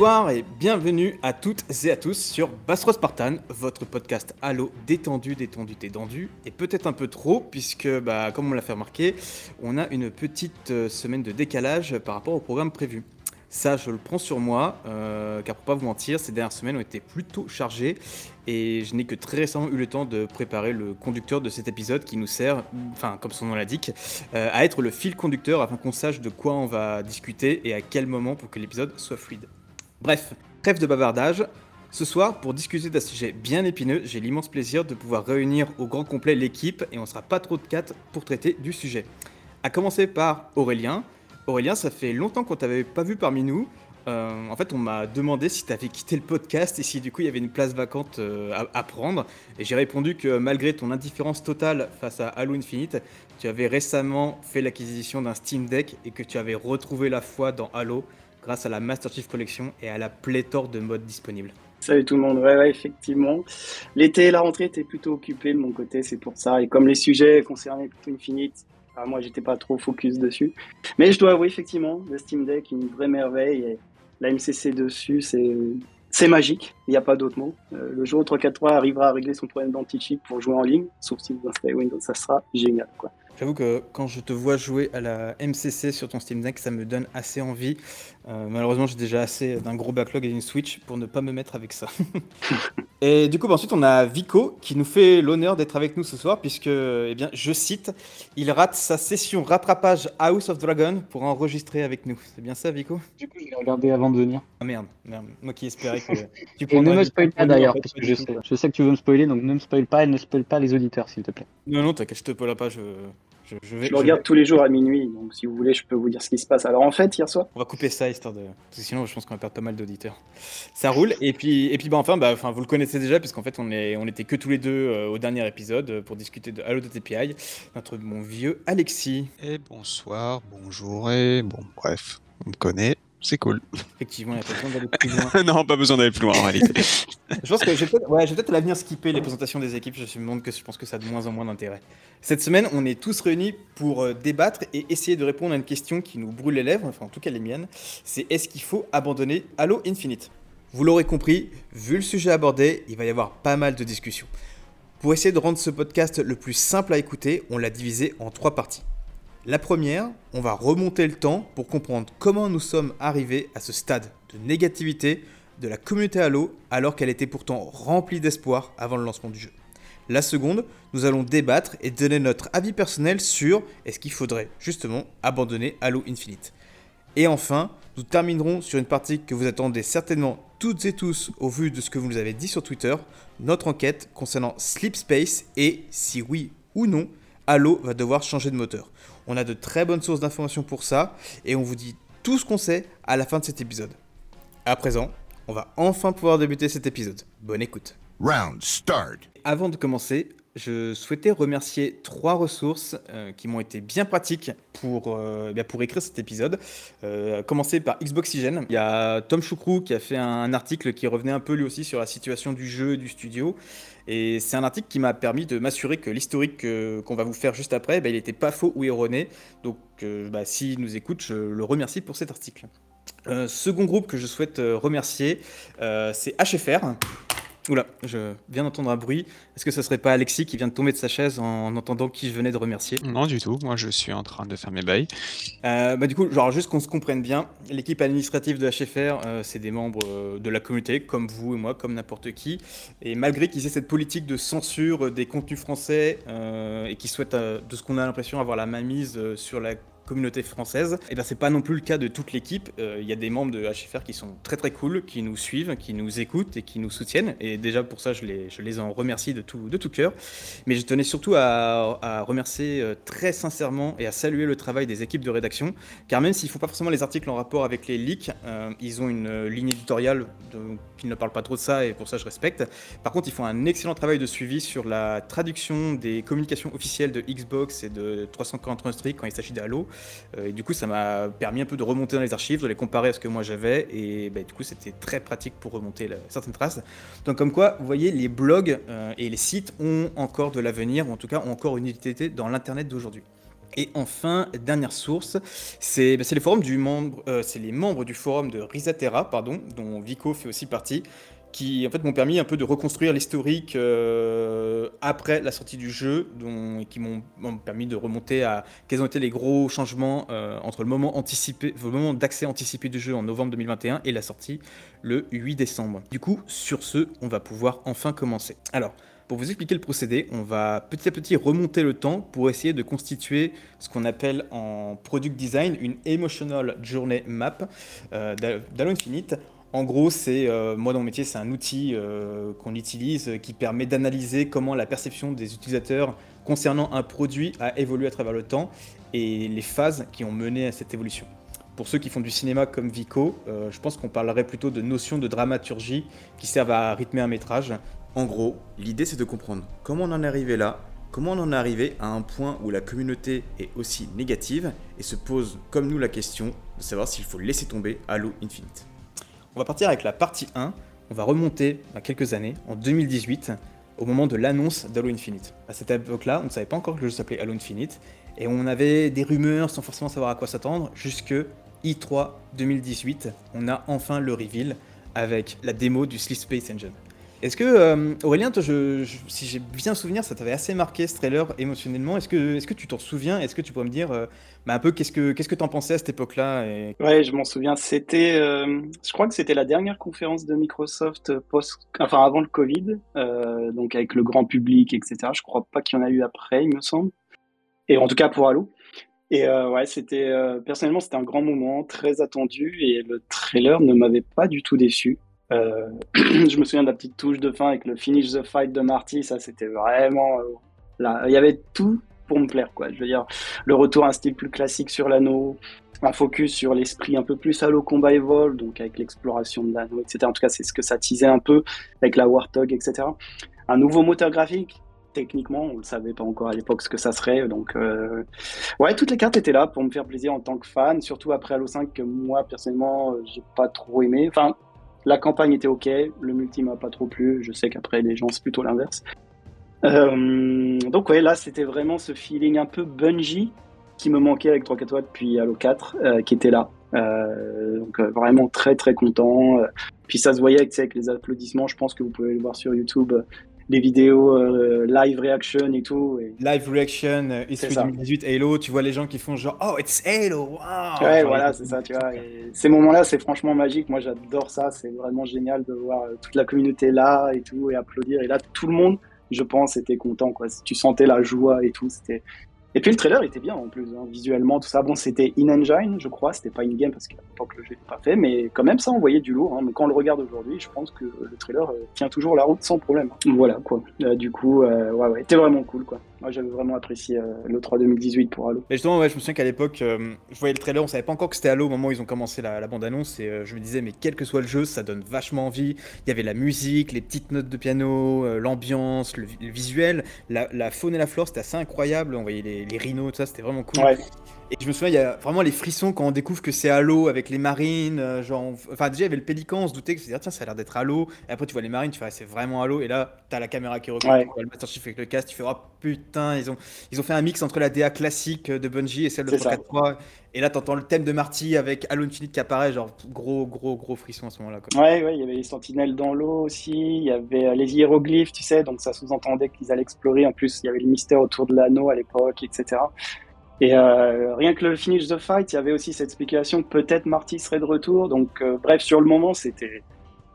Bonsoir et bienvenue à toutes et à tous sur Bastro Spartan, votre podcast Halo détendu, détendu, détendu, et peut-être un peu trop, puisque, bah, comme on l'a fait remarquer, on a une petite euh, semaine de décalage par rapport au programme prévu. Ça, je le prends sur moi, euh, car pour pas vous mentir, ces dernières semaines ont été plutôt chargées et je n'ai que très récemment eu le temps de préparer le conducteur de cet épisode qui nous sert, enfin comme son nom l'indique, euh, à être le fil conducteur afin qu'on sache de quoi on va discuter et à quel moment pour que l'épisode soit fluide. Bref, trêve de bavardage. Ce soir, pour discuter d'un sujet bien épineux, j'ai l'immense plaisir de pouvoir réunir au grand complet l'équipe et on sera pas trop de quatre pour traiter du sujet. A commencer par Aurélien, Aurélien, ça fait longtemps qu'on t'avait pas vu parmi nous. Euh, en fait, on m'a demandé si tu avais quitté le podcast et si du coup il y avait une place vacante euh, à, prendre. Et j'ai répondu que malgré ton indifférence totale face à Halo Infinite, tu avais récemment fait l'acquisition d'un Steam Deck et que tu avais retrouvé la foi dans Halo grâce à la Master Chief Collection et à la pléthore de modes disponibles. Salut tout le monde, ouais, ouais effectivement. L'été et la rentrée étaient plutôt occupés de mon côté, c'est pour ça. Et comme les sujets concernaient plutôt Infinite, moi, moi, j'étais pas trop focus dessus. Mais je dois avouer, effectivement, le Steam Deck, une vraie merveille. Et la MCC dessus, c'est, c'est magique. Il n'y a pas d'autre mot. Euh, le jour où 343 arrivera à régler son problème d'anti-cheat pour jouer en ligne, sauf si vous installez Windows, ça sera génial. Quoi. J'avoue que quand je te vois jouer à la MCC sur ton Steam Deck, ça me donne assez envie. Euh, malheureusement, j'ai déjà assez d'un gros backlog et une Switch pour ne pas me mettre avec ça. et du coup, bah, ensuite, on a Vico qui nous fait l'honneur d'être avec nous ce soir, puisque, eh bien, je cite, il rate sa session rattrapage House of Dragon pour enregistrer avec nous. C'est bien ça, Vico? Du coup, je l'ai regardé avant de venir. Ah merde, merde. Moi qui espérais que tu Et ne me spoil pas d'ailleurs, parce que je sais, je sais que tu veux me spoiler, donc ne me spoil pas et ne spoil pas les auditeurs, s'il te plaît. Non, non, t'inquiète, je te spoil pas, je. Je, le regarde tous les jours à minuit, donc si vous voulez, je peux vous dire ce qui se passe. Alors en fait, hier soir. On va couper ça histoire de. Parce que sinon, je pense qu'on va perdre pas mal d'auditeurs. Ça roule. Et puis, et puis bah, enfin, bah, enfin, vous le connaissez déjà, puisqu'en fait, on, est, on était que tous les deux euh, au dernier épisode euh, pour discuter de Halo de TPI. Notre mon vieux Alexis. Et bonsoir, bonjour, et bon, bref, on me connaît c'est cool. Effectivement, il n'y a pas besoin d'aller plus loin. non, pas besoin d'aller plus loin en réalité. je pense que je vais peut-être ouais, peut l'avenir skipper les présentations des équipes. Je, me que je pense que ça a de moins en moins d'intérêt. Cette semaine, on est tous réunis pour euh, débattre et essayer de répondre à une question qui nous brûle les lèvres, enfin en tout cas les miennes. C'est est-ce qu'il faut abandonner Halo Infinite? Vous l'aurez compris, vu le sujet abordé, il va y avoir pas mal de discussions. Pour essayer de rendre ce podcast le plus simple à écouter, on l'a divisé en trois parties. La première, on va remonter le temps pour comprendre comment nous sommes arrivés à ce stade de négativité de la communauté Halo alors qu'elle était pourtant remplie d'espoir avant le lancement du jeu. La seconde, nous allons débattre et donner notre avis personnel sur est-ce qu'il faudrait justement abandonner Halo Infinite. Et enfin, nous terminerons sur une partie que vous attendez certainement toutes et tous au vu de ce que vous nous avez dit sur Twitter, notre enquête concernant Sleep Space et si oui ou non, Halo va devoir changer de moteur. On a de très bonnes sources d'informations pour ça et on vous dit tout ce qu'on sait à la fin de cet épisode. À présent, on va enfin pouvoir débuter cet épisode. Bonne écoute. Round start. Avant de commencer, je souhaitais remercier trois ressources euh, qui m'ont été bien pratiques pour, euh, eh pour écrire cet épisode. Euh, commencer par Xboxygen. Il y a Tom Choucrou qui a fait un article qui revenait un peu lui aussi sur la situation du jeu et du studio. Et c'est un article qui m'a permis de m'assurer que l'historique qu'on va vous faire juste après, bah, il n'était pas faux ou erroné. Donc bah, s'il nous écoute, je le remercie pour cet article. second groupe que je souhaite remercier, c'est HFR. Oula, je viens d'entendre un bruit. Est-ce que ce serait pas Alexis qui vient de tomber de sa chaise en entendant qui je venais de remercier? Non, du tout. Moi, je suis en train de faire mes bails. Euh, bah, du coup, genre, juste qu'on se comprenne bien, l'équipe administrative de HFR, euh, c'est des membres euh, de la communauté, comme vous et moi, comme n'importe qui. Et malgré qu'ils aient cette politique de censure des contenus français et qu'ils souhaitent, de ce qu'on a l'impression, avoir la mainmise sur la communauté française. Et bien c'est pas non plus le cas de toute l'équipe. Euh, il y a des membres de HFR qui sont très très cool, qui nous suivent, qui nous écoutent et qui nous soutiennent. Et déjà pour ça, je les, je les en remercie de tout, de tout cœur. Mais je tenais surtout à, remercier euh, très sincèrement et à saluer le travail des équipes de rédaction. Car même s'ils font pas forcément les articles en rapport avec les leaks, euh, ils ont une ligne éditoriale qui ne parle pas trop de ça et pour ça je respecte. Par contre, ils font un excellent travail de suivi sur la traduction des communications officielles de Xbox et de 343 Street quand il s'agit d'Halo. Euh, et du coup, ça m'a permis un peu de remonter dans les archives, de les comparer à ce que moi j'avais. Et bah, du coup, c'était très pratique pour remonter certaines traces. Donc, comme quoi, vous voyez, les blogs euh, et les sites ont encore de l'avenir, ou en tout cas ont encore une utilité dans l'Internet d'aujourd'hui. Et enfin, dernière source, c'est bah, les membre, euh, les membres du forum de Risatera, pardon, dont Vico fait aussi partie, qui en fait m'ont permis un peu de reconstruire l'historique euh, après la sortie du jeu, dont, et qui m'ont permis de remonter à quels ont été les gros changements euh, entre le moment anticipé, le moment d'accès anticipé du jeu en novembre 2021 et la sortie le 8 décembre. Du coup, sur ce, on va pouvoir enfin commencer. Alors. Pour vous expliquer le procédé, on va petit à petit remonter le temps pour essayer de constituer ce qu'on appelle en product design une emotional journey map euh, d'Halo Infinite. En gros, c'est euh, moi dans mon métier, c'est un outil euh, qu'on utilise qui permet d'analyser comment la perception des utilisateurs concernant un produit a évolué à travers le temps et les phases qui ont mené à cette évolution. Pour ceux qui font du cinéma comme Vico, je pense qu'on parlerait plutôt de notions de dramaturgie qui servent à rythmer un métrage en gros, l'idée c'est de comprendre comment on en est arrivé là, comment on en est arrivé à un point où la communauté est aussi négative et se pose comme nous la question de savoir s'il faut laisser tomber Halo Infinite. On va partir avec la partie 1, on va remonter à quelques années, en 2018, au moment de l'annonce d'Halo Infinite. À cette époque-là, on ne savait pas encore que le jeu s'appelait Halo Infinite, et on avait des rumeurs sans forcément savoir à quoi s'attendre, jusque i3 2018, on a enfin le reveal avec la démo du Sleep Space Engine. Est-ce que, euh, Aurélien, si j'ai bien souvenir, ça t'avait assez marqué ce trailer émotionnellement. Est-ce que, tu t'en souviens? Est-ce que tu pourrais me dire euh, bah, un peu qu'est-ce que qu'est-ce que t'en pensais à cette époque-là et... Ouais, je m'en souviens. C'était, euh, je crois que c'était la dernière conférence de Microsoft post, enfin avant le Covid, donc avec le grand public, etc. Je crois pas qu'il y en a eu après, il me semble. Et en tout cas pour Halo. Et ouais, c'était personnellement c'était un grand moment, très attendu, et le trailer ne m'avait pas du tout déçu. Euh, je me souviens de la petite touche de fin avec le finish the fight de Marty, ça c'était vraiment euh, là. Il y avait tout pour me plaire, quoi. Je veux dire, le retour à un style plus classique sur l'anneau, un focus sur l'esprit un peu plus Halo Combat Evolve, donc avec l'exploration de l'anneau, etc. En tout cas, c'est ce que ça teasait un peu avec la Warthog, etc. Un nouveau moteur graphique, techniquement, on ne savait pas encore à l'époque ce que ça serait. Donc, euh, ouais, toutes les cartes étaient là pour me faire plaisir en tant que fan, surtout après Halo 5 que moi personnellement, j'ai pas trop aimé. Enfin, la campagne était ok, le multi m'a pas trop plu. Je sais qu'après les gens c'est plutôt l'inverse. Euh, donc ouais, là c'était vraiment ce feeling un peu Bungie qui me manquait avec 3 4 watts depuis Halo 4 euh, qui était là. Euh, donc vraiment très très content. Puis ça se voyait avec les applaudissements. Je pense que vous pouvez le voir sur YouTube les vidéos euh, live reaction et tout. Et... Live reaction, euh, 2018 Halo, tu vois les gens qui font genre Oh, it's Halo, wow! Ouais, voilà, c'est ça, tu vois. Et ces moments-là, c'est franchement magique. Moi, j'adore ça. C'est vraiment génial de voir euh, toute la communauté là et tout, et applaudir. Et là, tout le monde, je pense, était content, quoi. Tu sentais la joie et tout. C'était et puis le trailer était bien en plus, hein, visuellement, tout ça. Bon, c'était in-engine, je crois, c'était pas in-game parce qu'à l'époque le jeu n'était pas fait, mais quand même ça envoyait du lourd. Hein. Mais quand on le regarde aujourd'hui, je pense que le trailer euh, tient toujours la route sans problème. Voilà quoi. Euh, du coup, euh, ouais, ouais, c'était vraiment cool quoi. Moi j'avais vraiment apprécié le 3 2018 pour Halo. Mais justement, ouais, je me souviens qu'à l'époque, je voyais le trailer, on savait pas encore que c'était Halo au moment où ils ont commencé la, bande-annonce et je me disais, mais quel que soit le jeu, ça donne vachement envie. Il y avait la musique, les petites notes de piano, l'ambiance, le, visuel, la, faune et la flore, c'était assez incroyable. On voyait les, les rhinos, tout ça, c'était vraiment cool. Et je me souviens, il y a vraiment les frissons quand on découvre que c'est Halo avec les marines. Euh, genre, enfin, déjà, il y avait le pélican, on se doutait que c'est tiens, ça a l'air d'être Halo. Et après, tu vois les marines, tu fais, c'est vraiment Halo. Et là, t'as la caméra qui reprend, ouais. le Master Chief avec le cast, tu fais, oh putain, ils ont, ils ont fait un mix entre la DA classique de Bungie et celle de 343. Et là, t'entends le thème de Marty avec Halo Infinite qui apparaît, genre gros, gros, gros frisson à ce moment-là. Ouais, ouais, il y avait les sentinelles dans l'eau aussi, il y avait euh, les hiéroglyphes, tu sais, donc ça sous-entendait qu'ils allaient explorer. En plus, il y avait le mystère autour de l'anneau à l'époque, etc. Et euh, rien que le finish the fight, il y avait aussi cette spéculation peut-être Marty serait de retour. Donc, euh, bref, sur le moment, c'était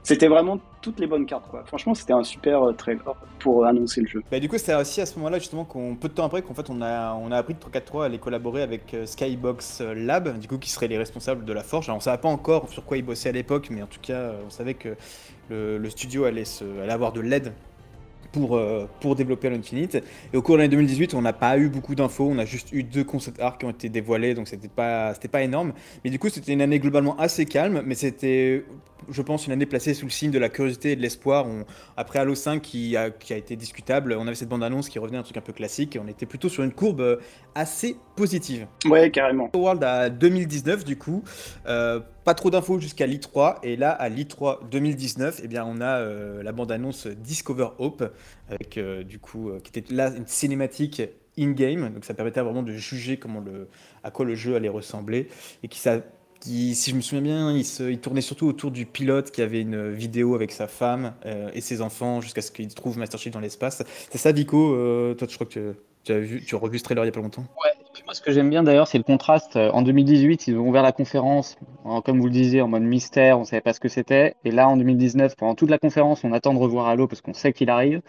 c'était vraiment toutes les bonnes cartes. Franchement, c'était un super euh, trailer pour annoncer le jeu. Bah, du coup, c'était aussi à ce moment-là, justement, qu'on peu de temps après, qu'en fait, on a, on a appris que 343 allait collaborer avec Skybox Lab, du coup, qui seraient les responsables de la Forge. Alors, on savait pas encore sur quoi ils bossaient à l'époque, mais en tout cas, on savait que le, le studio allait, se, allait avoir de l'aide pour, euh, pour développer l'Infinite. Et au cours de l'année 2018, on n'a pas eu beaucoup d'infos, on a juste eu deux concept art qui ont été dévoilés, donc c'était pas, pas énorme. Mais du coup, c'était une année globalement assez calme, mais c'était, je pense, une année placée sous le signe de la curiosité et de l'espoir. Après Halo 5, qui a, qui a été discutable, on avait cette bande-annonce qui revenait un truc un peu classique, et on était plutôt sur une courbe euh, assez positive. Ouais, carrément. World à 2019, du coup. Euh, pas trop d'infos jusqu'à l'I3, et là, à l'I3 2019, eh bien, on a la bande-annonce Discover Hope, avec du coup, qui était là une cinématique in-game, donc ça permettait vraiment de juger comment le, à quoi le jeu allait ressembler, et qui, ça, si je me souviens bien, il, tournait surtout autour du pilote qui avait une vidéo avec sa femme euh, et ses enfants jusqu'à ce qu'il trouve Master Chief dans l'espace. C'est ça, Vico euh, Toi, je crois que tu as, vu, tu as revu ce trailer il y a pas longtemps Ouais, moi ce que j'aime bien d'ailleurs, c'est le contraste. En 2018, ils ont ouvert la conférence, comme vous le disiez, en mode mystère, on savait pas ce que c'était. Et là, en 2019, pendant toute la conférence, on attend de revoir Halo parce qu'on sait qu'il arrive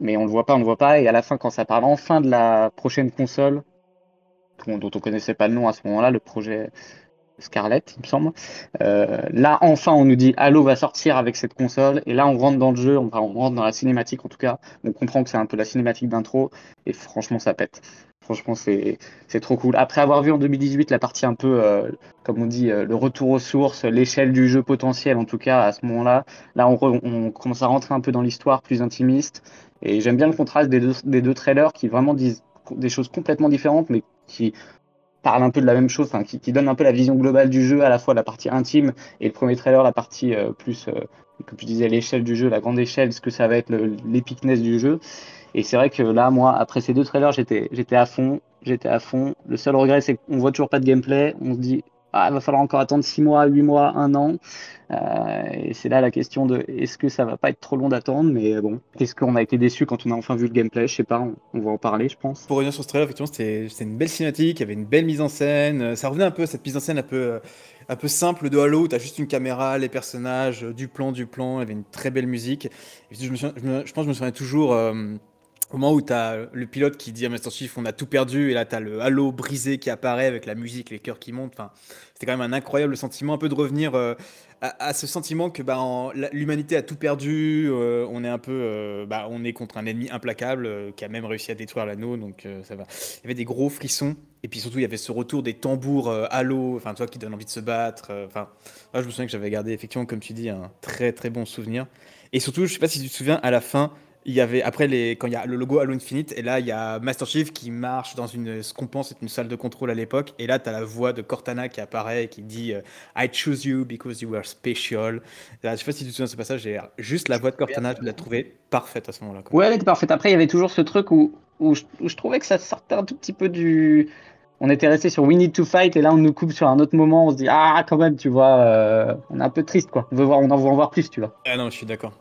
mais on le voit pas, on le voit pas. Et à la fin, quand ça parle enfin de la prochaine console, dont on connaissait pas le nom à ce moment-là, le projet Scarlett, il me semble. Euh, là, enfin, on nous dit Halo va sortir avec cette console, et là, on rentre dans le jeu, on, on rentre dans la cinématique en tout cas. On comprend que c'est un peu la cinématique d'intro, et franchement, ça pète. Franchement, c'est trop cool. Après avoir vu en 2018 la partie un peu, euh, comme on dit, euh, le retour aux sources, l'échelle du jeu potentiel, en tout cas à ce moment-là, là, on, on, commence à rentrer un peu dans l'histoire plus intimiste. Et j'aime bien le contraste des deux, des deux trailers qui vraiment disent des choses complètement différentes, mais qui parlent un peu de la même chose, qui, donnent un peu la vision globale du jeu, à la fois la partie intime et le premier trailer, la partie euh, plus, euh, comme tu disais, l'échelle du jeu, la grande échelle, ce que ça va être l'épicness du jeu. Et c'est vrai que là, moi, après ces deux trailers, j'étais, j'étais à fond, j'étais à fond. Le seul regret, c'est qu'on voit toujours pas de gameplay. On se dit, ah, il va falloir encore attendre 6 mois, 8 mois, 1 an. Euh, et c'est là la question de est-ce que ça va pas être trop long d'attendre? Mais bon, est-ce qu'on a été déçu quand on a enfin vu le gameplay? Je sais pas, on, va en parler, je pense. Pour revenir sur ce trailer, effectivement, c'était une belle cinématique, il y avait une belle mise en scène. Ça revenait un peu à cette mise en scène un peu, un peu simple de Halo où tu as juste une caméra, les personnages, du plan, du plan. Il y avait une très belle musique. je, pense que je me souviens toujours. Euh, au moment où tu as le pilote qui dit à Master on a tout perdu et là tu as le halo brisé qui apparaît avec la musique, les cœurs qui montent. Enfin, c'était quand même un incroyable sentiment, un peu de revenir euh, à, ce sentiment que bah, l'humanité a tout perdu, euh, on est un peu, euh, bah, on est contre un ennemi implacable qui a même réussi à détruire l'anneau, donc ça va. Il y avait des gros frissons et puis surtout il y avait ce retour des tambours halo, enfin toi qui donne envie de se battre. Enfin, je me souviens que j'avais gardé effectivement comme tu dis un très très bon souvenir. Et surtout, je sais pas si tu te souviens à la fin il y avait après les quand il y a le logo Halo Infinite et là il y a Master Chief qui marche dans une ce qu'on pense être une salle de contrôle à l'époque et là tu as la voix de Cortana qui apparaît et qui dit euh, I choose you because you were special. je sais pas si tu te souviens de ce passage, juste la voix de Cortana, je l'ai trouvé parfaite à ce moment-là. Ouais, elle était parfaite. Après il y avait toujours ce truc où où je, où je, trouvais que ça sortait un tout petit peu du on était resté sur We Need to Fight et là on nous coupe sur un autre moment, on se dit ah quand même tu vois, euh, on est un peu triste quoi. On veut voir, on en veut en voir plus tu vois. Ah non, je suis d'accord.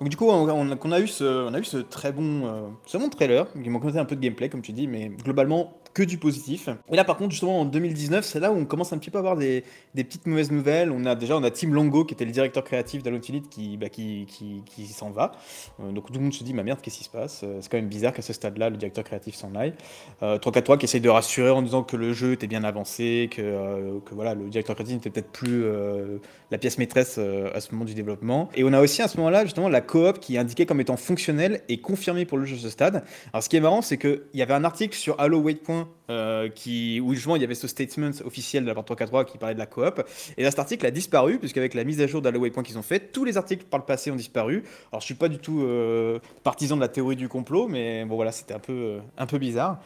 Donc du coup, on, a, eu ce, très bon, euh, bon trailer, qui m'a commenté un peu de gameplay, comme tu dis, mais globalement, que du positif. Et là, par contre, justement, en 2019, c'est là où on commence un petit peu à avoir des, petites mauvaises nouvelles. On a déjà, on a Tim Longo, qui était le directeur créatif d'Allotilite, qui, bah, qui, qui, qui s'en va. Euh, donc tout le monde se dit, ma merde, qu'est-ce qui se passe? Euh, C'est quand même bizarre qu'à ce stade-là, le directeur créatif s'en aille. Euh, 343 qui essaye de rassurer en disant que le jeu était bien avancé, que, euh, que voilà, le directeur créatif n'était peut-être plus la pièce maîtresse à ce moment du développement. Et on a aussi à ce moment-là, justement, la coop qui est indiquée comme étant fonctionnelle et confirmée pour le jeu de ce stade. Alors ce qui est marrant, c'est qu'il y avait un article sur Halo Waypoint euh, où justement il y avait ce statement officiel de la 343 qui parlait de la coop. Et là, cet article a disparu, puisqu'avec la mise à jour Waypoint qu'ils ont fait, tous les articles par le passé ont disparu. Alors je suis pas du tout euh, partisan de la théorie du complot, mais bon voilà, c'était un peu, euh, un peu bizarre.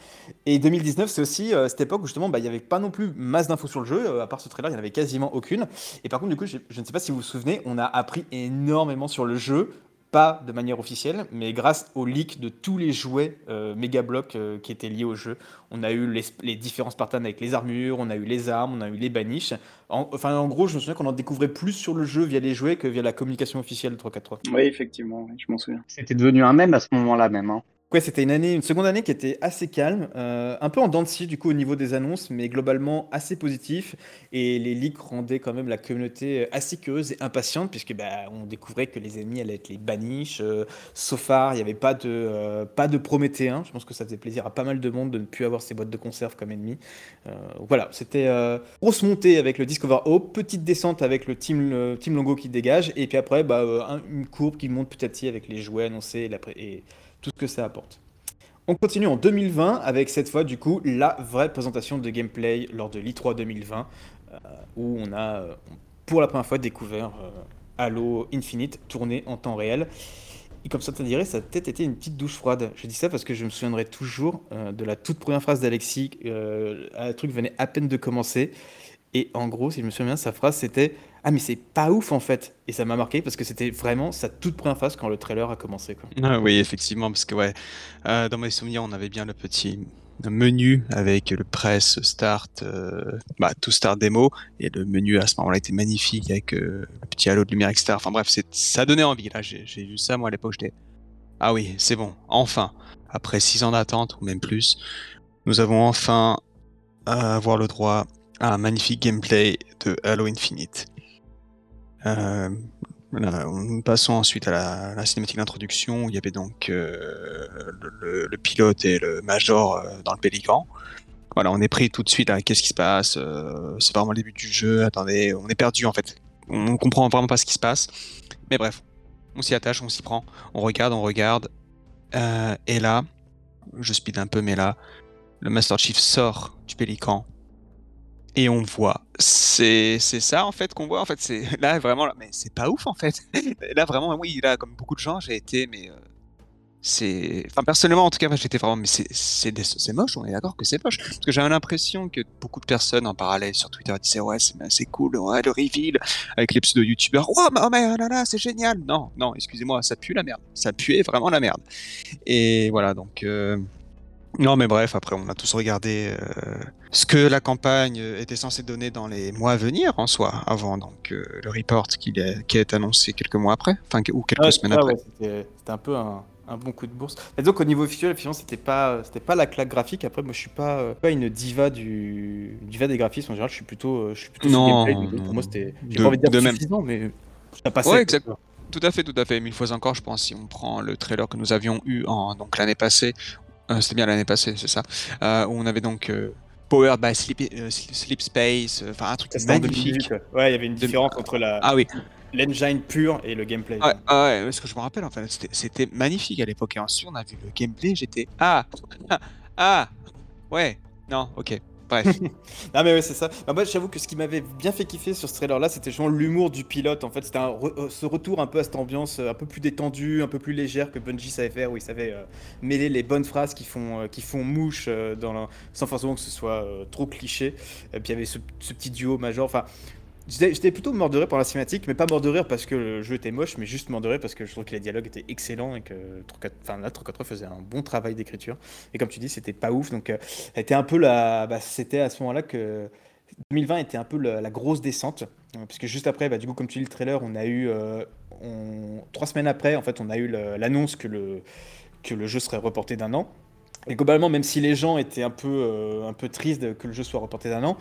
Et 2019, c'est aussi cette époque où justement bah, il n'y avait pas non plus masse d'infos sur le jeu, à part ce trailer, il n'y en avait quasiment aucune. Et par contre, du coup, je ne sais pas si vous vous souvenez, on a appris énormément sur le jeu pas de manière officielle, mais grâce au leak de tous les jouets euh, méga blocs euh, qui étaient liés au jeu. On a eu les, les différents Spartans avec les armures, on a eu les armes, on a eu les baniches. enfin, en gros, je me souviens qu'on en découvrait plus sur le jeu via les jouets que via la communication officielle de 343. Oui, effectivement, je m'en souviens. C'était devenu un même à ce moment-là même. Hein. Ouais, c'était une année, une seconde année qui était assez calme, euh, un peu en dents de scie du coup au niveau des annonces, mais globalement assez positif. Et les leaks rendaient quand même la communauté assez curieuse et impatiente, puisque bah, on découvrait que les ennemis allaient être les baniches. Euh, il n'y avait pas de, euh, Prométhéens. Je pense que ça faisait plaisir à pas mal de monde de ne plus avoir ces boîtes de conserve comme ennemis. Euh, voilà, c'était euh, grosse montée avec le Discover Hope, petite descente avec le Team, Longo qui dégage, et puis après bah, une courbe qui monte petit à petit avec les jouets annoncés et tout ce que ça apporte. On continue en 2020 avec cette fois du coup la vraie présentation de gameplay lors de l'E3 2020 euh, où on a euh, pour la première fois découvert euh, Halo Infinite tourné en temps réel. Et comme ça te dirait, ça a peut-être été une petite douche froide. Je dis ça parce que je me souviendrai toujours de la toute première phrase d'Alexis. le truc venait à peine de commencer. Et en gros, si je me souviens bien, sa phrase c'était Ah, mais c'est pas ouf en fait. Et ça m'a marqué parce que c'était vraiment sa toute première phrase quand le trailer a commencé. Quoi. Ah oui, effectivement, parce que ouais, euh, dans mes souvenirs, on avait bien le petit menu avec le press start, euh, bah, tout start démo, et le menu à ce moment-là était magnifique avec euh, le petit halo de lumière, etc. Enfin bref, ça donnait envie. Là, j'ai vu ça, moi à l'époque, j'étais Ah oui, c'est bon, enfin, après six ans d'attente, ou même plus, nous avons enfin avoir le droit à un magnifique gameplay de Halo Infinite. Euh, passons ensuite à la, cinématique d'introduction où il y avait donc euh, le, pilote et le major euh, dans le pélican. Voilà, on est pris tout de suite à qu'est-ce qui se passe, c'est vraiment le début du jeu, attendez, on est perdu en fait. On comprend vraiment pas ce qui se passe. Mais bref, on s'y attache, on s'y prend, on regarde, on regarde. et là, je speed un peu, mais là, le Master Chief sort du pélican et on voit. C'est ça en fait qu'on voit en fait. C'est là vraiment mais c'est pas ouf en fait. là vraiment oui là comme beaucoup de gens j'ai été mais euh, c'est enfin personnellement en tout cas j'étais vraiment mais c'est moche on est d'accord que c'est moche parce que j'avais l'impression que beaucoup de personnes en parallèle sur Twitter disaient ouais c'est cool ouais le reveal avec les pseudo youtubeurs ouais oh, mais oh là là c'est génial non non excusez-moi ça pue la merde ça puait vraiment la merde et voilà donc euh, non, mais bref, après, on a tous regardé euh, ce que la campagne était censée donner dans les mois à venir en soi, avant donc euh, le report qui, est, qui est annoncé quelques mois après, enfin ou quelques semaines après. c'était un peu un, bon coup de bourse. Et donc au niveau visuel, effectivement, c'était pas c'était pas la claque graphique. Après, moi, je suis pas euh, pas une diva du diva des graphismes en général. Je suis plutôt je suis plutôt non, gameplay. Pour moi, c'était j'ai pas envie de dire de suffisant, mais ça passait. Ouais, exactement. Tout à fait, tout à fait. Mille fois encore, je pense, si on prend le trailer que nous avions eu en donc l'année passée, euh, c'était bien l'année passée, c'est ça. Euh, où on avait donc euh, Powered by Sleep, Space, enfin un truc magnifique. Ouais, il y avait une différence entre la. Ah oui. L'engine pur et le gameplay. Ah, ah ouais, ce que je me rappelle, en fait, c'était magnifique à l'époque. Et ensuite, on a vu le gameplay, j'étais ah, ah, ah, ouais, non, ok. Bref. non mais ouais c'est ça. Bah, moi j'avoue que ce qui m'avait bien fait kiffer sur ce trailer là c'était justement l'humour du pilote en fait. C'était euh, ce retour un peu à cette ambiance euh, un peu plus détendue, un peu plus légère que Bungie savait faire où il savait euh, mêler les bonnes phrases qui font, qui font mouche dans sans forcément que ce soit trop cliché. Et puis il y avait ce, ce petit duo major. Enfin J'étais plutôt mort pour la cinématique, mais pas mort parce que le jeu était moche, mais juste mort parce que je trouve que les dialogues étaient excellents et que enfin, là, 3 faisait un bon travail d'écriture. Et comme tu dis, c'était pas ouf. Donc, c'était euh, un peu la. Bah, à ce moment-là que 2020 était un peu la, grosse descente. Euh, puisque juste après, bah, du coup, comme tu dis, le trailer, on a eu. Euh, trois semaines après, en fait, on a eu l'annonce que le, que le jeu serait reporté d'un an. Et globalement, même si les gens étaient un peu, un peu tristes que le jeu soit reporté d'un an,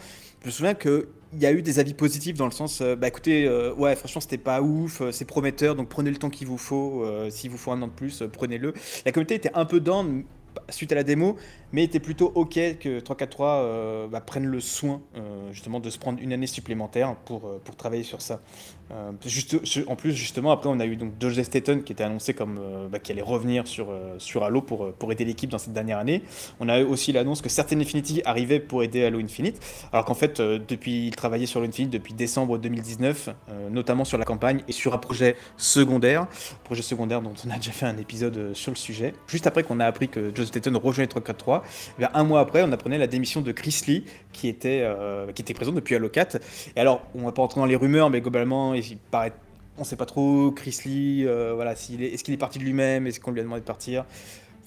je me souviens qu'il y a eu des avis positifs dans le sens, euh, bah écoutez, euh, ouais, franchement, c'était pas ouf, euh, c'est prometteur, donc prenez le temps qu'il vous faut. S'il vous faut un an de plus, prenez-le. La communauté était un peu down suite à la démo, mais était plutôt ok que 343 euh, bah, prenne le soin euh, justement de se prendre une année supplémentaire pour, euh, pour travailler sur ça. juste, en plus, justement, après, on a eu donc Josh Staten qui était annoncé comme bah, qui allait revenir sur, sur Halo pour, pour aider l'équipe dans cette dernière année. On a eu aussi l'annonce que Certain Infinity arrivait pour aider Halo Infinite, alors qu'en fait, depuis, il travaillait sur Halo Infinite depuis décembre 2019, notamment sur la campagne et sur un projet secondaire, projet secondaire dont on a déjà fait un épisode sur le sujet. Juste après qu'on a appris que Josh Staten rejoignait 343, un mois après, on apprenait la démission de Chris Lee, qui était, euh, présent depuis Halo 4. Et alors, on va pas rentrer dans les rumeurs, mais globalement, on sait pas trop, Chris Lee, euh, voilà, est-ce qu'il est parti de lui-même, est-ce qu'on lui a demandé de partir?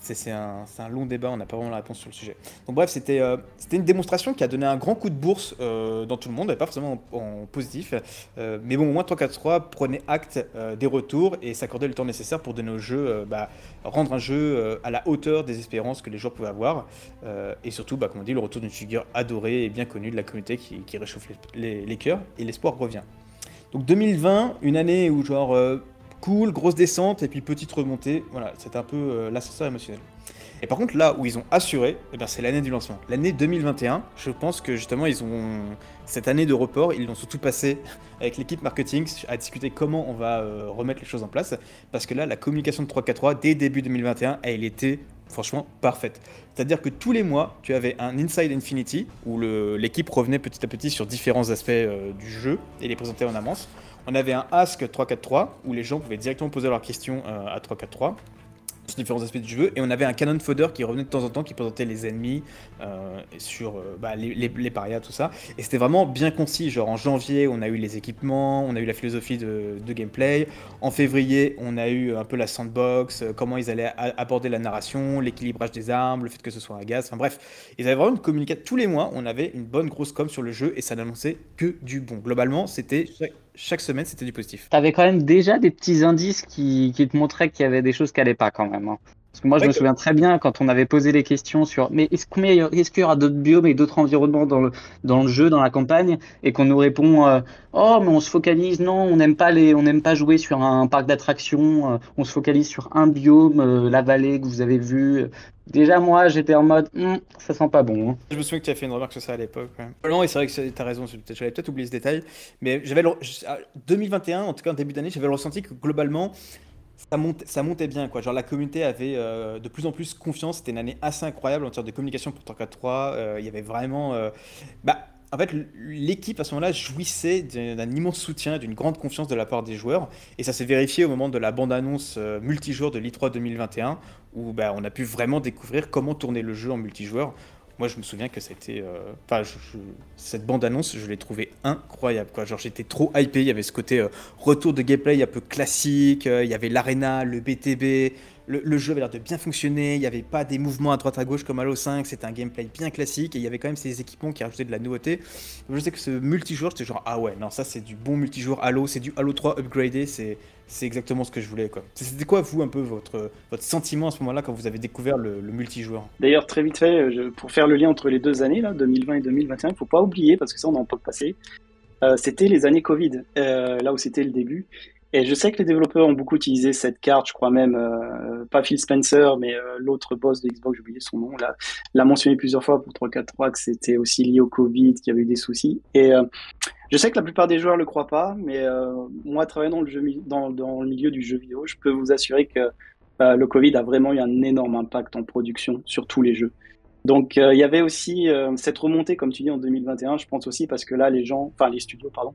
C'est un, long débat, on n'a pas vraiment la réponse sur le sujet. Donc bref, c'était euh, une démonstration qui a donné un grand coup de bourse euh, dans tout le monde, pas forcément en, positif. Euh, mais bon, au moins 343 prenait acte des retours et s'accordait le temps nécessaire pour donner au jeu, bah, rendre un jeu à la hauteur des espérances que les joueurs pouvaient avoir. et surtout, bah, comme on dit, le retour d'une figure adorée et bien connue de la communauté qui, réchauffe les cœurs et l'espoir revient. Donc 2020, une année où genre cool, grosse descente et puis petite remontée. Voilà, c'est un peu euh, l'ascenseur émotionnel. Et par contre, là où ils ont assuré, eh ben, c'est l'année du lancement. L'année 2021, je pense que justement, ils ont cette année de report, ils l'ont surtout passé avec l'équipe marketing à discuter comment on va euh, remettre les choses en place. Parce que là, la communication de 343 dès début 2021, elle était franchement parfaite. C'est-à-dire que tous les mois, tu avais un Inside Infinity où l'équipe revenait petit à petit sur différents aspects euh, du jeu et les présentait en avance. On avait un Ask 343 où les gens pouvaient directement poser leurs questions euh, à 343. différents aspects du jeu. Et on avait un canon fodder qui revenait de temps en temps, qui présentait les ennemis euh, sur euh, bah, les, parias, tout ça. Et c'était vraiment bien concis. Genre en janvier, on a eu les équipements, on a eu la philosophie de, gameplay. En février, on a eu un peu la sandbox, comment ils allaient aborder la narration, l'équilibrage des armes, le fait que ce soit un gaz. Enfin bref, ils avaient vraiment une communication. Tous les mois, on avait une bonne grosse com sur le jeu et ça n'annonçait que du bon. Globalement, c'était chaque semaine, c'était du positif. Tu avais quand même déjà des petits indices qui, te montraient qu'il y avait des choses qui n'allaient pas quand même. Hein. Parce que moi, je me souviens très bien quand on avait posé les questions sur mais est-ce qu'il y aura d'autres biomes et d'autres environnements dans le, dans le jeu, dans la campagne, et qu'on nous répond euh, oh mais on se focalise, non, on n'aime pas les, on n'aime pas jouer sur un parc d'attractions, euh, on se focalise sur un biome, euh, la vallée que vous avez vue. Déjà moi, j'étais en mode hm, ça sent pas bon. Hein. Je me souviens que tu as fait une remarque sur ça à l'époque. Non, et c'est vrai que tu as raison, j'avais peut-être oublié ce détail, mais j'avais 2021, en tout cas en début d'année, j'avais le ressenti que globalement ça, ça montait bien, quoi. Genre, la communauté avait euh, de plus en plus confiance. C'était une année assez incroyable en termes de communication pour Torquay 3. Euh, il y avait vraiment. Euh, bah, en fait, l'équipe à ce moment-là jouissait d'un immense soutien, d'une grande confiance de la part des joueurs. Et ça s'est vérifié au moment de la bande-annonce multijoueur de l'E3 2021, où bah, on a pu vraiment découvrir comment tourner le jeu en multijoueur. Moi, je me souviens que c'était. Euh, enfin, cette bande-annonce, je l'ai trouvée incroyable. Quoi. Genre, j'étais trop hypé. Il y avait ce côté euh, retour de gameplay un peu classique. Euh, il y avait l'arena, le BTB. Le, jeu avait l'air de bien fonctionner. Il n'y avait pas des mouvements à droite à gauche comme Halo 5. C'était un gameplay bien classique. Et il y avait quand même ces équipements qui rajoutaient de la nouveauté. je sais que ce multijoueur, c'était genre, ah ouais, non, ça, c'est du bon multijoueur Halo. C'est du Halo 3 upgradé. C'est c'est exactement ce que je voulais. C'était quoi, vous, un peu, votre, sentiment à ce moment-là quand vous avez découvert le, multijoueur? D'ailleurs, très vite fait, pour faire le lien entre les deux années, là, 2020 et 2021, il ne faut pas oublier, parce que ça, on en peut passer, euh, c'était les années Covid, euh, là où c'était le début. Et je sais que les développeurs ont beaucoup utilisé cette carte, je crois même, euh, pas Phil Spencer, mais l'autre boss de Xbox, j'ai oublié son nom, l'a mentionné plusieurs fois pour 343 que c'était aussi lié au Covid, qu'il y avait eu des soucis. Et je sais que la plupart des joueurs ne le croient pas, mais euh, moi, travaillant dans le, milieu du jeu vidéo, je peux vous assurer que euh, le Covid a vraiment eu un énorme impact en production sur tous les jeux. Donc, euh, il y avait aussi cette remontée, comme tu dis, en 2021, je pense aussi parce que là, les gens, enfin les studios, pardon,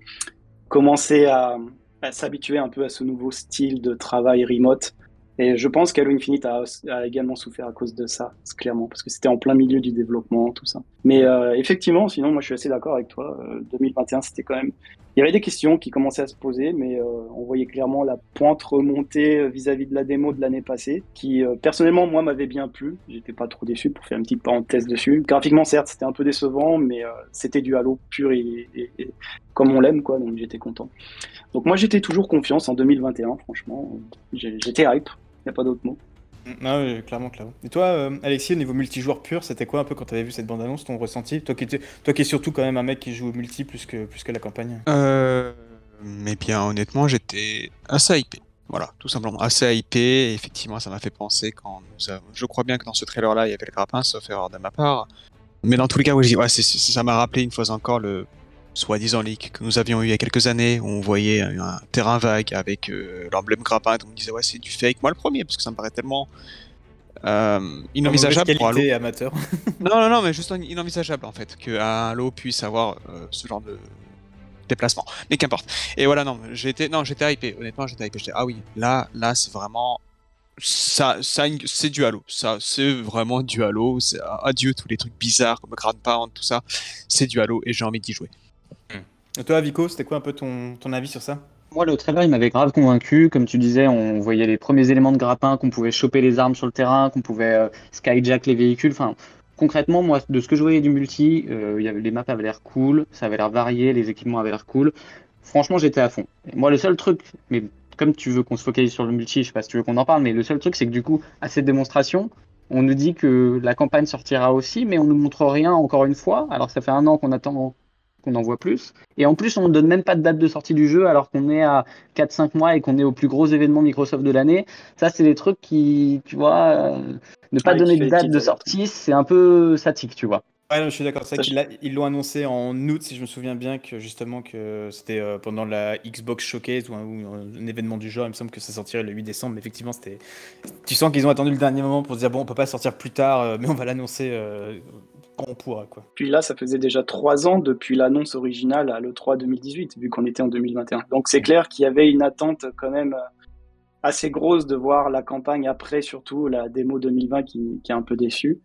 commençaient à, à s'habituer un peu à ce nouveau style de travail remote et je pense qu'Halo Infinite a, également souffert à cause de ça, clairement, parce que c'était en plein milieu du développement, tout ça. Mais euh, effectivement, sinon, moi je suis assez d'accord avec toi. 2021, euh, c'était quand même. Il y avait des questions qui commençaient à se poser, mais euh, on voyait clairement la pointe remonter vis-à-vis de la démo de l'année passée, qui personnellement, moi, m'avait bien plu. J'étais pas trop déçu pour faire une petite parenthèse dessus. Graphiquement, certes, c'était un peu décevant, mais c'était du Halo pur et, et comme on l'aime, quoi, donc j'étais content. Donc moi, j'étais toujours confiance en 2021, franchement. J'étais hype. Il n'y a pas d'autre mot. Ah clairement, clairement. Et toi, euh, Alexis, au niveau multijoueur pur, c'était quoi un peu quand tu avais vu cette bande-annonce, ton ressenti? Toi qui, es surtout quand même un mec qui joue au multi plus que, plus que la campagne euh, Mais bien, honnêtement, j'étais assez hypé. Voilà, tout simplement. Assez hypé. effectivement, ça m'a fait penser quand nous avons... Je crois bien que dans ce trailer-là, il y avait le grappin, sauf erreur de ma part. Mais dans tous les cas, oui, ouais, ça m'a rappelé une fois encore le, soi-disant leak que nous avions eu il y a quelques années, où on voyait un, terrain vague avec euh, l'emblème grappin, on disait ouais c'est du fake. Moi le premier, parce que ça me paraît tellement euh, inenvisageable pour Halo. amateur. non non non, mais juste inenvisageable en fait que Halo puisse avoir euh, ce genre de déplacement. Mais qu'importe. Et voilà non, j'étais non j'étais hypé. Honnêtement j'étais hypé. J'étais ah oui là là c'est vraiment ça, ça c'est du Halo. Ça, c'est vraiment du Halo. Adieu tous les trucs bizarres comme Grand Pound, tout ça. C'est du Halo et j'ai envie d'y jouer. Et toi, Vico, c'était quoi un peu ton, ton avis sur ça moi, le trailer, il m'avait grave convaincu. Comme tu disais, on voyait les premiers éléments de grappin, qu'on pouvait choper les armes sur le terrain, qu'on pouvait euh, skyjack les véhicules. Enfin, concrètement, moi, de ce que je voyais du multi, euh, les maps avaient l'air cool, ça avait l'air varié, les équipements avaient l'air cool. Franchement, j'étais à fond. moi, le seul truc, mais comme tu veux qu'on se focalise sur le multi, je sais pas si tu veux qu'on en parle, mais le seul truc, c'est que du coup, à cette démonstration, on nous dit que la campagne sortira aussi, mais on nous montre rien encore une fois. Alors, ça fait un an qu'on attend qu'on en voit plus. Et en plus, on ne donne même pas de date de sortie du jeu alors qu'on est à 4-5 mois et qu'on est au plus gros événement Microsoft de l'année. Ça, c'est des trucs qui, tu vois, euh, ne pas donner de date de sortie, c'est un peu statique, tu vois. Ouais, je suis d'accord. C'est qu'ils l'ont annoncé en août, si je me souviens bien, que justement que c'était euh, pendant la Xbox Showcase ou un, événement du genre. Il me semble que ça sortirait le 8 décembre. Mais effectivement, c'était. Tu sens qu'ils ont attendu le dernier moment pour se dire bon, on peut pas sortir plus tard, euh, mais on va l'annoncer Puis là, ça faisait déjà trois ans depuis l'annonce originale à l'E3 2018, vu qu'on était en 2021. Donc c'est clair qu'il y avait une attente quand même assez grosse de voir la campagne après, surtout la démo 2020 qui, qui est un peu déçue.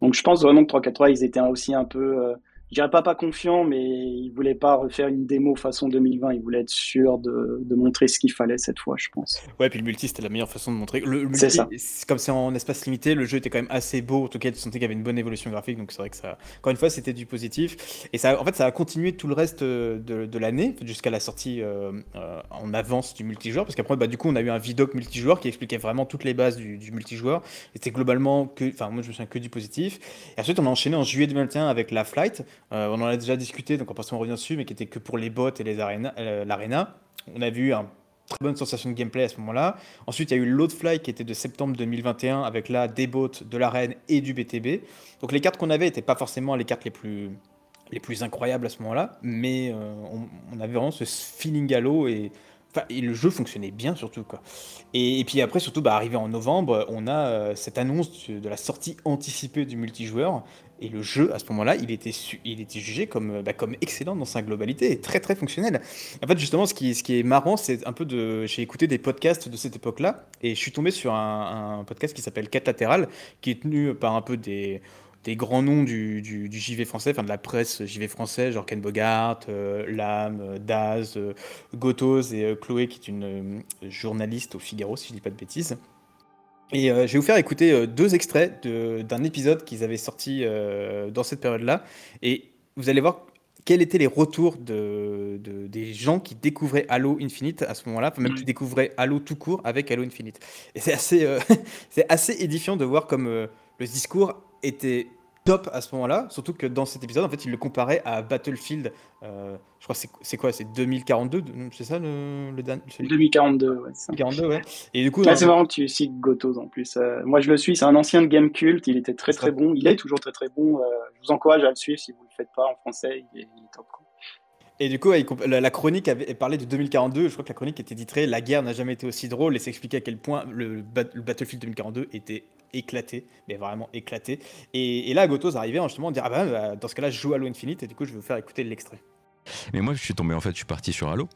Donc je pense vraiment que 343, ils étaient aussi un peu, euh, je dirais pas pas confiants, mais ils voulaient pas refaire une démo façon 2020. Ils voulaient être sûrs de, de montrer ce qu'il fallait cette fois, je pense. Ouais, puis le multi, c'était la meilleure façon de montrer. Le, le C'est ça. comme c'est en espace limité, le jeu était quand même assez beau. En tout cas, tu sentais qu'il y avait une bonne évolution graphique. Donc c'est vrai que ça, encore une fois, c'était du positif. Et ça, en fait, ça a continué tout le reste euh, de, de l'année, jusqu'à la sortie euh, euh, en avance du multijoueur. Parce qu'après, bah, du coup, on a eu un vidoc multijoueur qui expliquait vraiment toutes les bases du, du multijoueur. Et C'était globalement que, enfin, moi, je me souviens que du positif. Et ensuite, on a enchaîné en juillet 2021 avec la Flight. Euh, on en a déjà discuté, donc on va pas revenir dessus, mais qui était que pour les bots et les arénas, euh, l'arena. On a vu un très bonne sensation de gameplay à ce moment-là. Ensuite, il y a eu Load Fly qui était de septembre 2021 avec là des bots, de l'arène et du BTB. Donc les cartes qu'on avait n'étaient pas forcément les cartes les plus, les plus incroyables à ce moment-là, mais euh, on, on avait vraiment ce feeling Halo et, enfin, et le jeu fonctionnait bien surtout. Quoi. Et, puis après, surtout, bah, arrivé en novembre, on a euh, cette annonce de, la sortie anticipée du multijoueur. Et le jeu, à ce moment-là, il était, il était jugé comme, bah, comme excellent dans sa globalité et très très fonctionnel. En fait, justement, ce qui, ce qui est marrant, c'est un peu de. J'ai écouté des podcasts de cette époque-là et je suis tombé sur un, un podcast qui s'appelle 4 Latéral, qui est tenu par un peu des, des grands noms du, du, du JV français, enfin de la presse JV français, genre Ken Bogart, euh, Lam, euh, Daz, euh, Gotos et euh, Chloé, qui est une euh, journaliste au Figaro, si je dis pas de bêtises. Et je vais vous faire écouter deux extraits de- d'un épisode qu'ils avaient sorti dans cette période-là. Et vous allez voir quels étaient les retours de, de- des gens qui découvraient Halo Infinite à ce moment-là, enfin même qui découvraient Halo tout court avec Halo Infinite. Et c'est assez, c'est assez édifiant de voir comme le discours était top à ce moment-là, surtout que dans cet épisode, en fait, il le comparait à Battlefield. euh, je crois c'est- c'est quoi C'est 2042 C'est ça le, le dernier celui- 2042, ouais. c'est ça. 2042, ouais. Et du coup, Ah, dans- c'est marrant que tu cites Gotos en plus. Euh, moi, je le suis, c'est un ancien de Game Cult. Il était très très bon. Il est toujours très très bon. Euh, je vous encourage à le suivre si vous le faites pas en français. Il est, il est top. Et du coup, ouais, la, chronique avait parlait de 2042. Je crois que la chronique était titrée La guerre n'a jamais été aussi drôle et s'expliquait à quel point le Battlefield 2042 était éclaté, mais vraiment éclaté. Et, et là, Gotos arrivait en justement dire Ah bah, bah, dans ce cas-là, je joue Halo Infinite et du coup, je vais vous faire écouter l'extrait. Mais moi, je suis tombé, en fait, je suis parti sur Halo.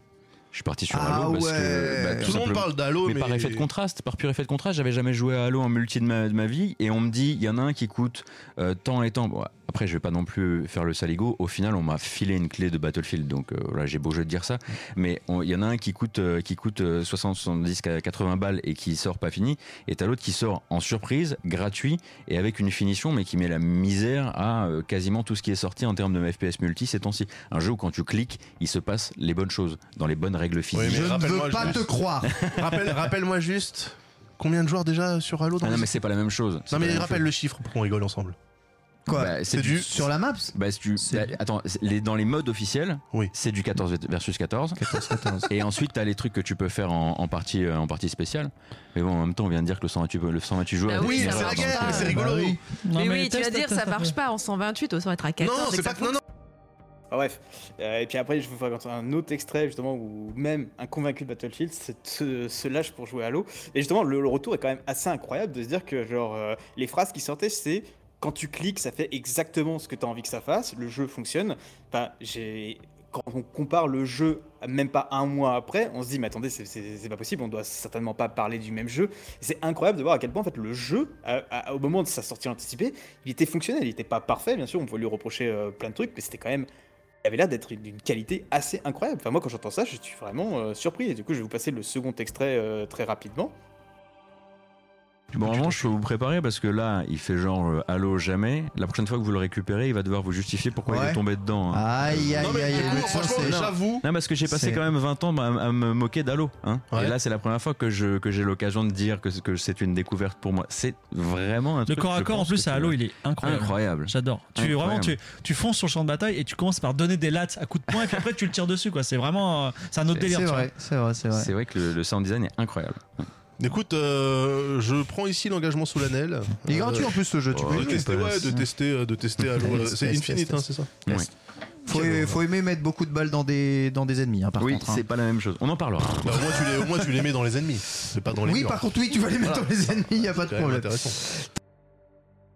Je suis parti sur Ah Halo parce ouais. que. bah, Tout tout le monde parle d'Halo, mais, mais, par effet de contraste, par pur effet de contraste, j'avais jamais joué à Halo en multi de ma, de ma vie et on me dit il y en a un qui coûte euh, tant et tant. Bon, après, je vais pas non plus faire le saligo. Au final, on m'a filé une clé de Battlefield, donc euh, voilà, j'ai beau jeu de dire ça. Mais il y en a un qui coûte euh, qui coûte euh, 60, 70, 80 balles et qui sort pas fini, et t'as l'autre qui sort en surprise, gratuit et avec une finition, mais qui met la misère à euh, quasiment tout ce qui est sorti en termes de FPS multi ces temps-ci. Un jeu où quand tu cliques, il se passe les bonnes choses dans les bonnes règles physiques. Oui, Je ne veux juste- pas te croire. Rappelle- Rappelle-moi juste combien de joueurs déjà sur Halo dans Ah non mais c'est pas la même chose. Non, mais rappelle chose. le chiffre pour qu'on rigole ensemble. Quoi Bah, C'est du. sur Sur la map Bah, bah, attends, c'est- les- dans les modes officiels, Oui. c'est du 14 versus 14. 14, 14. Et ensuite, t'as les trucs que tu peux faire en, en partie, euh, en partie spéciale. Mais bon, en même temps, on vient de dire que le 128, le 128 joueurs. Bah Oui, c'est la guerre, c'est Bah rigolo. oui. Non, mais, oui, tu vas dire ça marche pas en 128, autant être à 14. Non, c'est pas que. Non, non. Ah, bref. Euh, et puis après, je vous ferai un autre extrait justement où même un convaincu de Battlefield se, se- se lâche pour jouer à Halo. Et justement, le, le retour est quand même assez incroyable de se dire que genre euh, les phrases qui sortaient, c'est quand tu cliques, ça fait exactement ce que tu as envie que ça fasse. Le jeu fonctionne. Enfin, j'ai quand on compare le jeu même pas un mois après, on se dit mais attendez c'est- c'est pas possible, on doit certainement pas parler du même jeu. C'est incroyable de voir à quel point en fait le jeu, au moment de sa sortie anticipée, il était fonctionnel, il était pas parfait bien sûr, on pouvait lui reprocher euh, plein de trucs, mais c'était quand même il avait l'air d'être d'une qualité assez incroyable. Enfin, moi, quand j'entends ça, je suis vraiment euh, surpris. Et du coup, je vais vous passer le second extrait euh, très rapidement. Bon, en revanche, je peux vous préparer parce que là, il fait genre euh, Halo jamais. La prochaine fois que vous le récupérez, il va devoir vous justifier pourquoi il Ouais. est tombé dedans. hein. Aïe, aïe, Non, mais aïe, aïe. ça, franchement, j'avoue. Non, parce que j'ai passé quand même 20 ans à, à me moquer d'Halo. Hein. Ouais. Et là, c'est la première fois que je que j'ai l'occasion de dire que, que c'est une découverte pour moi. C'est vraiment un Le truc. corps à corps en plus à Halo, il est incroyable. incroyable. J'adore. Tu vraiment tu, tu fonces sur le champ de bataille et tu commences par donner des lattes à coups de poing et puis après tu le tires dessus quoi. C'est vraiment euh, c'est un autre délire. C'est vrai, c'est vrai, c'est vrai. C'est vrai que le, le sound design est incroyable. Écoute, euh, je prends ici l'engagement solennel. Il est Euh, gratuit en plus ce jeu, tu peux de tester, ouais, de tester, euh, de tester euh, C'est Infinite, hein, c'est ça Oui. Faut, faut aimer mettre beaucoup de balles dans des, dans des ennemis, hein, par oui, contre. hein. c'est pas la même chose. On en parlera. Bah, au, moins, tu les, au moins, tu les mets dans les ennemis, c'est pas dans les Oui, murs. par contre, oui, tu vas les mettre Voilà. dans les ennemis, y a pas de problème. intéressant.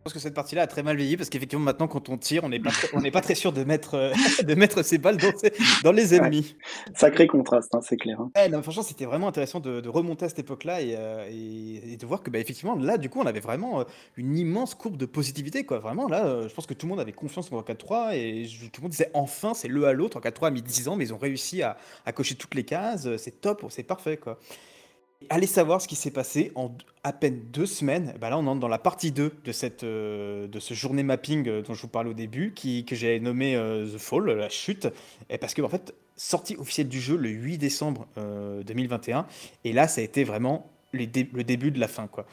Pense que cette partie-là a très mal vieilli parce qu'effectivement maintenant quand on tire, on n'est pas, très- on n'est pas très sûr de mettre, euh, de mettre ses balles dans, ses- dans les ennemis. Sacré contraste, hein, c'est clair. hein. Ouais, non, franchement, c'était vraiment intéressant de, de remonter à cette époque-là et, euh, et- et de voir que, bah, effectivement, là, du coup, on avait vraiment euh, une immense courbe de positivité, quoi. Vraiment, là, je pense que tout le monde avait confiance en 4-3 et je- tout le monde disait enfin, c'est le à l'autre. 4-3 a mis 10 ans, mais ils ont réussi à, à cocher toutes les cases. C'est top, c'est parfait, quoi. Allez savoir ce qui s'est passé en à peine deux semaines. Bah là, on entre dans la partie 2 de, cette, euh, de ce journée mapping euh, dont je vous parlais au début, qui, que j'ai nommé euh, The Fall, la chute. Et parce que, en fait, sortie officielle du jeu le 8 décembre euh, 2021. Et là, ça a été vraiment le début de la fin, quoi.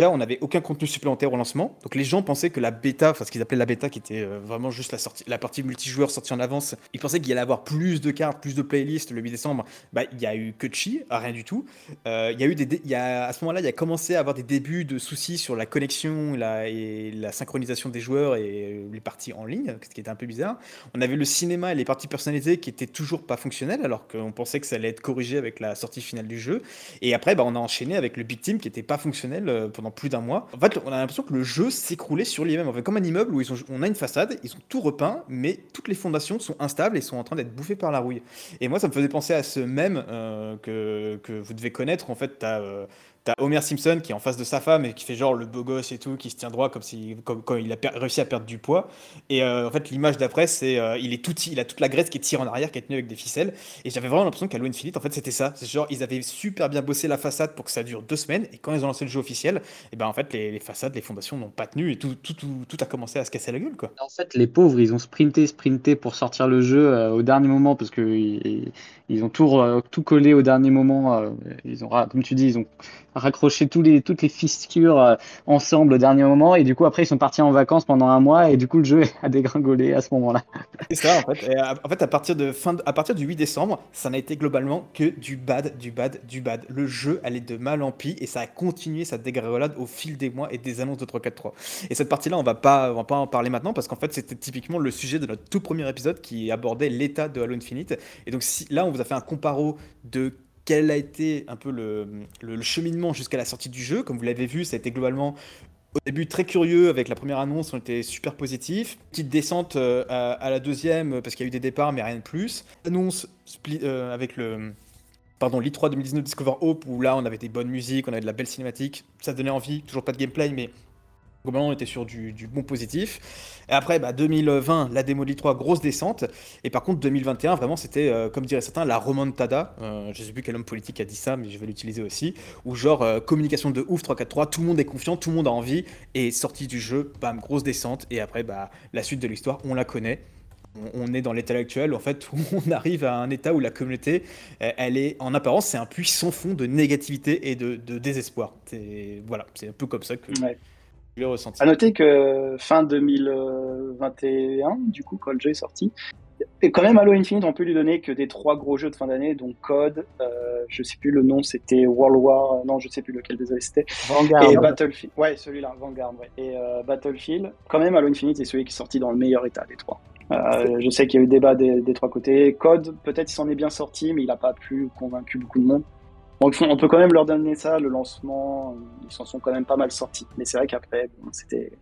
On n'avait aucun contenu supplémentaire au lancement. Donc les gens pensaient que la bêta, enfin ce qu'ils appelaient la bêta, qui était euh, vraiment juste la, sortie, la partie multijoueur sortie en avance, ils pensaient qu'il y allait avoir plus de cartes, plus de playlists le 8 décembre. Bah, il y a eu que chi, rien du tout. Euh, il y a eu des, il y a, à ce moment-là, il y a commencé à avoir des débuts de soucis sur la connexion la, et la synchronisation des joueurs et les parties en ligne, ce qui était un peu bizarre. On avait le cinéma et les parties personnalisées qui étaient toujours pas fonctionnelles, alors qu'on pensait que ça allait être corrigé avec la sortie finale du jeu. Et après, bah, on a enchaîné avec le Big Team qui était pas fonctionnel euh, plus d'un mois. En fait, on a l'impression que le jeu s'écroulait sur lui-même. En comme un immeuble où ils on a une façade, ils ont tout repeint, mais toutes les fondations sont instables et sont en train d'être bouffées par la rouille. Et moi, ça me faisait penser à ce même euh, que, que vous devez connaître. En fait, t'as euh, Homer Simpson qui est en face de sa femme et qui fait genre le beau gosse et tout, qui se tient droit comme si comme, quand il a réussi à perdre du poids. Et euh, en fait, l'image d'après, c'est euh, il est tout, il a toute la graisse qui tire en arrière, qui est tenue avec des ficelles. Et j'avais vraiment l'impression qu'Halo Infinite, en fait, c'était ça. C'est genre ils avaient super bien bossé la façade pour que ça dure deux semaines. Et quand ils ont lancé le jeu officiel, et ben en fait les, façades, les fondations n'ont pas tenu et tout, a commencé à se casser la gueule quoi. En fait, les pauvres, ils ont sprinté, sprinté pour sortir le jeu euh, au dernier moment parce que ils, ont tout, collé au dernier moment. ils ont, comme tu dis, ils ont les, toutes les fistures euh, ensemble au dernier moment et du coup après ils sont partis en vacances pendant un mois et du coup le jeu a dégringolé à ce moment-là. C'est ça en fait. À, en fait, à partir, de fin à partir du 8 décembre, ça n'a été globalement que du bad, du bad, du bad. Le jeu allait de mal en pis et ça a continué sa dégringolade au fil des mois et des annonces de 3-4-3. Et cette partie-là, on va pas, on va pas en parler maintenant parce qu'en fait, c'était typiquement le sujet de notre tout premier épisode qui abordait l'état de Halo Infinite. Et donc si, là, on vous a fait un comparo de quel a été un peu le, cheminement jusqu'à la sortie du jeu. Comme vous l'avez vu, ça a été globalement au début très curieux avec la première annonce, on était super positif. Petite descente euh, à, la deuxième parce qu'il y a eu des départs mais rien de plus. Annonce spli- euh, avec le pardon l'I3 2019 Discover Hope où là on avait des bonnes musiques, on avait de la belle cinématique, ça donnait envie. Toujours pas de gameplay mais globalement on était sur du, bon positif. Et après bah, 2020 la démo de l'I3 grosse descente et par contre 2021 vraiment c'était euh, comme diraient certains la remontada. Euh, je sais plus quel homme politique a dit ça mais je vais l'utiliser aussi où genre euh, communication de ouf 3-4-3, tout le monde est confiant, tout le monde a envie, et sortie du jeu, bam, grosse descente, et après, bah, la suite de l'histoire, on la connaît. On, est dans l'état actuel, en fait, où on arrive à un état où la communauté, euh, elle est, en apparence, c'est un puits sans fond de négativité et de, désespoir. Voilà, c'est un peu comme ça que. Je l'ai ressenti. À noter que fin 2021, du coup, quand le jeu est sorti, et quand même Halo Infinite, on peut lui donner que des trois gros jeux de fin d'année, donc Code, euh, je sais plus le nom, c'était World War, non, je sais plus lequel désolé c'était, et Battlefield. Ouais, celui-là, Vanguard, ouais. Et euh, Battlefield, quand même Halo Infinite est celui qui est sorti dans le meilleur état des trois. Euh, je sais qu'il y a eu débat des, des trois côtés. Code, peut-être il s'en est bien sorti, mais il n'a pas pu convaincu beaucoup de monde. Donc on peut quand même leur donner ça, le lancement, ils s'en sont quand même pas mal sortis. Mais c'est vrai qu'après, bon, c'était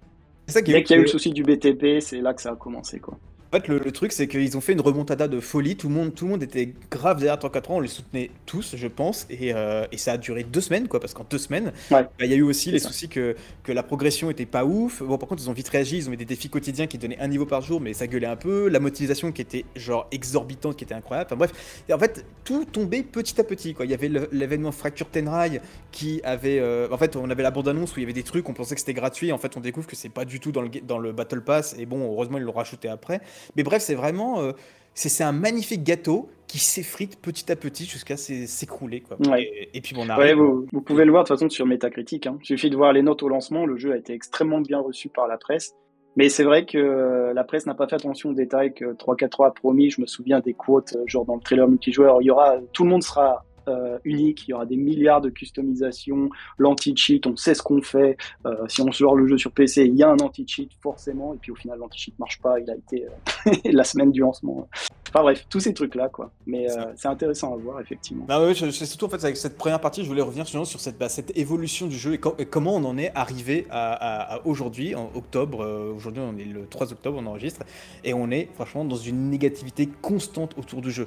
Dès qu'il y a eu le souci du BTP, c'est là que ça a commencé. Quoi. En fait, le, le truc, c'est qu'ils ont fait une remontada de folie. Tout le monde, tout le monde était grave derrière 3-4 ans. On les soutenait tous, je pense. Et, euh, et ça a duré deux semaines, quoi. Parce qu'en deux semaines, Ouais. bah, il y a eu aussi les ça. soucis que, que la progression était pas ouf. Bon, par contre, ils ont vite réagi. Ils ont mis des défis quotidiens qui donnaient un niveau par jour, mais ça gueulait un peu. La motivation qui était genre exorbitante, qui était incroyable. Enfin bref, et en fait, tout tombait petit à petit, quoi. Il y avait l'événement Fracture Tenrail qui avait. euh, en fait, on avait la bande-annonce où il y avait des trucs, on pensait que c'était gratuit. En fait, on découvre que c'est pas du tout dans le, dans le Battle Pass. Et bon, heureusement, ils l'ont rajouté après. Mais bref, c'est vraiment. euh, c'est un magnifique gâteau qui s'effrite petit à petit jusqu'à s'é- s'écrouler. Ouais. Et, et puis bon, on Ouais, arrive. vous, vous pouvez le voir de toute façon sur Metacritic. Hein. Il suffit de voir les notes au lancement. Le jeu a été extrêmement bien reçu par la presse. Mais c'est vrai que euh, la presse n'a pas fait attention aux détails que 343 a promis. Je me souviens des quotes, euh, genre dans le trailer multijoueur, il y aura, tout le monde sera euh, unique. Il y aura des milliards de customisations, l'anti-cheat, on sait ce qu'on fait. Euh, si on sort le jeu sur PC, il y a un anti-cheat forcément. Et puis au final, l'anti-cheat marche pas. Il a été euh, la semaine du lancement. Enfin bref, tous ces trucs-là, quoi. Mais euh, c'est intéressant à voir, effectivement. Bah je- c'est surtout en fait avec cette première partie, je voulais revenir sur, sur cette, bah, cette évolution du jeu et, co- et comment on en est arrivé à, à- à aujourd'hui, en octobre. euh, aujourd'hui, on est le 3 octobre, on enregistre, et on est franchement dans une négativité constante autour du jeu.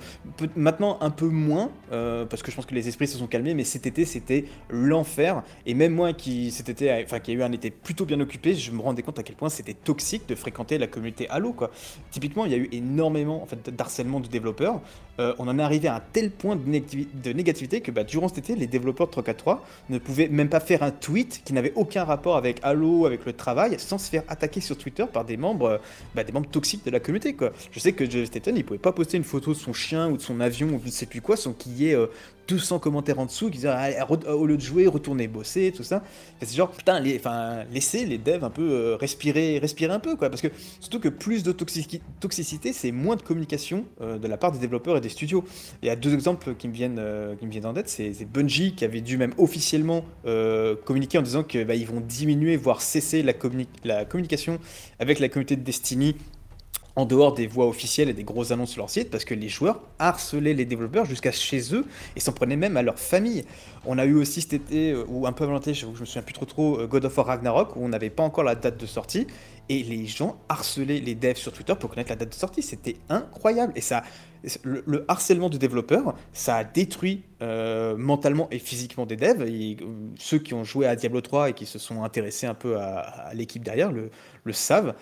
Maintenant, un peu moins, euh, parce que je pense que les esprits se sont calmés, mais cet été, c'était l'enfer. Et même moi, qui cet été, enfin, qui a eu un été plutôt bien occupé, je me rendais compte à quel point c'était toxique de fréquenter la communauté Halo, quoi. Typiquement, il y a eu énormément en fait, d'harcèlement de développeurs. Euh, on en est arrivé à un tel point de, négati- de négativité que bah, durant cet été, les développeurs de 343 ne pouvaient même pas faire un tweet qui n'avait aucun rapport avec Halo, avec le travail, sans se faire attaquer sur Twitter par des membres, euh, bah, des membres toxiques de la communauté. Quoi. Je sais que Joe Staten, il pouvait pas poster une photo de son chien ou de son avion ou je ne sais plus quoi sans qu'il y ait euh, 200 commentaires en dessous qui disaient re- au lieu de jouer, retournez bosser, tout ça. C'est genre, putain, laissez les devs un peu euh, respirer, respirer un peu, quoi. Parce que surtout que plus de toxici- toxicité, c'est moins de communication euh, de la part des développeurs et des studios. Il y a deux exemples qui me viennent, euh, qui me viennent en tête. C'est Bungie qui avait dû même officiellement communiquer en disant que bah, vont diminuer, voire cesser la communication avec la communauté de Destiny en dehors des voix officielles et des grosses annonces sur leur site, parce que les joueurs harcelaient les développeurs jusqu'à chez eux et s'en prenaient même à leur famille. On a eu aussi cet été, euh, ou un peu avant l'été, je, me souviens plus trop trop, euh, God of War Ragnarok, où on n'avait pas encore la date de sortie, et les gens harcelaient les devs sur Twitter pour connaître la date de sortie. C'était incroyable. Et ça, le, le harcèlement de développeurs, ça a détruit euh, mentalement et physiquement des devs. Et, ceux qui ont joué à Diablo 3 et qui se sont intéressés un peu à, l'équipe derrière le, savent.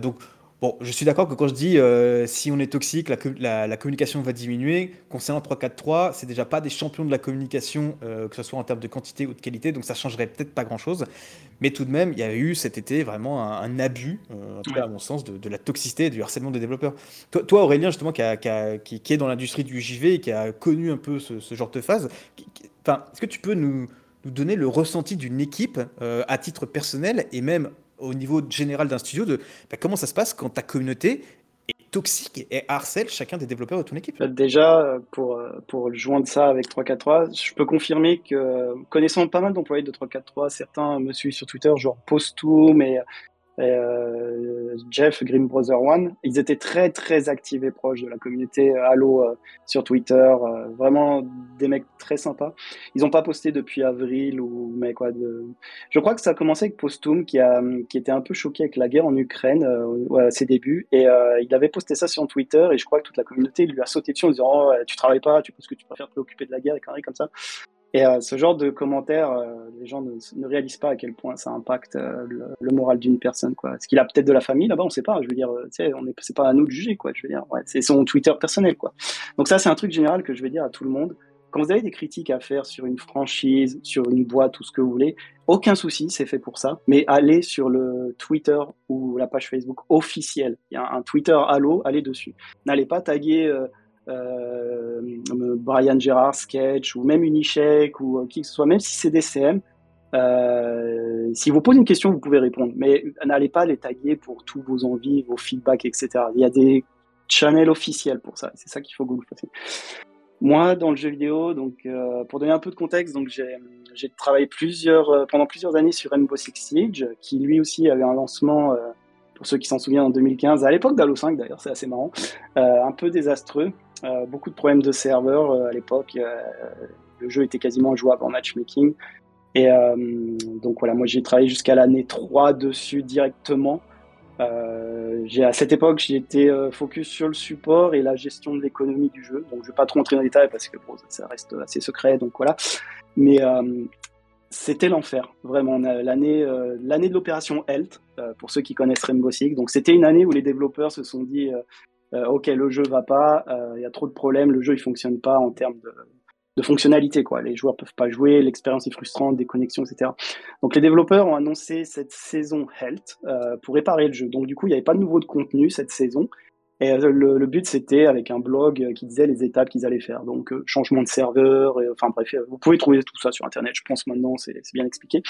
Donc, Bon, je suis d'accord que quand je dis euh, si on est toxique, la, co- la- la communication va diminuer. Concernant 343, c'est déjà pas des champions de la communication, euh, que ce soit en termes de quantité ou de qualité, donc ça changerait peut-être pas grand-chose. Mais tout de même, il y a eu cet été vraiment un, un abus, euh, en tout cas à mon sens, de, de la toxicité et du harcèlement des développeurs. Toi, toi, Aurélien, justement, qui, a- qui a- qui- qui est dans l'industrie du JV et qui a connu un peu ce, ce genre de phase, est-ce que tu peux nous, nous donner le ressenti d'une équipe à titre personnel et même au niveau général d'un studio de bah, comment ça se passe quand ta communauté est toxique et harcèle chacun des développeurs de ton équipe? Bah, Déjà, pour, pour joindre ça avec 343, je peux confirmer que, connaissant pas mal d'employés de 343, certains me suivent sur Twitter, genre Postum et, euh, Jeff Green Brother One, ils étaient très très actifs et proches de la communauté euh, Halo euh, sur Twitter, vraiment des mecs très sympas. Ils n'ont pas posté depuis avril ou mais quoi de. Je crois que ça a commencé avec Postum qui a qui était un peu choqué avec la guerre en Ukraine à ses débuts et il avait posté ça sur Twitter et je crois que toute la communauté lui a sauté dessus en disant oh, tu travailles pas, tu penses que tu préfères te préoccuper de la guerre et conneries comme ça. Et euh, ce genre de commentaires, euh, les gens ne, réalisent pas à quel point ça impacte euh, le, moral d'une personne. Est-ce qu'il a peut-être de la famille là-bas? On ne sait pas. Je veux dire, c'est pas à nous de juger. C'est son Twitter personnel. Donc ça, c'est un truc général que je vais dire à tout le monde. Quand vous avez des critiques à faire sur une franchise, sur une boîte, tout ce que vous voulez, aucun souci, c'est fait pour ça. Mais allez sur le Twitter ou la page Facebook officielle. Il y a un Twitter Halo, allez dessus. N'allez pas taguer. Brian Gerard Sketch ou même Unichek ou euh, qui que ce soit, même si c'est des CM, euh, si vous posez une question, vous pouvez répondre, mais n'allez pas les taguer pour tous vos envies, vos feedbacks, etc. Il y a des channels officiels pour ça, c'est ça qu'il faut que vous fassiez. Moi, dans le jeu vidéo, donc euh, pour donner un peu de contexte, donc j'ai travaillé plusieurs euh, pendant plusieurs années sur Rainbow Six Siege, qui lui aussi avait un lancement, euh, pour ceux qui s'en souviennent, en 2015, à l'époque d'Halo 5 d'ailleurs, c'est assez marrant, euh, un peu désastreux, euh, beaucoup de problèmes de serveurs euh, à l'époque. le jeu était quasiment injouable en matchmaking. Et donc voilà, moi j'ai travaillé jusqu'à l'année 3 dessus directement. À cette époque, j'étais focus sur le support et la gestion de l'économie du jeu. Donc je vais pas trop entrer dans les détails parce que bon, ça reste assez secret. Donc voilà. Mais euh, c'était l'enfer, vraiment. Euh, l'année de l'opération Health, euh, pour ceux qui connaissent Rainbow Six. Donc c'était une année où les développeurs se sont dit, euh, ok, le jeu va pas, il y a trop de problèmes, le jeu il fonctionne pas en termes de, fonctionnalité, quoi. Les joueurs peuvent pas jouer, l'expérience est frustrante, des connexions, etc. Donc les développeurs ont annoncé cette saison Health pour réparer le jeu. Donc du coup, il n'y avait pas de nouveau de contenu cette saison. Et euh, le, but, c'était avec un blog euh, qui disait les étapes qu'ils allaient faire. Donc euh, changement de serveur, enfin bref, vous pouvez trouver tout ça sur Internet. Je pense maintenant, c'est bien expliqué.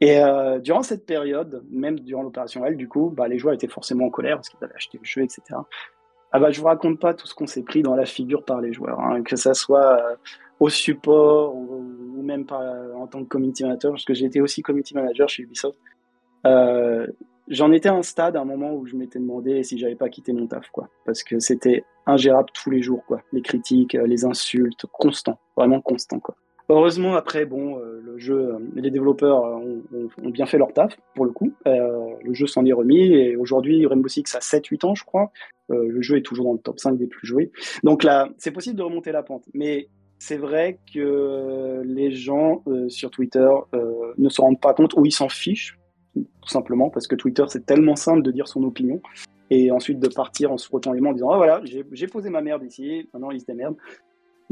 Et durant cette période, même durant l'opération L, du coup, bah, les joueurs étaient forcément en colère parce qu'ils avaient acheté le jeu, etc. Ah bah, je vous raconte pas tout ce qu'on s'est pris dans la figure par les joueurs, hein, que ça soit au support ou, même en tant que community manager, parce que j'ai été aussi community manager chez Ubisoft. J'en étais à un stade, à un moment où je m'étais demandé si j'avais pas quitté mon taf, quoi, parce que c'était ingérable tous les jours, quoi. Les critiques, euh, les insultes, constant, vraiment constant, quoi. Heureusement, après, bon, euh, le jeu, euh, les développeurs ont, ont- bien fait leur taf, pour le coup. Le jeu s'en est remis, et aujourd'hui, Rainbow Six a 7-8 ans, je crois. Le jeu est toujours dans le top 5 des plus joués. Donc là, c'est possible de remonter la pente. Mais c'est vrai que les gens sur Twitter ne se rendent pas compte ou ils s'en fichent, tout simplement, parce que Twitter, c'est tellement simple de dire son opinion. Et ensuite de partir en se frottant les mains en disant Ah voilà, j'ai posé ma merde ici, maintenant ils se démerdent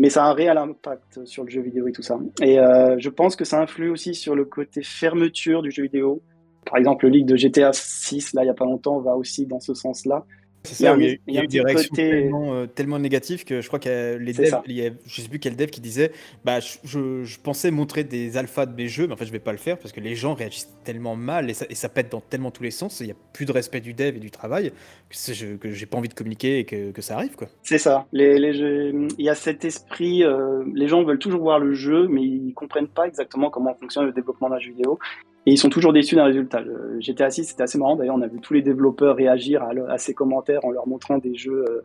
mais ça a un réel impact sur le jeu vidéo et tout ça. Et euh, je pense que ça influe aussi sur le côté fermeture du jeu vidéo. Par exemple, le leak de GTA 6, là, il n'y a pas longtemps, va aussi dans ce sens-là. C'est ça, Il y a il y a eu des réactions côté- tellement, euh, tellement négatives que je crois que les devs, il y a, je sais plus quel dev qui disait, bah je, je- je pensais montrer des alphas de mes jeux, mais en fait je vais pas le faire parce que les gens réagissent tellement mal et ça, et ça pète dans tellement tous les sens, il y a plus de respect du dev et du travail que, je- que j'ai pas envie de communiquer et que, que ça arrive quoi. C'est ça. Les, les jeux- il y a cet esprit, euh, les gens veulent toujours voir le jeu, mais ils comprennent pas exactement comment fonctionne le développement d'un jeu vidéo. Et ils sont toujours déçus d'un résultat. GTA 6, c'était assez marrant. D'ailleurs, on a vu tous les développeurs réagir à, ces commentaires en leur montrant des jeux euh,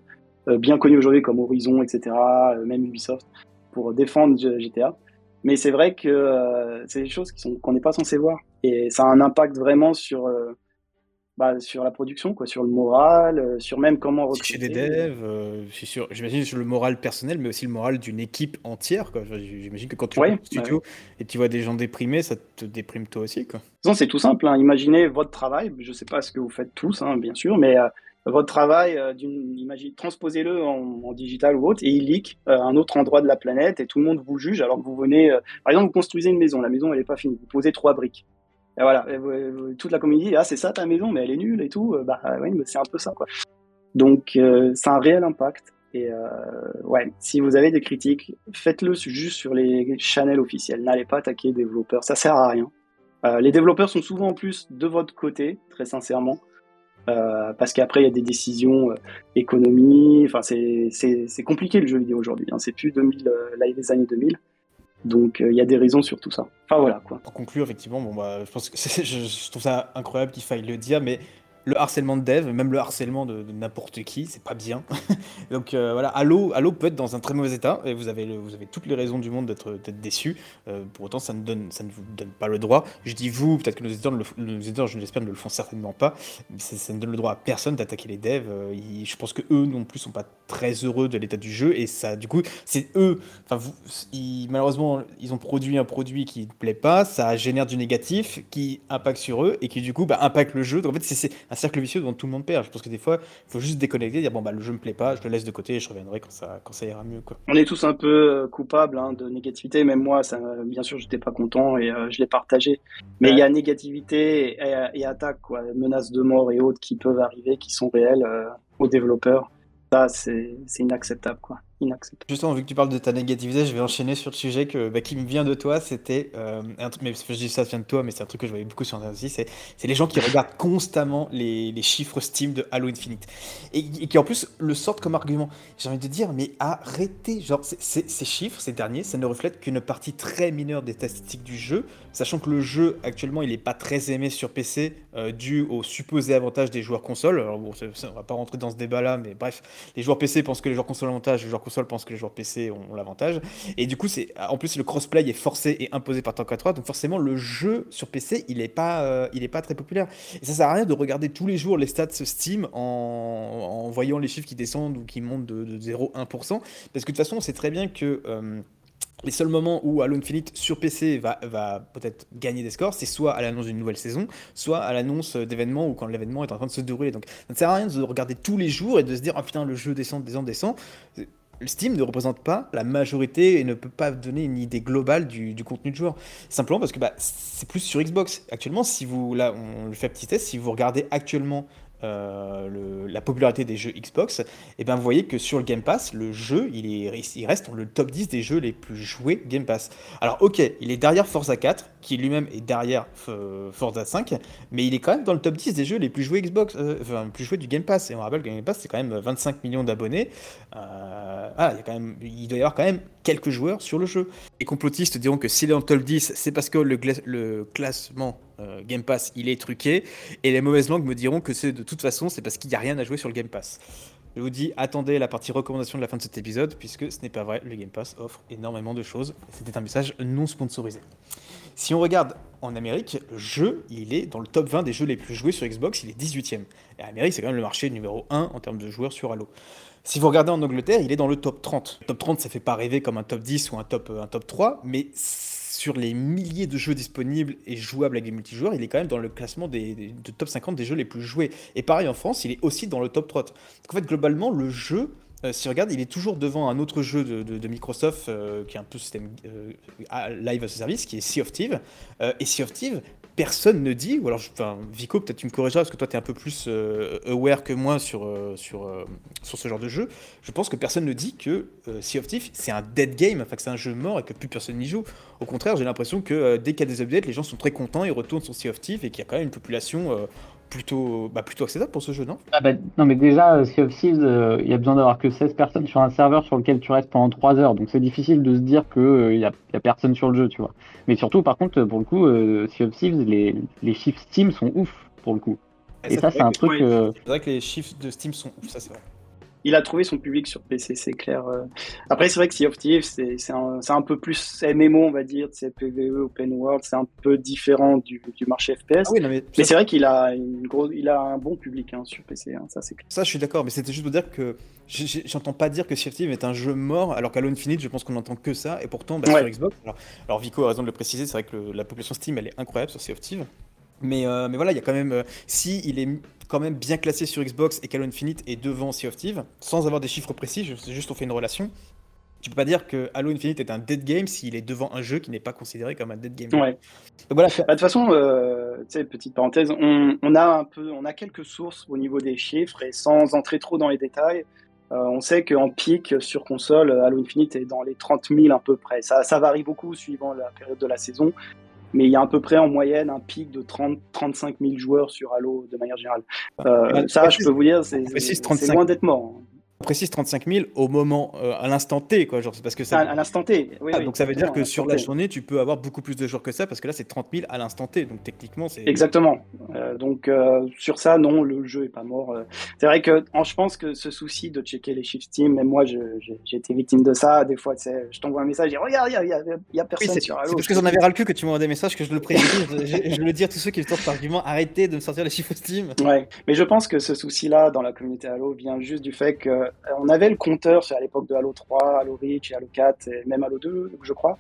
euh, bien connus aujourd'hui comme Horizon, etc., euh, même Ubisoft, pour défendre GTA. Mais c'est vrai que c'est des choses qu'on n'est pas censé voir. Et ça a un impact vraiment sur, bah, sur la production, quoi, sur le moral, euh, sur même comment recruter. chez des devs, euh, j'imagine sur le moral personnel, mais aussi le moral d'une équipe entière. quoi. J'imagine que quand tu Ouais, es au studio et tu vois des gens déprimés, ça te déprime toi aussi. Quoi. Façon, c'est tout simple. hein. Imaginez votre travail. Je ne sais pas ce que vous faites tous, hein, bien sûr, mais euh, votre travail, euh, d'une, imagine, transposez-le en, en digital ou autre, et il leak à un autre endroit de la planète, et tout le monde vous juge alors que vous venez. par exemple, vous construisez une maison. La maison, elle n'est pas finie. Vous posez trois briques. Et voilà. Toute la dit, ah, c'est ça ta maison, mais elle est nulle et tout. Euh, Bah oui, mais c'est un peu ça, quoi. Donc, euh, c'est un réel impact. Et euh, ouais, si vous avez des critiques, faites-le juste sur les channels officiels. N'allez pas attaquer les développeurs, ça sert à rien. Les développeurs sont souvent en plus de votre côté, très sincèrement, parce qu'après il y a des décisions économie. Enfin, c'est compliqué le jeu vidéo aujourd'hui. Hein. C'est plus 2000, euh, là, des années 2000. Donc euh, il y a des raisons sur tout ça. Enfin voilà quoi. Pour conclure, effectivement, bon, bah, je, pense que je trouve ça incroyable qu'il faille le dire, mais le harcèlement de dev, même le harcèlement de, n'importe qui, c'est pas bien. Donc euh, voilà, Halo, Halo peut être dans un très mauvais état, et vous avez, le- vous avez toutes les raisons du monde d'être déçu. Euh, pour autant, ça ne, donne, ça ne vous donne pas le droit. Je dis vous, peut-être que nos éditeurs, nos éditeurs, je l'espère, ne le font certainement pas. mais ça, ne donne le droit à personne d'attaquer les devs. Euh, je pense que eux non plus sont pas très heureux de l'état du jeu, et ça, du coup, c'est eux. Vous, ils- malheureusement, ils ont produit un produit qui ne plaît pas, ça génère du négatif qui impacte sur eux et qui du coup bah, impacte le jeu. Donc en fait, c'est un cercle vicieux dont tout le monde perd. Je pense que des fois, il faut juste déconnecter, dire bon bah le jeu me plaît pas, je le laisse de côté et je reviendrai quand ça, quand ça ira mieux quoi. On est tous un peu euh, coupables hein, de négativité, même moi, ça, bien sûr, j'étais pas content et euh, je l'ai partagé. Mais il y a négativité et, et attaque, quoi, menaces de mort et autres qui peuvent arriver, qui sont réelles euh, aux développeurs. Ça, c'est c'est inacceptable, quoi. Justement, vu que tu parles de ta négativité, je vais enchaîner sur le sujet bah, qui me vient de toi. C'était euh, un truc, mais je ça, vient de toi, mais c'est un truc que je voyais beaucoup sur Internet aussi. C'est les gens qui regardent constamment les, chiffres Steam de Halo Infinite et, qui en plus le sortent comme argument. J'ai envie de dire, mais arrêtez. Genre, ces chiffres, ces derniers, ça ne reflète qu'une partie très mineure des statistiques du jeu, sachant que le jeu actuellement, il n'est pas très aimé sur PC euh, dû au supposé avantage des joueurs console. Alors bon, on va pas rentrer dans ce débat-là, mais bref, les joueurs PC pensent que les joueurs console ont l'avantage, les joueurs console pensent que les joueurs PC ont, l'avantage. Et du coup, c'est en plus le crossplay est forcé et imposé par Tank 3, donc forcément le jeu sur PC, il est pas, euh, il est pas très populaire. Et ça sert à rien de regarder tous les jours les stats Steam en, voyant les chiffres qui descendent ou qui montent de, de 0,1%, parce que de toute façon, on sait très bien que euh, les seuls moments où Halo Infinite sur PC va, va peut-être gagner des scores, c'est soit à l'annonce d'une nouvelle saison, soit à l'annonce d'événements ou quand l'événement est en train de se dérouler. Donc ça ne sert à rien de regarder tous les jours et de se dire, ah putain, le jeu descend, descend, descend. Steam ne représente pas la majorité et ne peut pas donner une idée globale du, contenu de joueur. Simplement parce que bah, c'est plus sur Xbox. Actuellement, si vous, là, on le fait un petit test, si vous regardez actuellement euh, la popularité des jeux Xbox, et ben vous voyez que sur le Game Pass, le jeu, il, est, il reste dans le top 10 des jeux les plus joués Game Pass. Alors ok, il est derrière Forza 4, qui lui-même est derrière euh, Forza 5, mais il est quand même dans le top 10 des jeux les plus joués Xbox, euh, plus joués du Game Pass. Et on rappelle que Game Pass, c'est quand même 25 millions d'abonnés. Il, doit y avoir quand même quelques joueurs sur le jeu. Les complotistes diront que s'il est en top 10, c'est parce que le classement euh, Game Pass, il est truqué. Et les mauvaises langues me diront que c'est de toute façon, c'est parce qu'il n'y a rien à jouer sur le Game Pass. Je vous dis, attendez la partie recommandation de la fin de cet épisode, puisque ce n'est pas vrai, le Game Pass offre énormément de choses. C'était un message non sponsorisé. Si on regarde en Amérique, le jeu, il est dans le top 20 des jeux les plus joués sur Xbox, il est 18ème. Et Amérique, c'est quand même le marché numéro 1 en termes de joueurs sur Halo. Si vous regardez en Angleterre, il est dans le top 30. Le top 30, ça fait pas rêver comme un top 10 ou un top, un top 3, mais sur les milliers de jeux disponibles et jouables avec des multijoueurs, il est quand même dans le classement des, de top 50 des jeux les plus joués. Et pareil en France, il est aussi dans le top 30. Donc en fait, globalement, le jeu, euh, si on regarde, il est toujours devant un autre jeu de, Microsoft euh, qui est un peu système euh, live as a service, qui est Sea of Thieves. Et Sea of Thieves, personne ne dit, ou alors, enfin, Vico, peut-être tu me corrigeras parce que toi tu es un peu plus euh, aware que moi sur, euh, euh, sur ce genre de jeu. Je pense que personne ne dit que Sea of Thieves c'est un dead game, enfin que c'est un jeu mort et que plus personne n'y joue. Au contraire, j'ai l'impression que dès qu'il y a des updates, les gens sont très contents, ils retournent sur Sea of Thieves et qu'il y a quand même une population plutôt, bah, plutôt acceptable pour ce jeu, non? Ah bah, non, mais déjà, euh, Sea of Thieves, euh, il y a besoin d'avoir que 16 personnes sur un serveur sur lequel tu restes pendant 3 heures. Donc c'est difficile de se dire qu'il n'y a, y a personne sur le jeu, tu vois. Mais surtout, par contre, pour le coup, euh, Sea of Thieves, les, les chiffres Steam sont ouf, pour le coup. Et ça, c'est un truc. euh, C'est vrai que les chiffres de Steam sont ouf, ça c'est vrai. Il a trouvé son public sur PC, c'est clair. euh. Après, c'est vrai que Sea of Thieves, c'est un, peu plus MMO, on va dire, c'est PVE, Open World, c'est un peu différent du, du marché FPS. Ah oui, non, mais, c'est vrai qu'il a, une grosse, il a un bon public hein, sur PC, hein, ça c'est clair. ça, je suis d'accord, mais c'était juste pour dire que j'entends pas dire que Sea of Thieves est un jeu mort, alors qu'Halo Infinite, je pense qu'on n'entend que ça, et pourtant, bah, Ouais. sur Xbox, alors, alors Vico a raison de le préciser, c'est vrai que le- la population Steam, elle est incroyable sur Sea of Thieves. Mais, euh, mais voilà, il y a quand même. euh, si il est quand même bien classé sur Xbox et qu'Halo Infinite est devant Sea of Thieves, sans avoir des chiffres précis, juste on fait une relation. Tu peux pas dire que Halo Infinite est un dead game s'il est devant un jeu qui n'est pas considéré comme un dead game. Ouais. Donc voilà, Bah, De toute façon, euh, petite parenthèse, on, on a un peu, on a quelques sources au niveau des chiffres et sans entrer trop dans les détails, euh, on sait qu'en pic sur console, Halo Infinite est dans les 30 000 à peu près. Ça, ça varie beaucoup suivant la période de la saison, mais il y a à peu près en moyenne un pic de 30-35 000 joueurs sur Halo de manière générale. Euh, Ah, ça, je peux vous dire, c'est 35. loin d'être mort. On précise 35 000 au moment, euh, à l'instant T, quoi. Genre, parce que ça. À, à l'instant T. Oui, Ah, oui, donc ça veut dire que sur la journée, tu peux avoir beaucoup plus de joueurs que ça, parce que là, c'est 30 000 à l'instant T. Donc techniquement, c'est. Exactement. Euh, donc euh, sur ça, non, le jeu est pas mort. C'est vrai que en- je pense que ce souci de checker les chiffres Steam, même moi, j'ai été victime de ça. Des fois, je t'envoie un message, et regarde, il y a, a- Oui, personne sur c'est parce que j'en avais ras le cul que tu m'envoies des messages que je le précise. je, le dis à tous ceux qui sortent par argument arrêtez de me sortir les chiffres Steam. Ouais, mais je pense que ce souci-là dans la communauté Halo vient juste du fait que euh, on avait le compteur à l'époque de Halo 3, Halo Reach, Halo 4 et même Halo 2, je crois.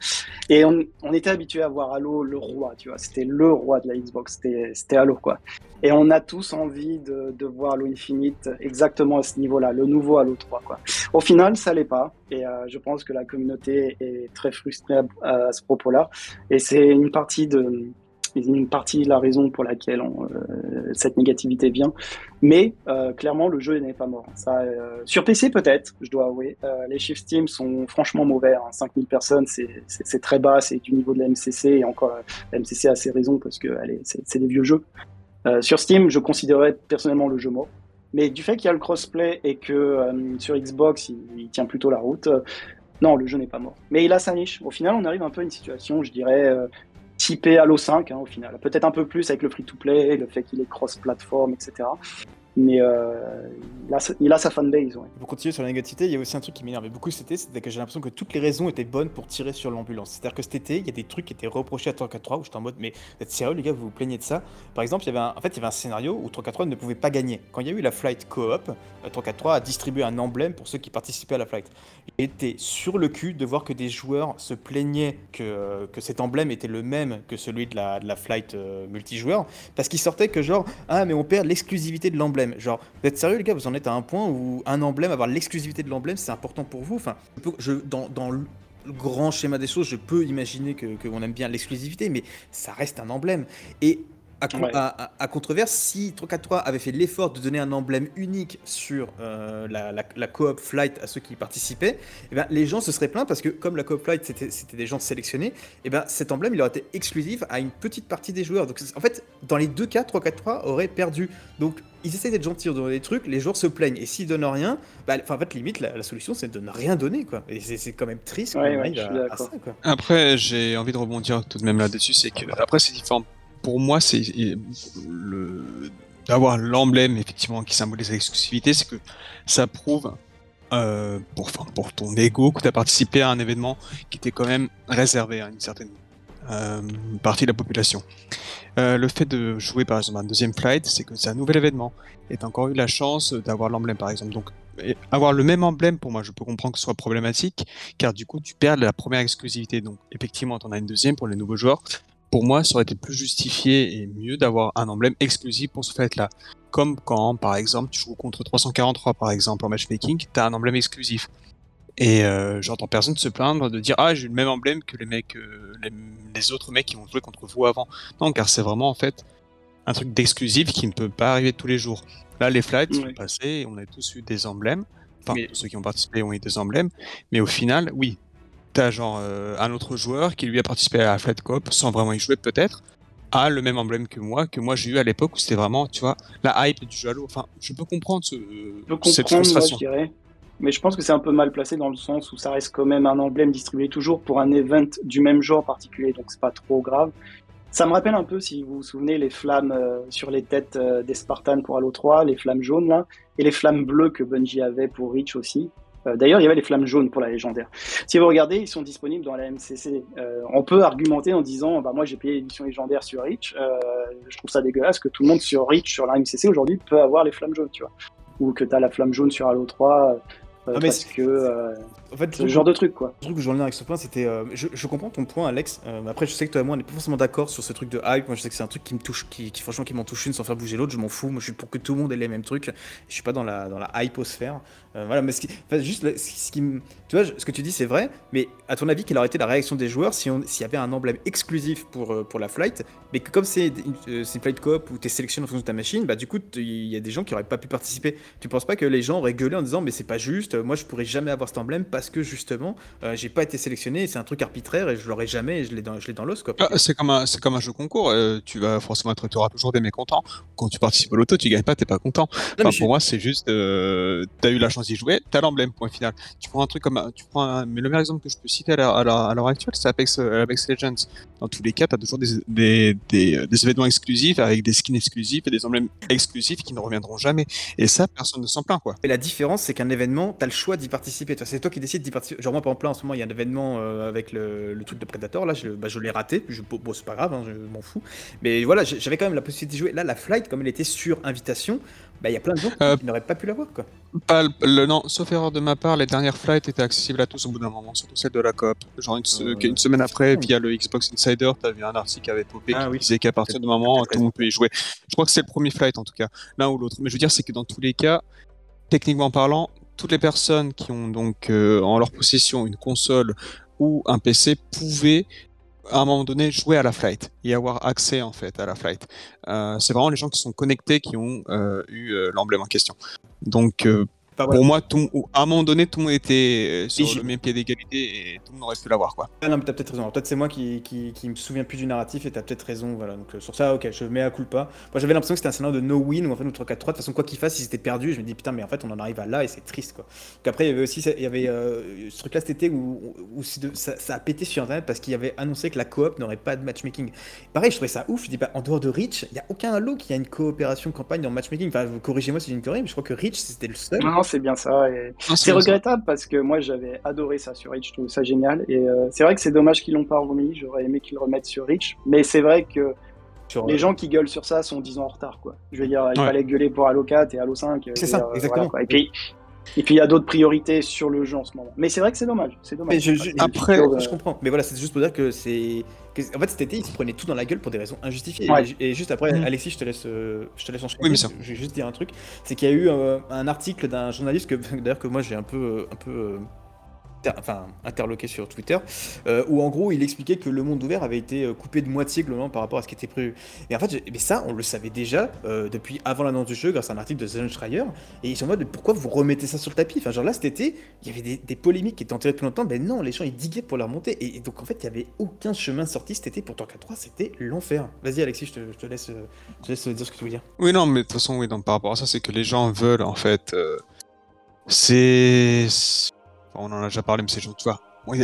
Et on, était habitué à voir Halo le roi, tu vois. C'était le roi de la Xbox, c'était Halo quoi. Et on a tous envie de, de voir Halo Infinite exactement à ce niveau-là, le nouveau Halo 3 quoi. Au final, ça l'est pas. Et euh, je pense que la communauté est très frustrée à, à ce propos-là. Et c'est une partie de une partie de la raison pour laquelle euh, cette négativité vient. Mais euh, clairement, le jeu n'est pas mort. Ça, euh, sur PC peut-être, je dois avouer. Les chiffres Steam sont franchement mauvais. Hein. 5000 personnes, c'est- très bas. C'est du niveau de la MCC. Et encore, la MCC a ses raisons parce que c'est des vieux jeux. Sur Steam, je considérais personnellement le jeu mort. Mais du fait qu'il y a le crossplay et que sur Xbox, il, tient plutôt la route, non, le jeu n'est pas mort. Mais il a sa niche. Au final, on arrive un peu à une situation, je dirais, typée Halo 5, hein, au final. Peut-être un peu plus avec le free-to-play, le fait qu'il est cross-platform, etc. Mais euh, il, a, il sa fanbase, ouais. Pour continuer sur la négativité, il y a aussi un truc qui m'énervait beaucoup cet été, c'était que j'ai l'impression que toutes les raisons étaient bonnes pour tirer sur l'ambulance. C'est-à-dire que cet été, il y a des trucs qui étaient reprochés à 343 où j'étais en mode, mais vous êtes sérieux les gars, vous vous plaignez de ça? Par exemple, il y avait un, en fait, il y avait un scénario où 343 ne pouvait pas gagner. Quand il y a eu la flight co-op, euh, 343 a distribué un emblème pour ceux qui participaient à la flight. Été sur le cul de voir que des joueurs se plaignaient que, euh, que cet emblème était le même que celui de la, de la flight euh, multijoueur, parce qu'il sortait que genre, ah mais on perd l'exclusivité de l'emblème. Genre, vous êtes sérieux les gars, vous en êtes à un point où un emblème, avoir l'exclusivité de l'emblème, c'est important pour vous. Enfin, je dans, dans le le grand schéma des choses, je peux imaginer que qu'on aime bien l'exclusivité, mais ça reste un emblème. Et à, con- Ouais. à- à- à controverse, si 343 avait fait l'effort de donner un emblème unique sur euh, la, la, la coop flight à ceux qui y participaient, eh ben, les gens se seraient plaints parce que comme la coop flight c'était des gens sélectionnés, eh ben, cet emblème il aurait été exclusif à une petite partie des joueurs. Donc en fait, dans les deux cas, 343 aurait perdu. Donc ils essaient d'être gentils, de donner des trucs, les joueurs se plaignent. Et s'ils donnent rien, bah, enfin, en fait, limite, la, la solution c'est de ne rien donner. Quoi. Et c'est c'est quand même triste qu'on Ouais, ouais, arrive je suis à, à d'accord. ça. Quoi. Après, j'ai envie de rebondir tout de même là-dessus, c'est que après c'est différent. Pour moi, c'est d'avoir l'emblème effectivement qui symbolise l'exclusivité, c'est que ça prouve euh, pour, ton ego que tu as participé à un événement qui était quand même réservé à une certaine euh, partie de la population. Euh, le fait de jouer par exemple un deuxième flight, c'est que c'est un nouvel événement et t'as encore eu la chance d'avoir l'emblème par exemple. Donc avoir le même emblème pour moi, je peux comprendre que ce soit problématique car du coup tu perds la première exclusivité. Donc effectivement, tu en as une deuxième pour les nouveaux joueurs. Pour moi, ça aurait été plus justifié et mieux d'avoir un emblème exclusif pour ce fait-là. Comme quand, par exemple, tu joues contre 343, par exemple, en matchmaking, tu as un emblème exclusif. Et euh, j'entends personne se plaindre de dire Ah, j'ai le même emblème que les mecs, euh, les, les autres mecs qui vont jouer contre vous avant. Non, car c'est vraiment en fait un truc d'exclusif qui ne peut pas arriver tous les jours. Là, les flights sont passés on a tous eu des emblèmes. Enfin, Mais- ceux qui ont participé ont eu des emblèmes. Mais au final, oui, t'as genre euh, un autre joueur qui lui a participé à la Flight Cop sans vraiment y jouer peut-être, a le même emblème que moi, que moi j'ai eu à l'époque où c'était vraiment, tu vois, la hype du jeu Halo. Enfin, je peux comprendre ce, Je peux cette comprendre, moi, frustration. je. Mais je pense que c'est un peu mal placé dans le sens où ça reste quand même un emblème distribué toujours pour un event du même genre particulier, donc c'est pas trop grave. Ça me rappelle un peu, si vous vous souvenez, les flammes euh, sur les têtes euh, des Spartans pour Halo 3, les flammes jaunes là, et les flammes bleues que Bungie avait pour Reach aussi. Euh, D'ailleurs, il y avait les flammes jaunes pour la légendaire. Si vous regardez, ils sont disponibles dans la MCC. Euh, on peut argumenter en disant, bah moi j'ai payé l'édition légendaire sur Reach, euh, je trouve ça dégueulasse que tout le monde sur Reach, sur la MCC aujourd'hui, peut avoir les flammes jaunes, tu vois. Ou que tu as la flamme jaune sur Halo 3, euh, Ah, parce que En fait, ce genre de truc, quoi. Le truc où je reviens avec ce point, c'était. euh, je, je comprends ton point, Alex. euh, après, je sais que toi et moi, on n'est pas forcément d'accord sur ce truc de hype. Moi, je sais que c'est un truc qui me touche, qui, qui franchement, qui m'en touche une sans faire bouger l'autre. Je m'en fous. Moi, je suis pour que tout le monde ait les mêmes trucs. Je suis pas dans la, dans la hyposphère. Euh, voilà, mais ce qui, enfin, juste ce qui- ce qui me- Tu vois, ce que tu dis, c'est vrai. Mais à ton avis, quelle aurait été la réaction des joueurs si s'il y avait un emblème exclusif pour, pour la flight, mais que comme c'est une, flight coop où tu es sélectionné en fonction de ta machine, bah du coup, il y a des gens qui auraient pas pu participer. Tu penses pas que les gens auraient gueulé en disant, mais c'est pas juste. Moi, je pourrais jamais avoir cet emblème parce que justement. Euh, j'ai pas été sélectionné, c'est un truc arbitraire et je l'aurai jamais et je l'ai dans, je l'ai dans l'os quoi. Ah, c'est comme un, c'est comme un jeu concours. euh, tu vas forcément être, tu auras toujours des mécontents. Quand tu participes au loto, tu gagnes pas, t'es pas content. Non, Enfin, mais je- pour moi, c'est juste, euh, t'as eu la chance d'y jouer, t'as l'emblème, point final. Tu prends un truc comme, tu prends un- mais le meilleur exemple que je peux citer à l'heure, à l'heure- à l'heure actuelle, c'est Apex, euh, Apex Legends. Dans tous les cas, t'as toujours des, des, des, euh, des événements exclusifs avec des skins exclusifs et des emblèmes exclusifs qui ne reviendront jamais. Et ça, personne ne s'en plaint, quoi. Et la différence, c'est qu'un événement, t'as le choix d'y participer. Toi, C'est toi qui décides d'y participer. Genre moi, par exemple, là, en ce moment, il y a un événement euh, avec le, le truc de Predator. Là, je, bah, je l'ai raté. Je, bon, c'est pas grave, hein, je m'en fous. Mais voilà, j'avais quand même la possibilité d'y jouer. Là, la flight, comme elle était sur invitation, bah, il y a plein de gens qui- Euh, qui n'auraient pas pu l'avoir quoi. Pas le, le- non, sauf erreur de ma part, les dernières flights étaient accessibles à tous au bout d'un moment, surtout celles de la coop. Genre une, Euh, une semaine après, via le Xbox Insider, t'as vu un article qui avait popé Ah qui oui. disait qu'à partir du moment tout le monde peut y jouer. Je crois que c'est le premier flight en tout cas, l'un ou l'autre. Mais je veux dire, c'est que dans tous les cas, techniquement parlant, toutes les personnes qui ont donc euh, en leur possession une console ou un PC pouvaient à un moment donné jouer à la flight et avoir accès en fait à la flight. Euh, c'est vraiment les gens qui sont connectés qui ont euh, eu l'emblème en question. Donc Enfin, voilà. pour moi, tout, à un moment donné, tout le monde était euh, sur Et le même pied d'égalité et tout le monde aurait pu l'avoir quoi. Ah non, mais t'as peut-être raison. Alors, Peut-être c'est moi qui, qui, qui me souviens plus du narratif et t'as peut-être raison. Voilà. Donc euh, sur ça, ok, je mets à culpa. Moi, j'avais l'impression que c'était un scénario de no win ou en fait, ou 3 4 3 De toute façon, quoi qu'il fasse, ils étaient perdus. Je me dis putain, mais en fait, on en arrive à là et c'est triste quoi. Donc après, il y avait aussi il y avait euh, ce truc-là cet été où, où c'est de- ça, ça a pété sur internet parce qu'il y avait annoncé que la coop n'aurait pas de matchmaking. Pareil, je trouvais ça ouf. Je dis bah, en dehors de Reach, il y a aucun Halo qui a une coopération campagne dans matchmaking. Enfin, vous corrigez-moi si j'ai une connerie, mais je crois que Reach c'était le seul. Non, c'est bien ça. et Non, C'est ça. regrettable parce que moi j'avais adoré ça sur Reach, je trouve ça génial. Et euh, c'est vrai que c'est dommage qu'ils l'ont pas remis, j'aurais aimé qu'ils le remettent sur Reach. Mais c'est vrai que Sur, les euh, gens qui gueulent sur ça sont 10 ans en retard. quoi. Je veux dire, il Ouais. fallait gueuler pour Halo 4 et Halo 5. euh, C'est ça, dire, euh, exactement. quoi. Et puis et puis il y a d'autres priorités sur le jeu en ce moment. Mais c'est vrai que c'est dommage. C'est dommage. Mais je- je- après, Je comprends, mais voilà, c'est juste pour dire que c'est. En fait, cet été, ils se prenaient tout dans la gueule pour des raisons injustifiées. Ouais. Et, et juste après, Mhm. Alexis, je te laisse, euh, je te laisse enchaîner. Oui, bien sûr. Je vais juste dire un truc, c'est qu'il y a eu euh, un article d'un journaliste que, d'ailleurs, que moi j'ai un peu, euh, un peu euh, enfin, interloqué sur Twitter, euh, où en gros il expliquait que le monde ouvert avait été euh, coupé de moitié globalement par rapport à ce qui était prévu. Et en fait, mais ça, on le savait déjà euh, depuis avant l'annonce du jeu grâce à un article de Zen Schreier. Et ils sont en mode pourquoi vous remettez ça sur le tapis? Enfin, genre là cet été, il y avait des, polémiques qui étaient enterrées depuis longtemps, mais non, les gens ils diguaient pour la remonter. Et, donc en fait, il y avait aucun chemin sorti cet été pour Torque 3, c'était l'enfer. Vas-y Alexis, je te, laisse, je te laisse dire ce que tu veux dire. Oui, non, mais de toute façon, oui, donc, par rapport à ça, c'est que les gens veulent, en fait. c'est. On en a déjà parlé, mais c'est genre, tu vois,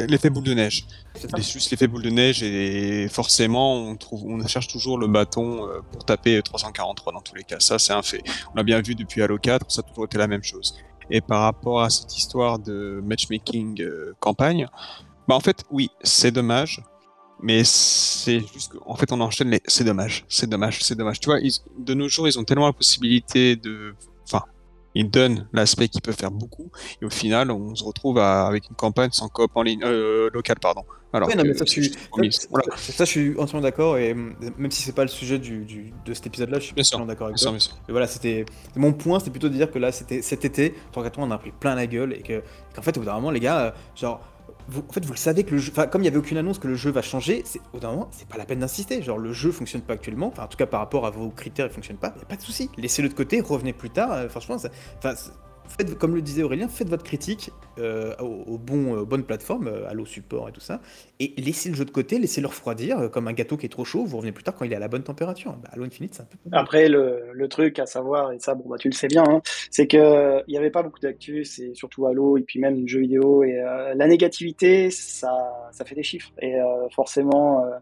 l'effet boule de neige. C'est juste l'effet boule de neige et forcément, on, trouve, on cherche toujours le bâton euh, pour taper 343 dans tous les cas. Ça, c'est un fait. On l'a bien vu depuis Halo 4, ça a toujours été la même chose. Et par rapport à cette histoire de matchmaking euh, campagne, bah en fait, oui, c'est dommage. Mais c'est juste qu'en fait, on enchaîne les. C'est dommage, c'est dommage, c'est dommage. Tu vois, ils- de nos jours, ils ont tellement la possibilité de. Ils donnent l'aspect qu'ils peuvent faire beaucoup. Et au final, on se retrouve à- avec une campagne sans coop en ligne. Euh, local, pardon. Alors, Ouais, non, mais ça, tu- juste ça, Voilà. je suis entièrement d'accord, et même si c'est pas le sujet du, du- de cet épisode-là, je suis entièrement d'accord avec Bien toi. bien sûr. Voilà, c'était mon point, c'était plutôt de dire que là, c'était cet été, Torque 3, on a pris plein la gueule, et que qu'en fait, au bout d'un moment, les gars, euh, genre. En fait, vous le savez que le jeu, comme il y avait aucune annonce que le jeu va changer, c'est au d'un moment, c'est pas la peine d'insister. Genre, le jeu fonctionne pas actuellement, enfin, en tout cas par rapport à vos critères, il fonctionne pas. Y a pas de souci, laissez-le de côté, revenez plus tard. euh, franchement, ça- comme le disait Aurélien, faites votre critique euh, aux, aux bonnes plateformes, euh, Halo Support et tout ça, et laissez le jeu de côté, laissez-le refroidir, euh, comme un gâteau qui est trop chaud, vous revenez plus tard quand il est à la bonne température. Bah, Halo Infinite, c'est un peu. Après, le, le truc à savoir, et ça, bon, bah, tu le sais bien, hein, c'est que il n'y avait pas beaucoup d'actu, c'est surtout Halo et puis même jeux vidéo. Et euh, la négativité, ça, ça fait des chiffres. Et euh, forcément, euh,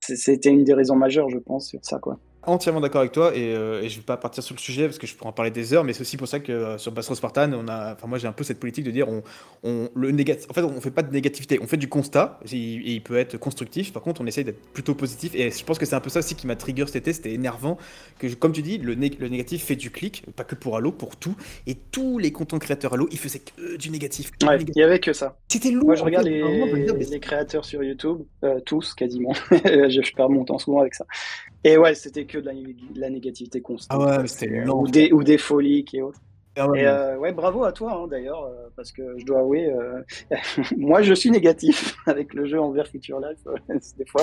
c'était une des raisons majeures, je pense, sur ça, quoi. Entièrement d'accord avec toi et, euh, et je vais pas partir sur le sujet parce que je pourrais en parler des heures, mais c'est aussi pour ça que euh, sur Bastro Spartan, on a, enfin moi j'ai un peu cette politique de dire on, on le négatif, en fait on fait pas de négativité, on fait du constat et il, et il peut être constructif. Par contre on essaye d'être plutôt positif et je pense que c'est un peu ça aussi qui m'a trigger cet été, c'était énervant que comme tu dis le, né- le négatif fait du clic, pas que pour Halo, pour tout et tous les content créateurs Halo ils faisaient que du négatif. que du Ouais, négatif. il n'y avait que ça. C'était lourd. Moi, je regarde les, dire, mais les créateurs sur YouTube, euh, tous quasiment. je perds mon temps souvent avec ça. Et ouais, c'était que de la, de la négativité constante. Ah ouais, c'était ou, des, ou des folies et autres. Et euh, ouais, bravo à toi hein, d'ailleurs, euh, parce que je dois avouer, euh, moi je suis négatif avec le jeu envers Future Life euh, des fois.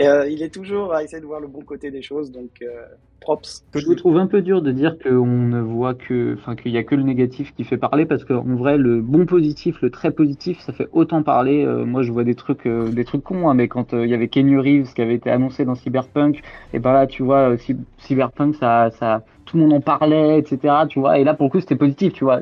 Et euh, il est toujours à essayer de voir le bon côté des choses, donc euh, props. Je vous trouve un peu dur de dire qu'on ne voit que, enfin, qu'il y a que le négatif qui fait parler parce qu'en vrai, le bon positif, le très positif, ça fait autant parler. Euh, moi, je vois des trucs, euh, des trucs cons, hein, mais quand euh, il y avait Kenny Reeves qui avait été annoncé dans Cyberpunk, et ben là, tu vois, euh, Cy- Cyberpunk, ça, ça, tout le monde en parlait, etc. Tu vois, et là, pour le coup, c'était positif, tu vois.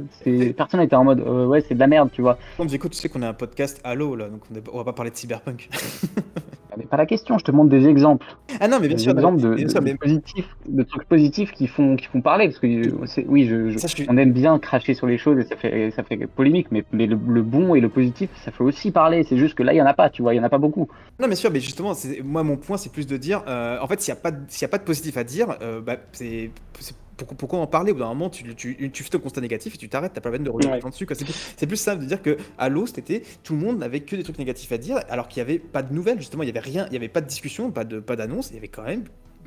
Personne n'était en mode, euh, ouais, c'est de la merde, tu vois. Comme écoute, tu sais qu'on a un podcast Halo là, donc on, est- on va pas parler de cyberpunk. Mais pas la question. Je te montre des exemples. ah non mais bien des sûr, exemples de, bien sûr, de- mais de positifs, de trucs positifs qui font, qui font parler. Parce que euh, oui, je, je- Ça, je suis- on aime bien cracher sur les choses et ça fait, ça fait polémique, mais, mais le, le bon et le positif, ça fait aussi parler. C'est juste que là, il y en a pas, tu vois, il y en a pas beaucoup. Non, bien sûr, mais justement, moi, mon point, c'est plus de dire, euh, en fait, s'il n'y a, pas de- y a pas de positif à dire, euh, bah, c'est. Pourquoi, pourquoi en parler? Au bout d'un moment, tu, tu, tu fais ton constat négatif et tu t'arrêtes, t'as pas la peine de revenir Ouais. dessus. C'est plus, simple de dire que Halo, cet été, tout le monde n'avait que des trucs négatifs à dire, alors qu'il n'y avait pas de nouvelles, justement, il n'y avait rien, il n'y avait pas de discussion, pas d'annonce, il y avait quand même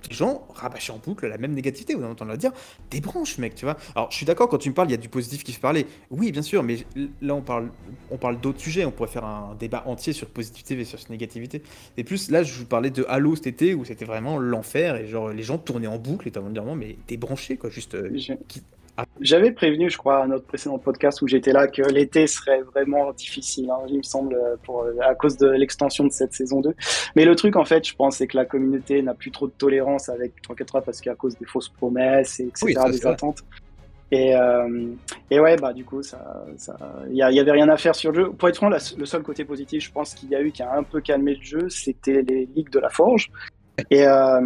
des gens rabâchaient en boucle la même négativité. On leur dire, des branches, mec, tu vois. Alors, je suis d'accord, quand tu me parles, il y a du positif qui fait parler. Oui, bien sûr, mais là, on parle, on parle d'autres sujets. On pourrait faire un débat entier sur positivité et sur négativité. Et plus, là, je vous parlais de Halo cet été où c'était vraiment l'enfer et genre les gens tournaient en boucle et t'as envie de dire, mais t'es branché, quoi, juste. euh, qui- J'avais prévenu, je crois, à notre précédent podcast où j'étais là, que l'été serait vraiment difficile, hein, il me semble, euh, pour, euh, à cause de l'extension de cette saison 2. Mais le truc, en fait, je pense, c'est que la communauté n'a plus trop de tolérance avec 343 parce qu'à cause des fausses promesses, et etc., Oui, ça, des vrai. attentes. Et, euh, et ouais, bah, du coup, ça, ça, il y, a- il y avait rien à faire sur le jeu. Pour être franc, la- le seul côté positif, je pense qu'il y a eu qui a un peu calmé le jeu, c'était les ligues de la Forge. Et euh,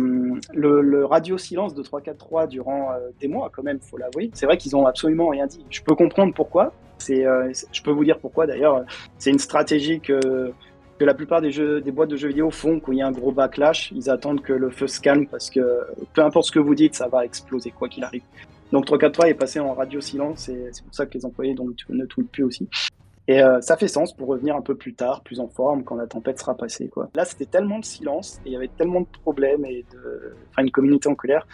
le, radio silence de 343 durant euh, des mois, quand même, faut l'avouer. C'est vrai qu'ils ont absolument rien dit. Je peux comprendre pourquoi. C'est, euh, je peux vous dire pourquoi d'ailleurs. C'est une stratégie que, que la plupart des, boîtes de jeux vidéo font quand il y a un gros backlash. Ils attendent que le feu se calme parce que peu importe ce que vous dites, ça va exploser quoi qu'il arrive. Donc 343 est passé en radio silence et c'est pour ça que les employés ne tweetent plus aussi. Et euh, ça fait sens pour revenir un peu plus tard, plus en forme, quand la tempête sera passée. Quoi. Là, c'était tellement de silence et il y avait tellement de problèmes et de... enfin, une communauté en colère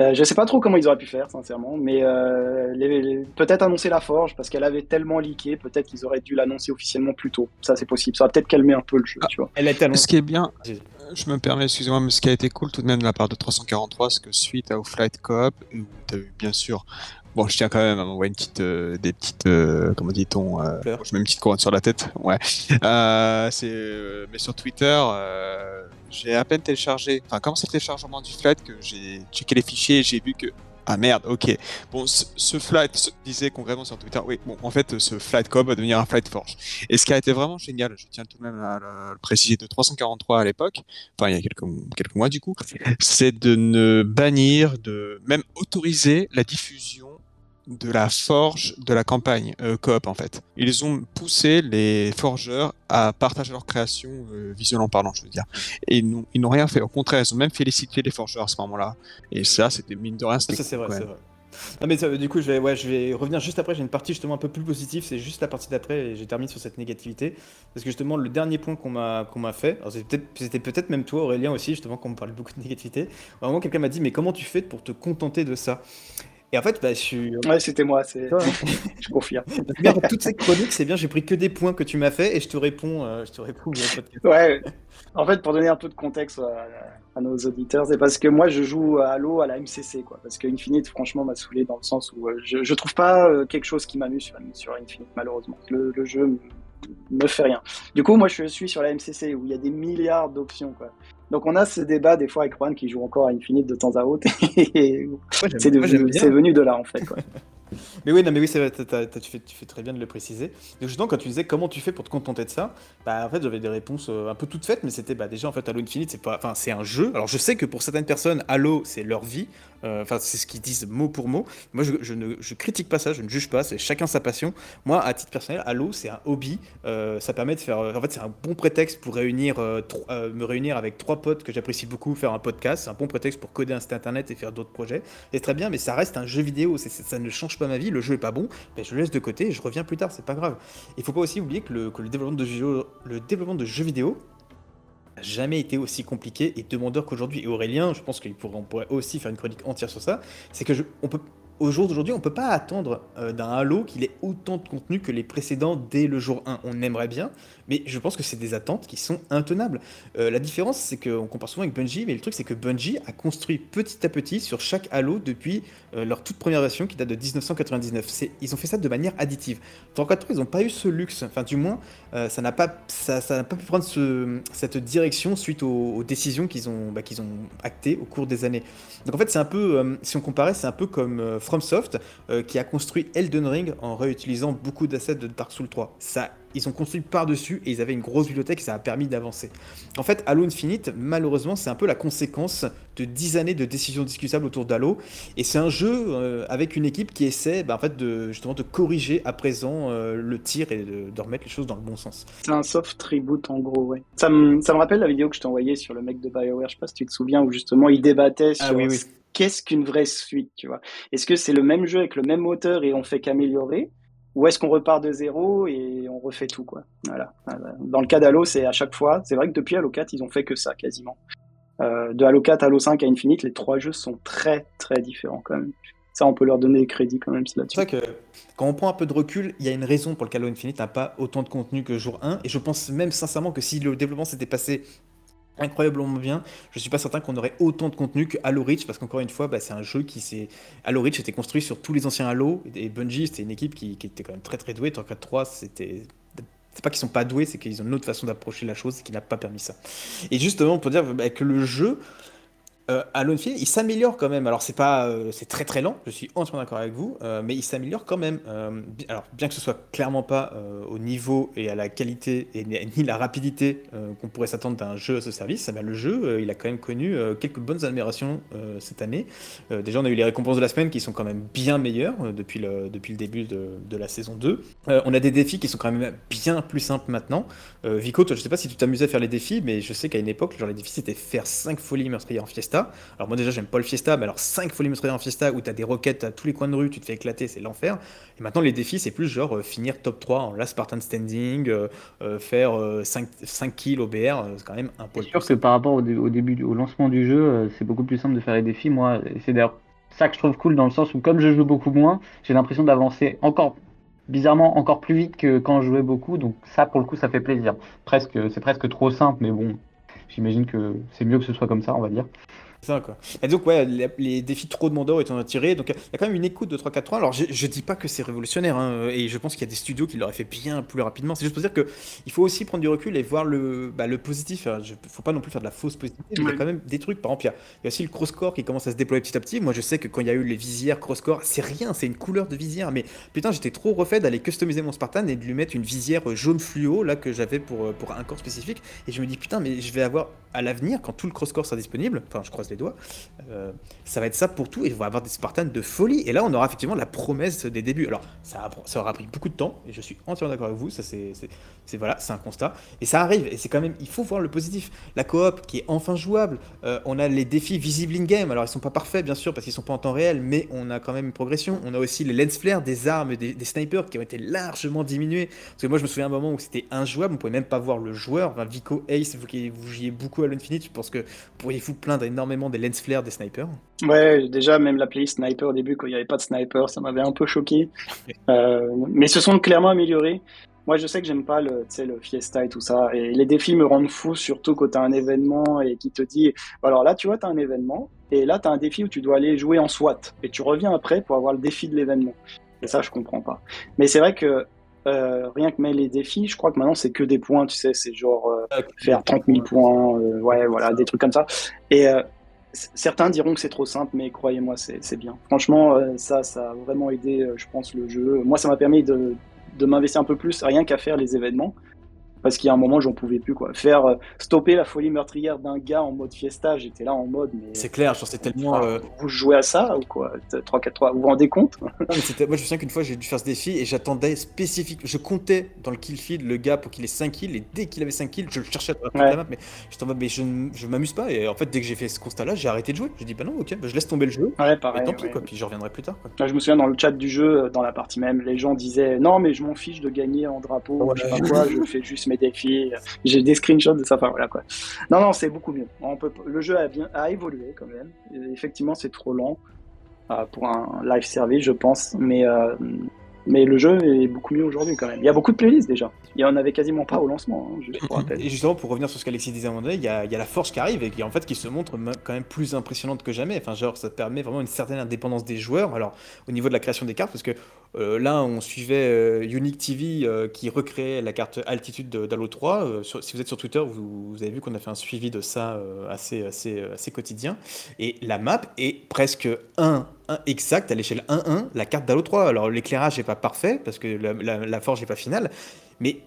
Euh, je sais pas trop comment ils auraient pu faire, sincèrement, mais euh, les- les- peut-être annoncer la forge parce qu'elle avait tellement leaké, peut-être qu'ils auraient dû l'annoncer officiellement plus tôt. Ça, c'est possible. Ça va peut-être calmer un peu le jeu, tu vois. Elle été annoncée. Ce qui est bien, Vas-y. je me permets, excusez-moi, mais ce qui a été cool tout de même de la part de 343, c'est que suite au Flight Coop, où tu as eu bien sûr, bon, je tiens quand même à m'envoyer une petite, euh, des petites, euh, comment dit-on, euh, je mets une petite couronne sur la tête, ouais. C'est, mais sur Twitter, j'ai à peine téléchargé, enfin, commencé le téléchargement du Flight que j'ai checké les fichiers et j'ai vu que ah merde, ok. Bon, ce, ce flight se disait concrètement sur Twitter, oui, bon, en fait, ce flight coop va devenir un flight forge. Et ce qui a été vraiment génial, je tiens tout de même à le, le préciser, de 343 à l'époque, enfin il y a quelques, quelques mois du coup, c'est de ne bannir, de même autoriser la diffusion de la forge de la campagne euh, coop en fait. Ils ont poussé les forgeurs à partager leur création euh, visuellement parlant, je veux dire. Et ils n'ont rien fait. Au contraire, ils ont même félicité les forgeurs à ce moment-là. Et ça, c'était mine de rien, Ça, c'est vrai, c'est vrai. Non mais ça, du coup je vais, ouais, je vais revenir juste après, j'ai une partie justement un peu plus positive, c'est juste la partie d'après et j'ai terminé sur cette négativité. Parce que justement le dernier point qu'on m'a qu'on m'a fait, alors c'était peut-être c'était peut-être même toi Aurélien aussi justement quand on me parlait beaucoup de négativité, vraiment quelqu'un m'a dit mais comment tu fais pour te contenter de ça? Et en fait bah, je suis... Ouais, c'était moi, c'est... Je confirme. Bien, toutes ces chroniques, c'est bien, j'ai pris que des points que tu m'as fait et je te réponds, euh, je te réponds. Ouais, en fait, pour donner un peu de contexte à, à nos auditeurs, c'est parce que moi, je joue à Halo à la MCC, quoi. Parce que Infinite, franchement, m'a saoulé dans le sens où euh, je, je trouve pas euh, quelque chose qui m'amuse sur, sur Infinite, malheureusement. Le, le jeu me fait rien. Du coup, moi, je suis sur la MCC où il y a des milliards d'options, quoi. Donc, on a ce débat des fois avec Juan qui joue encore à Infinite de temps à autre. Et c'est venu de là, en fait, quoi. Mais oui, non, mais oui, c'est vrai, tu, fais, tu fais très bien de le préciser. Donc justement, quand tu disais comment tu fais pour te contenter de ça, bah en fait j'avais des réponses euh, un peu toutes faites, mais c'était bah, déjà en fait Halo Infinite, c'est pas, enfin c'est un jeu. Alors je sais que pour certaines personnes, Halo c'est leur vie, enfin c'est ce qu'ils disent mot pour mot. Moi je, ne je critique pas ça, je ne juge pas, c'est chacun sa passion. Moi à titre personnel, Halo c'est un hobby, Euh, ça permet de faire, en fait c'est un bon prétexte pour réunir, euh, euh, me réunir avec trois potes que j'apprécie beaucoup, faire un podcast, c'est un bon prétexte pour coder un site internet et faire d'autres projets. C'est très bien, mais ça reste un jeu vidéo, ça ne change pas ma vie, le jeu est pas bon, ben, je le laisse de côté et je reviens plus tard, c'est pas grave. Il faut pas aussi oublier que le, que le développement de jeux, le développement de jeux vidéo jamais été aussi compliqué et demandeur qu'aujourd'hui. Et Aurélien, je pense qu'on pourrait, aussi faire une chronique entière sur ça, c'est que on peut, au jour d'aujourd'hui, on peut pas attendre euh, d'un Halo qu'il ait autant de contenu que les précédents dès le jour 1. On aimerait bien, mais je pense que c'est des attentes qui sont intenables. Euh, la différence, c'est qu'on compare souvent avec Bungie, mais le truc, c'est que Bungie a construit petit à petit sur chaque Halo depuis euh, leur toute première version qui date de 1999. C'est- Ils ont fait ça de manière additive. Dans 4 ils n'ont pas eu ce luxe, enfin du moins, euh, ça n'a pas, ça, ça pas pu prendre ce- cette direction suite aux, décisions qu'ils ont, bah, qu'ils ont actées au cours des années. Donc en fait, c'est un peu, si on comparait, c'est un peu comme FromSoft qui a construit Elden Ring en réutilisant beaucoup d'assets de Dark Souls 3. Ça, ils ont construit par-dessus et ils avaient une grosse bibliothèque et ça a permis d'avancer. En fait, Halo Infinite, malheureusement, c'est un peu la conséquence de 10 années de décisions discutables autour d'Halo. Et c'est un jeu euh, avec une équipe qui essaie bah, en fait, de, justement de corriger à présent euh, le tir et de, de remettre les choses dans le bon sens. C'est un soft reboot en gros, ouais. Ça me, ça me rappelle la vidéo que je t'ai envoyée sur le mec de BioWare, je sais pas si tu te souviens, où justement il débattait sur Ah oui, oui. ce- qu'est-ce qu'une vraie suite, tu vois. Est-ce que c'est le même jeu avec le même moteur et on fait qu'améliorer ou est-ce qu'on repart de zéro et on refait tout, quoi. Voilà. Dans le cas d'Halo, c'est à chaque fois, c'est vrai que depuis Halo 4, ils ont fait que ça quasiment. Euh, de Halo 4 à Halo 5 à Infinite, les trois jeux sont très très différents quand même. Ça, on peut leur donner crédit quand même là-dessus. C'est vrai que quand on prend un peu de recul, il y a une raison pour laquelle Halo Infinite n'a pas autant de contenu que jour 1. Et je pense même sincèrement que si le développement s'était passé incroyablement bien, je suis pas certain qu'on aurait autant de contenu que Halo Reach parce qu'encore une fois, bah, c'est un jeu qui s'est. Halo Reach était construit sur tous les anciens Halo et Bungie, c'était une équipe qui, était quand même très très douée. Torquat 3, c'était. C'est pas qu'ils sont pas doués, c'est qu'ils ont une autre façon d'approcher la chose qui n'a pas permis ça. Et justement, pour dire bah, que le jeu, euh, Halo Infinite, il s'améliore quand même. Alors c'est pas, euh, c'est très très lent. Je suis entièrement d'accord avec vous, euh, mais il s'améliore quand même. Euh, alors bien que ce soit clairement pas au niveau et à la qualité et ni la rapidité qu'on pourrait s'attendre d'un jeu à ce service, eh ben, le jeu, il a quand même connu quelques bonnes améliorations cette année. Déjà, on a eu les récompenses de la semaine qui sont quand même bien meilleures depuis le depuis le début de, de la saison 2. Euh, on a des défis qui sont quand même bien plus simples maintenant. Vico, toi, je sais pas si tu t'amusais à faire les défis, mais je sais qu'à une époque, genre les défis c'était faire 5 folies meurtrières en fiesta. Alors moi déjà j'aime pas le fiesta, mais alors 5 folies meurtrières en fiesta où t'as des roquettes à tous les coins de rue, tu te fais éclater, c'est l'enfer. Et maintenant les défis c'est plus genre euh, finir top 3 en last Spartan standing, euh, euh, faire euh, 5, 5 kills au BR, c'est quand même un C'est poil sûr que par rapport au, dé- au début, au lancement du jeu, c'est beaucoup plus simple de faire les défis. Moi, c'est d'ailleurs ça que je trouve cool dans le sens où comme je joue beaucoup moins, j'ai l'impression d'avancer encore bizarrement encore plus vite que quand je jouais beaucoup. Donc ça pour le coup ça fait plaisir. Presque c'est presque trop simple mais bon, j'imagine que c'est mieux que ce soit comme ça on va dire. Ça, quoi. Et donc, ouais, les, les défis trop demandeurs étant attirés. Donc, il y a quand même une écoute de 3-4-3. Alors, je, je dis pas que c'est révolutionnaire, hein, et je pense qu'il y a des studios qui l'auraient fait bien plus rapidement. C'est juste pour dire que il faut aussi prendre du recul et voir le, bah, le positif. Il faut pas non plus faire de la fausse positivité, mais il y a quand même des trucs. Par exemple, il y a, il y a aussi le cross-core qui commence à se déployer petit à petit. Moi, je sais que quand il y a eu les visières cross-core, c'est rien, c'est une couleur de visière. Mais putain, j'étais trop refait d'aller customiser mon Spartan et de lui mettre une visière jaune fluo, là, que j'avais pour, pour un corps spécifique. Et je me dis, putain, mais je vais avoir à l'avenir, quand tout le cross-core sera disponible, enfin, je croise doigts, euh, ça va être ça pour tout et on va avoir des Spartans de folie. Et là, on aura effectivement la promesse des débuts. Alors, ça, ça aura pris beaucoup de temps et je suis entièrement d'accord avec vous. Ça, c'est, voilà, c'est un constat et ça arrive. Et c'est quand même, il faut voir le positif. La coop qui est enfin jouable. Euh, on a les défis visibles in game. Alors, ils sont pas parfaits, bien sûr, parce qu'ils sont pas en temps réel, mais on a quand même une progression. On a aussi les lens flares, des armes, des, snipers qui ont été largement diminués. Parce que moi, je me souviens d'un moment où c'était injouable. On pouvait même pas voir le joueur. Vico, Ace, vous qui vous jouiez beaucoup à l'Infinite, je pense que vous pourriez vous plaindre énormément des lens flares, des snipers. Ouais, déjà, même la playlist sniper au début, quand il n'y avait pas de sniper, ça m'avait un peu choqué. Euh, mais se sont clairement améliorés. Moi, je sais que j'aime pas le, le fiesta et tout ça. Et les défis me rendent fou, surtout quand tu as un événement et qui te dit alors là, tu vois, tu as un événement, et là, tu as un défi où tu dois aller jouer en SWAT. Et tu reviens après pour avoir le défi de l'événement. Et ça, je comprends pas. Mais c'est vrai que euh, rien que mais les défis, je crois que maintenant, c'est que des points, tu sais, c'est genre euh, faire 30 000 points, euh, ouais, voilà, des trucs comme ça. Et certains diront que c'est trop simple, mais croyez-moi, c'est bien. Franchement, euh, ça, ça a vraiment aidé, euh, je pense, le jeu. Moi, ça m'a permis de, de m'investir un peu plus, rien qu'à faire les événements. Parce qu'il y a un moment, j'en pouvais plus, quoi. Faire euh, stopper la folie meurtrière d'un gars en mode fiesta, j'étais là en mode, mais. C'est clair, genre c'est tellement. Euh, Vous jouez à ça ou quoi? 3-4-3, vous vous rendez compte? Non, mais c'était- moi je me souviens qu'une fois j'ai dû faire ce défi et j'attendais spécifique. Je comptais dans le kill feed le gars pour qu'il ait 5 kills et dès qu'il avait 5 kills, je le cherchais à Ouais. la map. Mais j'étais en mode, mais je, ne- je m'amuse pas. Et en fait, dès que j'ai fait ce constat-là, j'ai arrêté de jouer. J'ai dit, bah non, ok, bah, je laisse tomber le jeu. Ouais, Et pareil. tant pis, ouais. quoi. Puis je reviendrai plus tard. Quoi. Là, je me souviens dans le chat du jeu, euh, dans la partie même, les gens disaient non, mais je m'en fiche de gagner en drapeau, Ouais. je sais pas quoi, je fais juste défis. J'ai des screenshots de ça, enfin voilà quoi. Non, non, c'est beaucoup mieux. On peut, le jeu a, bien, a évolué quand même. Effectivement, c'est trop lent euh, pour un live service, je pense, mais, euh, mais le jeu est beaucoup mieux aujourd'hui quand même. Il y a beaucoup de playlists déjà. Il y en avait quasiment pas au lancement, hein. Et justement, pour revenir sur ce qu'Alexis disait à un moment donné, il y a, la forge qui arrive et qui en fait qui se montre quand même plus impressionnante que jamais. Enfin, genre, ça permet vraiment une certaine indépendance des joueurs. Alors, au niveau de la création des cartes, parce que euh, là, on suivait euh, Unique TV euh, qui recréait la carte altitude de- d'Halo 3. Euh, sur- si vous êtes sur Twitter, vous, vous avez vu qu'on a fait un suivi de ça assez, assez, assez quotidien. Et la map est presque 1, 1 exact à l'échelle 1-1, la carte d'Halo 3. Alors, l'éclairage n'est pas parfait parce que la, la- forge n'est pas finale, mais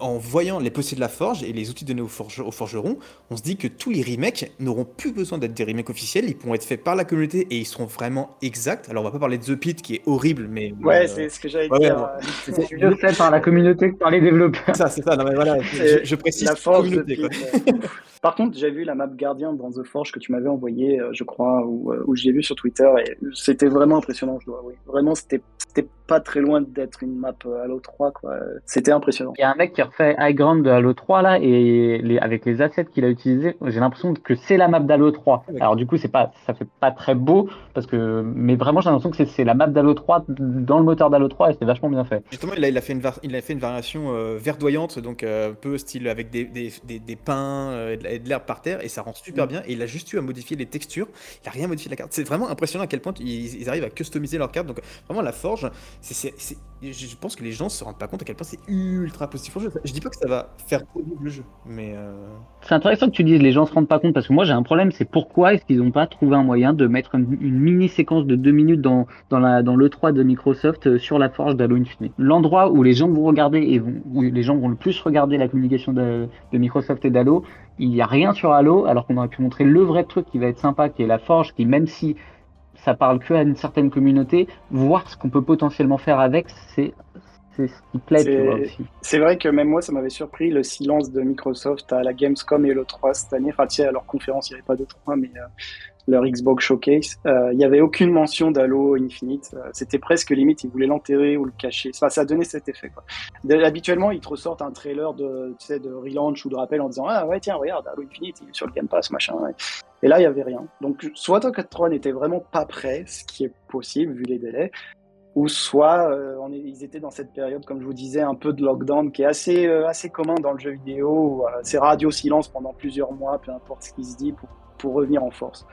en voyant les possibilités de la forge et les outils donnés aux, forge- aux forgerons, on se dit que tous les remakes n'auront plus besoin d'être des remakes officiels, ils pourront être faits par la communauté et ils seront vraiment exacts. Alors on va pas parler de The Pit qui est horrible, mais Ouais, euh, c'est ce que j'allais ouais, dire. ouais, c'est- mieux fait par la communauté que par les développeurs. ça, c'est ça. Non mais voilà, je, précise la force de communauté. quoi. Pete, ouais. Par contre, j'ai vu la map gardien dans The Forge que tu m'avais envoyé, euh, je crois, ou euh, ou je l'ai vu sur Twitter, et c'était vraiment impressionnant, je dois avouer. Vraiment, c'était c'était pas très loin d'être une map Halo 3, quoi. C'était impressionnant. Il y a un mec qui refait High Ground de Halo 3 là et les, avec les assets qu'il a utilisés, j'ai l'impression que c'est la map d'Halo 3. Ouais. Alors du coup, c'est pas, ça fait pas très beau parce que, mais vraiment, j'ai l'impression que c'est- la map d'Halo 3 dans le moteur d'Halo 3 et c'est vachement bien fait. Justement, il a, il a fait une, var- il a fait une variation euh, verdoyante, donc euh, un peu style avec des, des, des, des pins euh, et de l'herbe par terre, et ça rend super bien. Et il a juste eu à modifier les textures, il a rien modifié de la carte. C'est vraiment impressionnant à quel point ils, ils arrivent à customiser leur carte. Donc vraiment, la forge, c'est, c'est- c'est- je pense que les gens se rendent pas compte à quel point c'est ultra Je dis pas que ça va faire revivre le jeu, mais euh, C'est intéressant que tu dises les gens se rendent pas compte parce que moi j'ai un problème, c'est pourquoi est-ce qu'ils n'ont pas trouvé un moyen de mettre une, mini séquence de deux minutes dans, dans, la, dans l'E3 de Microsoft euh, sur la forge d'Halo Infinite. L'endroit où les gens vont regarder et où les gens vont le plus regarder la communication de, de Microsoft et d'Halo, il n'y a rien sur Halo alors qu'on aurait pu montrer le vrai truc qui va être sympa, qui est la forge, qui même si ça parle que à une certaine communauté, voir ce qu'on peut potentiellement faire avec, c'est c'est ce qui plaît, tu C'est- vois, aussi. C'est vrai que même moi, ça m'avait surpris le silence de Microsoft à la Gamescom et le 3 cette année. Enfin, tu sais, à leur conférence, il n'y avait pas de 3, mais euh, leur Xbox Showcase. Euh, Il n'y avait aucune mention d'Halo Infinite. Euh, C'était presque limite, ils voulaient l'enterrer ou le cacher. Enfin, ça a donné cet effet. Quoi. De- habituellement, ils te ressortent un trailer de, tu sais, de relaunch ou de rappel en disant Ah ouais, tiens, regarde, Halo Infinite, il est sur le Game Pass, machin. ouais. Et là, il n'y avait rien. Donc, soit Tokat 3 n'était vraiment pas prêt, ce qui est possible vu les délais, ou soit euh, on est- ils étaient dans cette période, comme je vous disais, un peu de lockdown qui est assez, euh, assez commun dans le jeu vidéo. Euh, c'est radio silence pendant plusieurs mois, peu importe ce qui se dit, pour, pour revenir en force.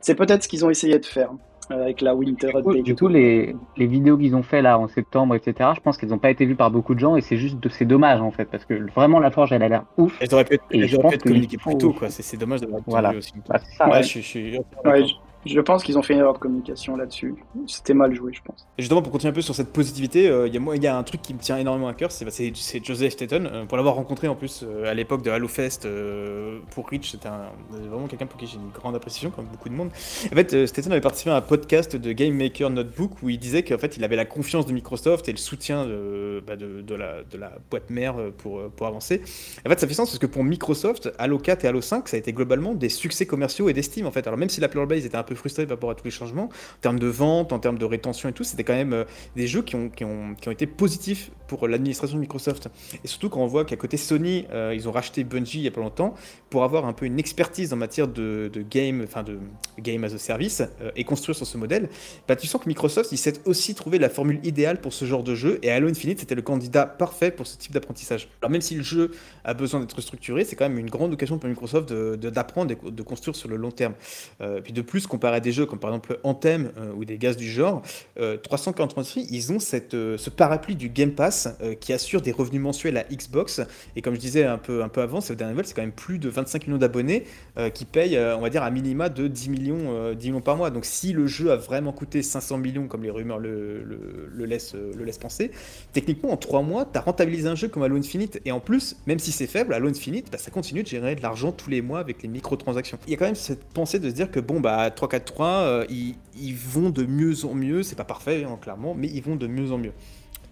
C'est peut-être ce qu'ils ont essayé de faire euh, avec la Winter Du coup, Update. du coup, les, les vidéos qu'ils ont fait là en septembre, etc., je pense qu'elles n'ont pas été vues par beaucoup de gens et c'est juste de- c'est dommage en fait parce que vraiment la forge elle a l'air ouf. Elles auraient pu être, Et elles je auraient pense pu être communiquées plus tôt, quoi. C'est c'est dommage d'avoir attendu Voilà. aussi. Bah, ça. Ouais, ouais. je, suis- je Ouais, d'accord. Je, pense qu'ils ont fait une erreur de communication là-dessus. C'était mal joué, je pense. Et justement, pour continuer un peu sur cette positivité, euh, il y a un truc qui me tient énormément à cœur, c'est c'est Joseph Staten. euh, pour l'avoir rencontré en plus euh, à l'époque de HaloFest euh, pour Reach, c'était vraiment quelqu'un pour qui j'ai une grande appréciation, comme beaucoup de monde. En fait, Staten avait participé à un podcast de Game Maker Notebook où il disait qu'en fait, il avait la confiance de Microsoft et le soutien de, bah, la, de la boîte mère pour, pour avancer. En fait, ça fait sens parce que pour Microsoft, Halo 4 et Halo 5, ça a été globalement des succès commerciaux et d'estime en fait. Alors même si la player base était un peu frustrée par rapport à tous les changements, en termes de vente, en termes de rétention et tout, c'était quand même euh, des jeux qui ont, qui, ont, qui ont été positifs pour l'administration de Microsoft. Et surtout quand on voit qu'à côté Sony, euh, ils ont racheté Bungie il y a pas longtemps pour avoir un peu une expertise en matière de, de game, enfin de game as a service euh, et construire sur ce modèle, bah, tu sens que Microsoft, il sait aussi trouver la formule idéale pour ce genre de jeu et Halo Infinite, c'était le candidat parfait pour ce type d'apprentissage. Alors même si le jeu a besoin d'être structuré, c'est quand même une grande occasion pour Microsoft de- de- d'apprendre et de construire sur le long terme. Euh, puis de plus, comparé à des jeux comme par exemple Anthem euh, ou des gaz du genre, euh, 343 ils ont cette, euh, ce parapluie du Game Pass qui assure des revenus mensuels à Xbox. Et comme je disais un peu, un peu avant, c'est le dernier vol, c'est quand même plus de 25 millions d'abonnés qui payent, on va dire, à minima de 10 millions, 10 millions par mois. Donc si le jeu a vraiment coûté 500 millions, comme les rumeurs le, le, le laissent, le laissent penser, techniquement, en 3 mois, tu as rentabilisé un jeu comme Halo Infinite. Et en plus, même si c'est faible, Halo Infinite, bah, ça continue de générer de l'argent tous les mois avec les microtransactions. Il y a quand même cette pensée de se dire que bon, bah, 3 3 euh, ils, vont de mieux en mieux. C'est pas parfait, hein, clairement, mais ils vont de mieux en mieux.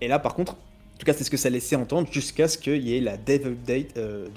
Et là, par contre, tout cas, c'est ce que ça laissait entendre jusqu'à ce qu'il y ait la dev update euh,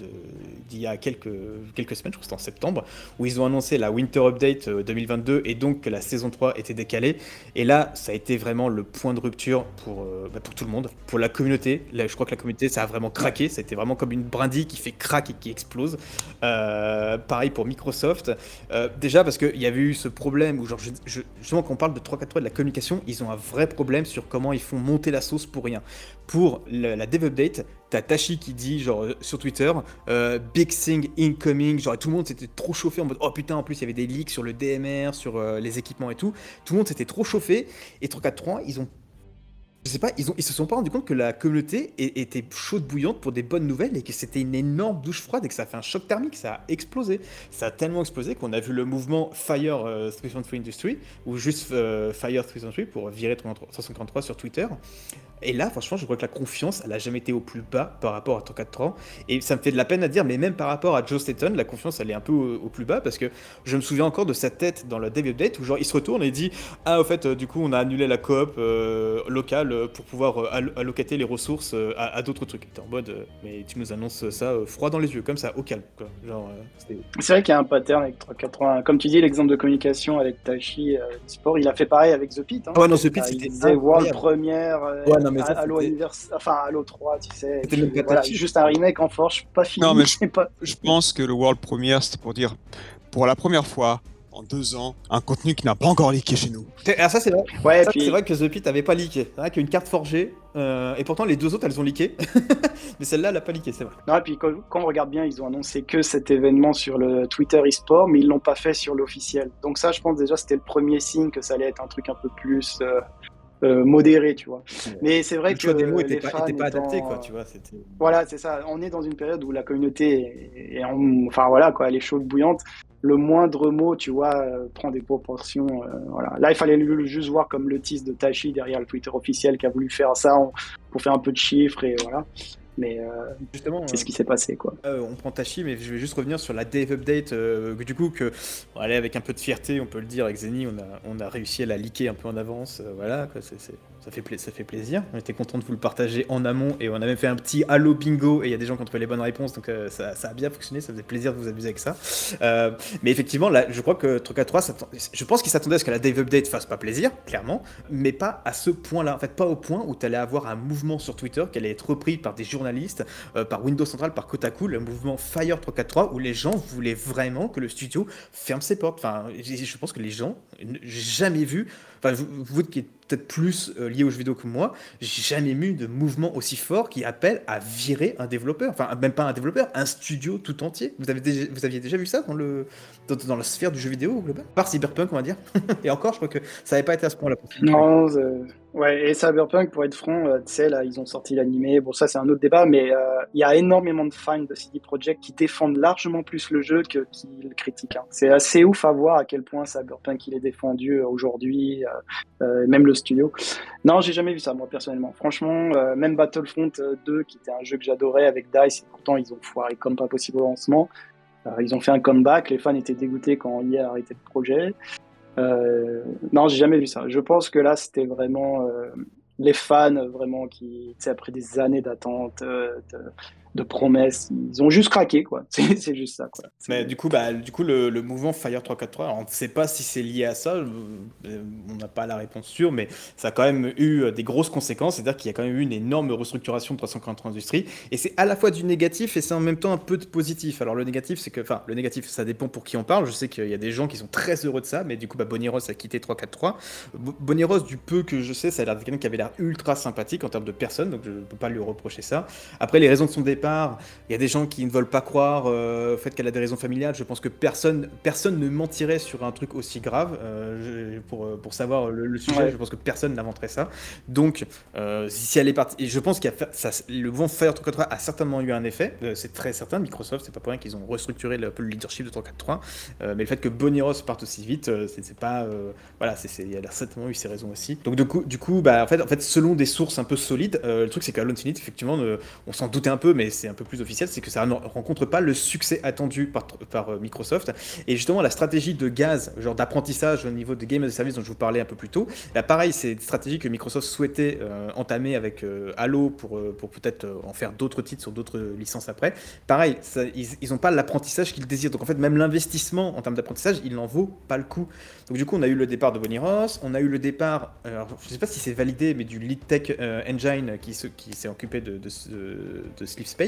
d'il y a quelques, quelques semaines, je crois que c'était en septembre, où ils ont annoncé la winter update euh, 2022 et donc que la saison 3 était décalée. Et là, ça a été vraiment le point de rupture pour, euh, bah, pour tout le monde, pour la communauté. Là, je crois que la communauté, ça a vraiment craqué. Été vraiment comme une brindille qui fait crack et qui explose. Euh, pareil pour Microsoft. Euh, déjà parce qu'il y avait eu ce problème où, genre, je- justement, quand on parle de 3-4 de la communication, ils ont un vrai problème sur comment ils font monter la sauce pour rien. Pour la dev update, t'as Tashi qui dit, genre, euh, sur Twitter, euh, Big thing incoming, genre, tout le monde s'était trop chauffé en mode, oh putain, en plus, il y avait des leaks sur le DMR, sur euh, les équipements et tout. Tout le monde s'était trop chauffé. Et 3-4-3, ils ont je sais pas, ils, se sont pas rendu compte que la communauté était chaude bouillante pour des bonnes nouvelles et que c'était une énorme douche froide et que ça a fait un choc thermique, ça a explosé. Ça a tellement explosé qu'on a vu le mouvement Fire euh, 343 Industry ou juste euh, Fire 343 pour virer 353 sur Twitter. Et là, franchement, je crois que la confiance, elle a jamais été au plus bas par rapport à 343. Et ça me fait de la peine à dire, mais même par rapport à Joe Staton, la confiance, elle est un peu au, plus bas parce que je me souviens encore de sa tête dans le Dev Update où genre il se retourne et dit Ah, au fait, euh, du coup, on a annulé la coop euh, locale euh, pour pouvoir euh, allo- allocater les ressources euh, à, à d'autres trucs. T'es en mode, euh, mais tu nous annonces ça euh, froid dans les yeux, comme ça, au calme. Quoi. Genre, euh, C'est vrai qu'il y a un pattern avec 380. Comme tu dis, l'exemple de communication avec Tachi euh, Sport, il a fait pareil avec The Pit. Hein. Ouais, non, The Pit, il c'était disait World incroyable. Première, euh, Ouais, non, mais ça, Halo Univers- enfin Halo 3, tu sais. C'était même voilà, Tachi. juste un remake en forge, pas fini. Non, mais je- pas... Je pense que le World Premiere, c'était pour dire, pour la première fois, en deux ans, un contenu qui n'a pas encore leaké chez nous. C'est- Ah, ça, c'est vrai. Ouais, Ça, puis C'est vrai que The Pit avait pas leaké. C'est vrai qu'il y a une carte forgée. euh, et pourtant, les deux autres, elles ont leaké. mais celle-là, elle a pas leaké, c'est vrai. Non, et puis quand, quand on regarde bien, ils ont annoncé que cet événement sur le Twitter eSport, mais ils l'ont pas fait sur l'officiel. Donc ça, je pense déjà, c'était le premier signe que ça allait être un truc un peu plus euh, modéré, tu vois. Mais c'est vrai le que choix des mots les était pas, pas étant, adapté, quoi, euh, tu vois. Voilà, c'est ça. On est dans une période où la communauté est, est en- enfin voilà quoi, elle est chaude bouillante. Le moindre mot, tu vois, euh, prend des proportions. euh, voilà. Là, il fallait le- juste voir comme le tease de Tachi derrière le Twitter officiel qui a voulu faire ça pour faire un peu de chiffres et voilà. Mais euh, Justement, c'est ce qui s'est passé quoi. Euh, on prend Tachi, mais je vais juste revenir sur la Dev Update. euh, du coup, que, bon, allez, avec un peu de fierté, on peut le dire, avec Zeni, on a, on a réussi à la leaker un peu en avance. euh, voilà, c'est- ça fait, ça fait plaisir. On était content de vous le partager en amont et on a même fait un petit Halo bingo et il y a des gens qui ont trouvé les bonnes réponses, donc euh, ça, a bien fonctionné, ça faisait plaisir de vous amuser avec ça. Euh, mais effectivement, je crois que Truc à 3, s'attend- je pense qu'il s'attendait à ce que la Dave Update fasse pas plaisir, clairement, mais pas à ce point-là. En fait, pas au point où tu allais avoir un mouvement sur Twitter qui allait être repris par des journalistes, euh, par Windows Central, par Kotaku, le mouvement Fire 343, où les gens voulaient vraiment que le studio ferme ses portes. Enfin, je pense que les gens, j'ai jamais vu, enfin, vous, vous qui êtes peut-être plus euh, lié aux jeux vidéo que moi, j'ai jamais vu de mouvement aussi fort qui appelle à virer un développeur. Enfin, même pas un développeur, un studio tout entier. Vous, avez vous aviez déjà vu ça dans, le, dans, la sphère du jeu vidéo global? Par Cyberpunk, on va dire. Et encore, je crois que ça n'avait pas été à ce point-là. Non, euh, ouais, et Cyberpunk, pour être franc, euh, tu sais, là, ils ont sorti l'animé. Bon, ça, c'est un autre débat, mais euh, il y a énormément de fans de CD Projekt qui défendent largement plus le jeu que qui le critiquent. hein. C'est assez ouf à voir à quel point Cyberpunk il est défendu euh, aujourd'hui, euh, même le studio. Non, j'ai jamais vu ça, moi, personnellement. Franchement, même Battlefront euh, 2, qui était un jeu que j'adorais avec DICE, et pourtant, ils ont foiré comme pas possible au lancement. Ils ont fait un comeback, les fans étaient dégoûtés quand EA a arrêté le projet. Euh, non, j'ai jamais vu ça. Je pense que là, c'était vraiment euh, les fans, vraiment, qui, après des années d'attente, euh, de, promesses, ils ont juste craqué, quoi. C'est juste ça, quoi. Mais du coup, bah, du coup le, le mouvement Fire 343, alors on ne sait pas si c'est lié à ça, euh, on n'a pas la réponse sûre, mais ça a quand même eu euh, des grosses conséquences, c'est-à-dire qu'il y a quand même eu une énorme restructuration de 343 Industries, et c'est à la fois du négatif et c'est en même temps un peu de positif. Alors le négatif, c'est que, enfin, le négatif, ça dépend pour qui on parle, je sais qu'il y a des gens qui sont très heureux de ça, mais du coup, bah, Bonnie Ross a quitté 343. Bo- Bonnie Ross, du peu que je sais, ça a l'air de quelqu'un qui avait l'air ultra sympathique en termes de personne, donc je ne peux pas lui reprocher ça. Après, les raisons de son départ, il y a des gens qui ne veulent pas croire euh, au fait qu'elle a des raisons familiales. Je pense que personne, personne ne mentirait sur un truc aussi grave. euh, pour, euh, pour savoir le, le sujet, Ouais. je pense que personne n'inventerait ça. Donc, si elle est partie, et je pense ça, le vent Fire 343 a certainement eu un effet. c'est très certain. Microsoft, c'est pas pour rien qu'ils ont restructuré le, le leadership de 343. Euh, mais le fait que Bonnie Ross parte aussi vite, c'est pas, voilà, c'est y a certainement eu ses raisons aussi. Donc du coup, du coup, bah en fait, en fait, selon des sources un peu solides, le truc c'est qu'Halo Infinite, effectivement, on s'en doutait un peu, mais c'est un peu plus officiel, c'est que ça ne rencontre pas le succès attendu par, euh, Microsoft. Et justement, la stratégie de gaz, genre d'apprentissage au niveau de Game as a Service dont je vous parlais un peu plus tôt, là pareil, c'est une stratégie que Microsoft souhaitait euh, entamer avec euh, Halo pour, pour peut-être en faire d'autres titres sur d'autres licences après. Pareil, ça- ils n'ont pas l'apprentissage qu'ils désirent. Donc en fait, même l'investissement en termes d'apprentissage, il n'en vaut pas le coup. Donc du coup, on a eu le départ de Bonnie Ross, on a eu le départ, je ne sais pas si c'est validé, mais du Lead Tech Engine qui, se- qui s'est occupé de, de, ce- de Sleep Space.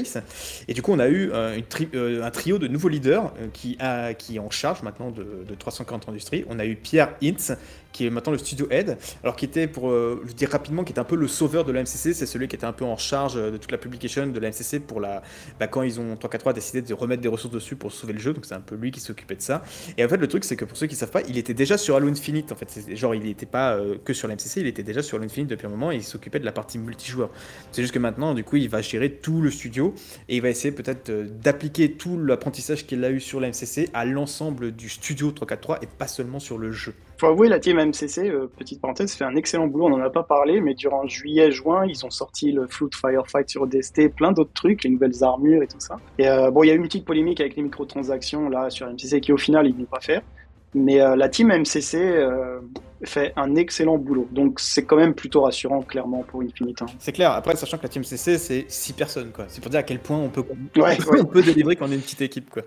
Et du coup, on a eu euh, euh, un trio de nouveaux leaders euh, qui, a, qui est en charge maintenant de, de 340 Industries. On a eu Pierre Hintz, qui est maintenant le studio head, alors qui était, pour euh, le dire rapidement, qui était un peu le sauveur de la MCC, c'est celui qui était un peu en charge euh, de toute la publication de la MCC pour la, bah, quand ils ont 343 décidé de remettre des ressources dessus pour sauver le jeu, donc c'est un peu lui qui s'occupait de ça. Et en fait, le truc, c'est que pour ceux qui savent pas, il était déjà sur Halo Infinite. En fait, genre, il n'était pas euh, que sur la MCC, il était déjà sur Halo Infinite depuis un moment et il s'occupait de la partie multijoueur. C'est juste que maintenant, du coup, il va gérer tout le studio et il va essayer peut-être euh, d'appliquer tout l'apprentissage qu'il a eu sur la MCC à l'ensemble du studio 343 et pas seulement sur le jeu. Faut avouer, la team MCC, euh, petite parenthèse, fait un excellent boulot. On n'en a pas parlé, mais durant juillet-juin, ils ont sorti le Flood Firefight sur DST, plein d'autres trucs, les nouvelles armures et tout ça. Et euh, bon, il y a eu une petite polémique avec les microtransactions là sur MCC qui, au final, ils ne vont pas faire. Mais euh, la team MCC fait un excellent boulot. Donc, c'est quand même plutôt rassurant, clairement, pour Infinite. hein. C'est clair. Après, sachant que la team CC, c'est 6 personnes, quoi. C'est pour dire à quel point on peut, Ouais, ouais. on peut délivrer quand on est une petite équipe, quoi.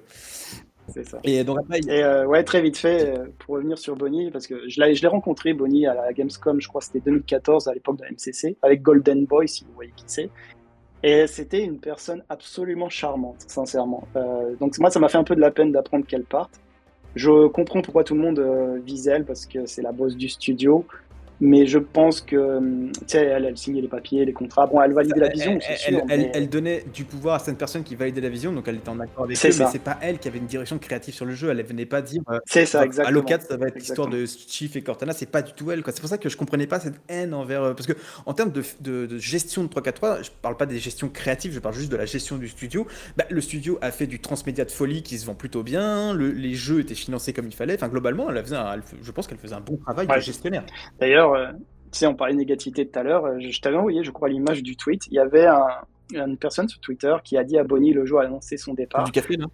C'est ça. Et donc après, il Et euh, ouais, très vite fait, euh, pour revenir sur Bonnie, parce que je l'ai je l'ai rencontré, Bonnie, à la Gamescom, je crois que c'était 2014, à l'époque de la MCC, avec Golden Boy, si vous voyez qui c'est. Et c'était une personne absolument charmante, sincèrement. Euh, donc moi, ça m'a fait un peu de la peine d'apprendre qu'elle parte. Je comprends pourquoi tout le monde vise elle, parce que c'est la boss du studio. Mais je pense que, hum, tu sais, elle, elle signait les papiers, les contrats. Bon, elle validait la vision, elle, c'est elle- sûr. elle- mais- elle donnait du pouvoir à certaines personnes qui validaient la vision, donc elle était en accord avec eux, mais c'est pas elle qui avait une direction créative sur le jeu. Elle venait pas dire. euh, C'est ça, à exactement. 4, ça va être l'histoire de Chief et Cortana, c'est pas du tout elle. C'est pour ça que je comprenais pas cette haine envers. euh, parce que en termes de, de- de gestion de 343, je parle pas des gestions créatives, je parle juste de la gestion du studio. Bah, le studio a fait du transmédia de folie qui se vend plutôt bien. le- les jeux étaient financés comme il fallait. Enfin, globalement, elle faisait un- je pense qu'elle faisait un bon travail de Ouais. gestionnaire. D'ailleurs, euh, tu sais, on parlait de négativité tout à l'heure. euh, Je, t'avais envoyé, je crois, l'image du tweet. Il y avait un- une personne sur Twitter qui a dit à Bonnie le jour a annoncé son départ. Du café, là.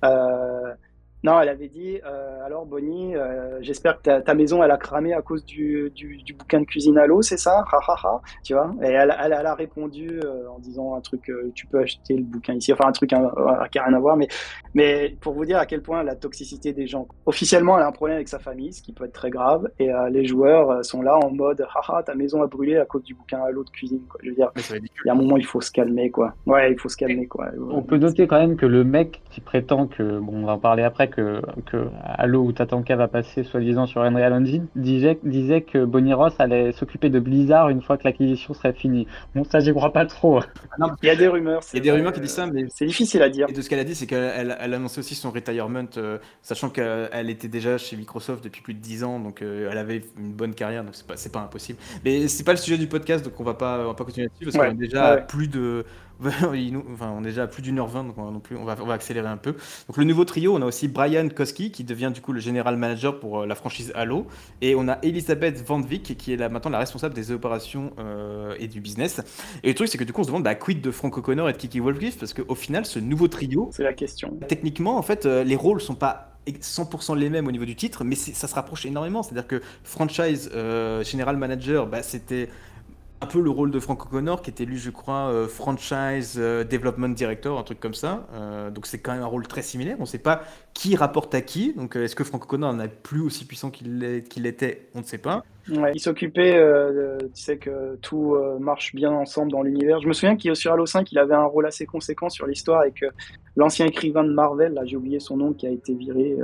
Non, elle avait dit euh, alors Bonnie, euh, j'espère que ta, ta maison elle a cramé à cause du, du, du bouquin de cuisine à l'eau, c'est ça? Ha ha ha, tu vois? Et elle, elle, elle a répondu euh, en disant un truc, euh, tu peux acheter le bouquin ici, enfin un truc hein, qui a rien à voir, mais mais pour vous dire à quel point la toxicité des gens. Officiellement, elle a un problème avec sa famille, ce qui peut être très grave, et euh, les joueurs euh, sont là en mode haha, ta maison a brûlé à cause du bouquin à l'eau de cuisine. Quoi. Je veux dire, il y a un moment il faut se calmer quoi. Ouais, il faut se calmer quoi. On peut noter quand même que le mec qui prétend que, bon, on va en parler après, que, que Halo ou Tatanka va passer soi-disant sur Unreal Engine, disait, disait que Bonnie Ross allait s'occuper de Blizzard une fois que l'acquisition serait finie. Bon, ça, j'y crois pas trop. Il y a des rumeurs. Il y a des rumeurs qui disent ça, mais C'est difficile à dire. Et de ce qu'elle a dit, c'est qu'elle elle, elle annonçait aussi son retirement, euh, sachant qu'elle était déjà chez Microsoft depuis plus de 10 ans, donc euh, elle avait une bonne carrière, donc c'est pas, c'est pas impossible. Mais c'est pas le sujet du podcast, donc on va pas, on va pas continuer là-dessus, parce Ouais, qu'on est déjà ouais. plus de. enfin, on est déjà à plus d'une heure vingt, donc on va, non plus, on, va, on va accélérer un peu. Donc le nouveau trio, on a aussi Brian Koski, qui devient du coup le général manager pour euh, la franchise Halo, et on a Elisabeth Van Vick, qui est là, maintenant la responsable des opérations euh, et du business. Et le truc, c'est que du coup, on se demande, bah, quid de Frank O'Connor et de Kiki Wolfgift, parce qu'au final, ce nouveau trio, C'est la question. Techniquement, en fait, euh, les rôles sont pas 100% les mêmes au niveau du titre, mais ça se rapproche énormément. C'est-à-dire que franchise euh, general manager, bah, c'était un peu le rôle de Frank O'Connor, qui était lui, je crois, euh, franchise euh, development director, un truc comme ça. Euh, donc c'est quand même un rôle très similaire. On ne sait pas qui rapporte à qui. Donc est-ce que Frank O'Connor n'est plus aussi puissant qu'il était? On ne sait pas. Il s'occupait, tu sais que tout marche bien ensemble dans l'univers. Je me souviens qu'il sur Halo 5, il avait un rôle assez conséquent sur l'histoire et que l'ancien écrivain de Marvel, là j'ai oublié son nom, qui a été viré.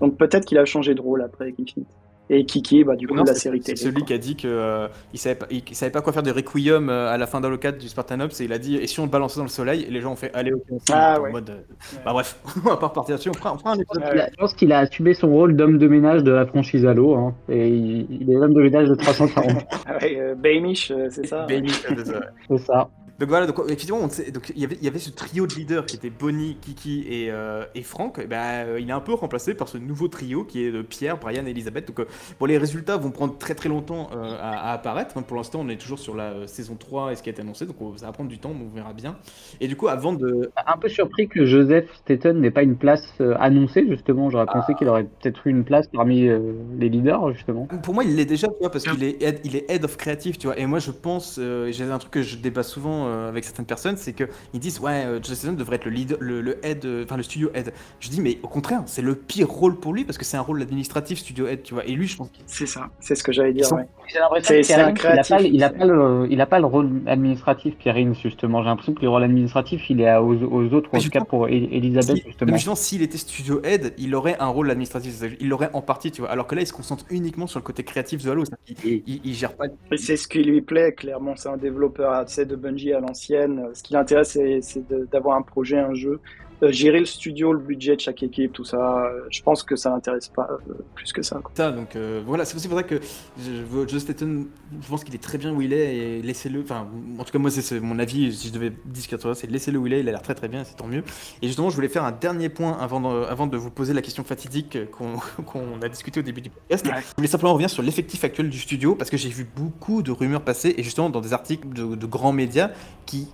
donc peut-être qu'il a changé de rôle après avec Infinite. Et Kiki, bah du coup Non, la c'est- série c'est télé. celui quoi. qui a dit que euh, il savait pas, il, il savait pas quoi faire de Requiem euh, à la fin d'Halo 4 du Spartanops et il a dit et si on le balançait dans le soleil et les gens ont fait allez ok on. Ah en ouais. mode euh, bah bref on va pas repartir dessus on fera, on fera un épisode je pense qu'il a assumé son rôle d'homme de ménage de la franchise Halo, hein, et il, il est l'homme de ménage de 340. Ah ouais, euh, Baymish, euh, c'est ça. Baby, c'est ça. C'est ça. Donc voilà, donc effectivement, on sait- donc il y avait, il y avait ce trio de leaders qui était Bonnie, Kiki et, euh, et Franck. Et ben, euh, il est un peu remplacé par ce nouveau trio qui est de Pierre, Brian et Elisabeth. Donc euh, bon, les résultats vont prendre très très longtemps euh, à, à apparaître. Pour l'instant, on est toujours sur la euh, saison 3 et ce qui a été annoncé, donc on- ça va prendre du temps, mais on verra bien. Et du coup, avant de, Un peu surpris que Joseph Staten n'ait pas une place euh, annoncée, justement. J'aurais pensé qu'il aurait peut-être eu une place parmi euh, les leaders, justement. Pour moi, il l'est déjà, tu vois, parce qu'il est, head- il est head of creative, tu vois. Et moi, je pense, euh, j'ai un truc que je débat souvent euh, avec certaines personnes, c'est que ils disent, ouais, euh, Whedon devrait être le leader, le, le head, euh, enfin le studio head. Je dis, mais au contraire, c'est le pire rôle pour lui parce que c'est un rôle administratif studio head, tu vois. Et lui, je pense qu'il C'est ça, c'est ce que j'allais dire. Ouais. J'ai l'impression C'est- que c'est un Pierre il a créatif, pas, le, il a pas le rôle administratif, Pierre justement. J'ai l'impression que le rôle administratif, il est à- aux, aux autres, ou en tout cas pour Elisabeth, Si- justement. mais justement, s'il était studio head, il aurait un rôle administratif, il l'aurait en partie, tu vois. Alors que là, il se concentre uniquement sur le côté créatif de Halo. qu'il- Il, il gère pas. Et c'est ce qui lui plaît, clairement. C'est un développeur tu sais, de Bungie à l'ancienne. Ce qui l'intéresse, c'est d'avoir un projet, un jeu. Euh, gérer le studio, le budget de chaque équipe, tout ça. euh, Je pense que ça l'intéresse pas euh, plus que ça. quoi. Ça, donc euh, voilà, c'est aussi pour ça que je, je, Staten, je pense qu'il est très bien où il est et laissez-le. Enfin, en tout cas, moi, c'est mon avis. Si je devais discuter, c'est laissez-le où il est. Il a l'air très très bien, c'est tant mieux. Et justement, je voulais faire un dernier point avant de, avant de vous poser la question fatidique qu'on a discuté au début du podcast. Ouais. Je voulais simplement revenir sur l'effectif actuel du studio parce que j'ai vu beaucoup de rumeurs passer et justement dans des articles de, de grands médias qui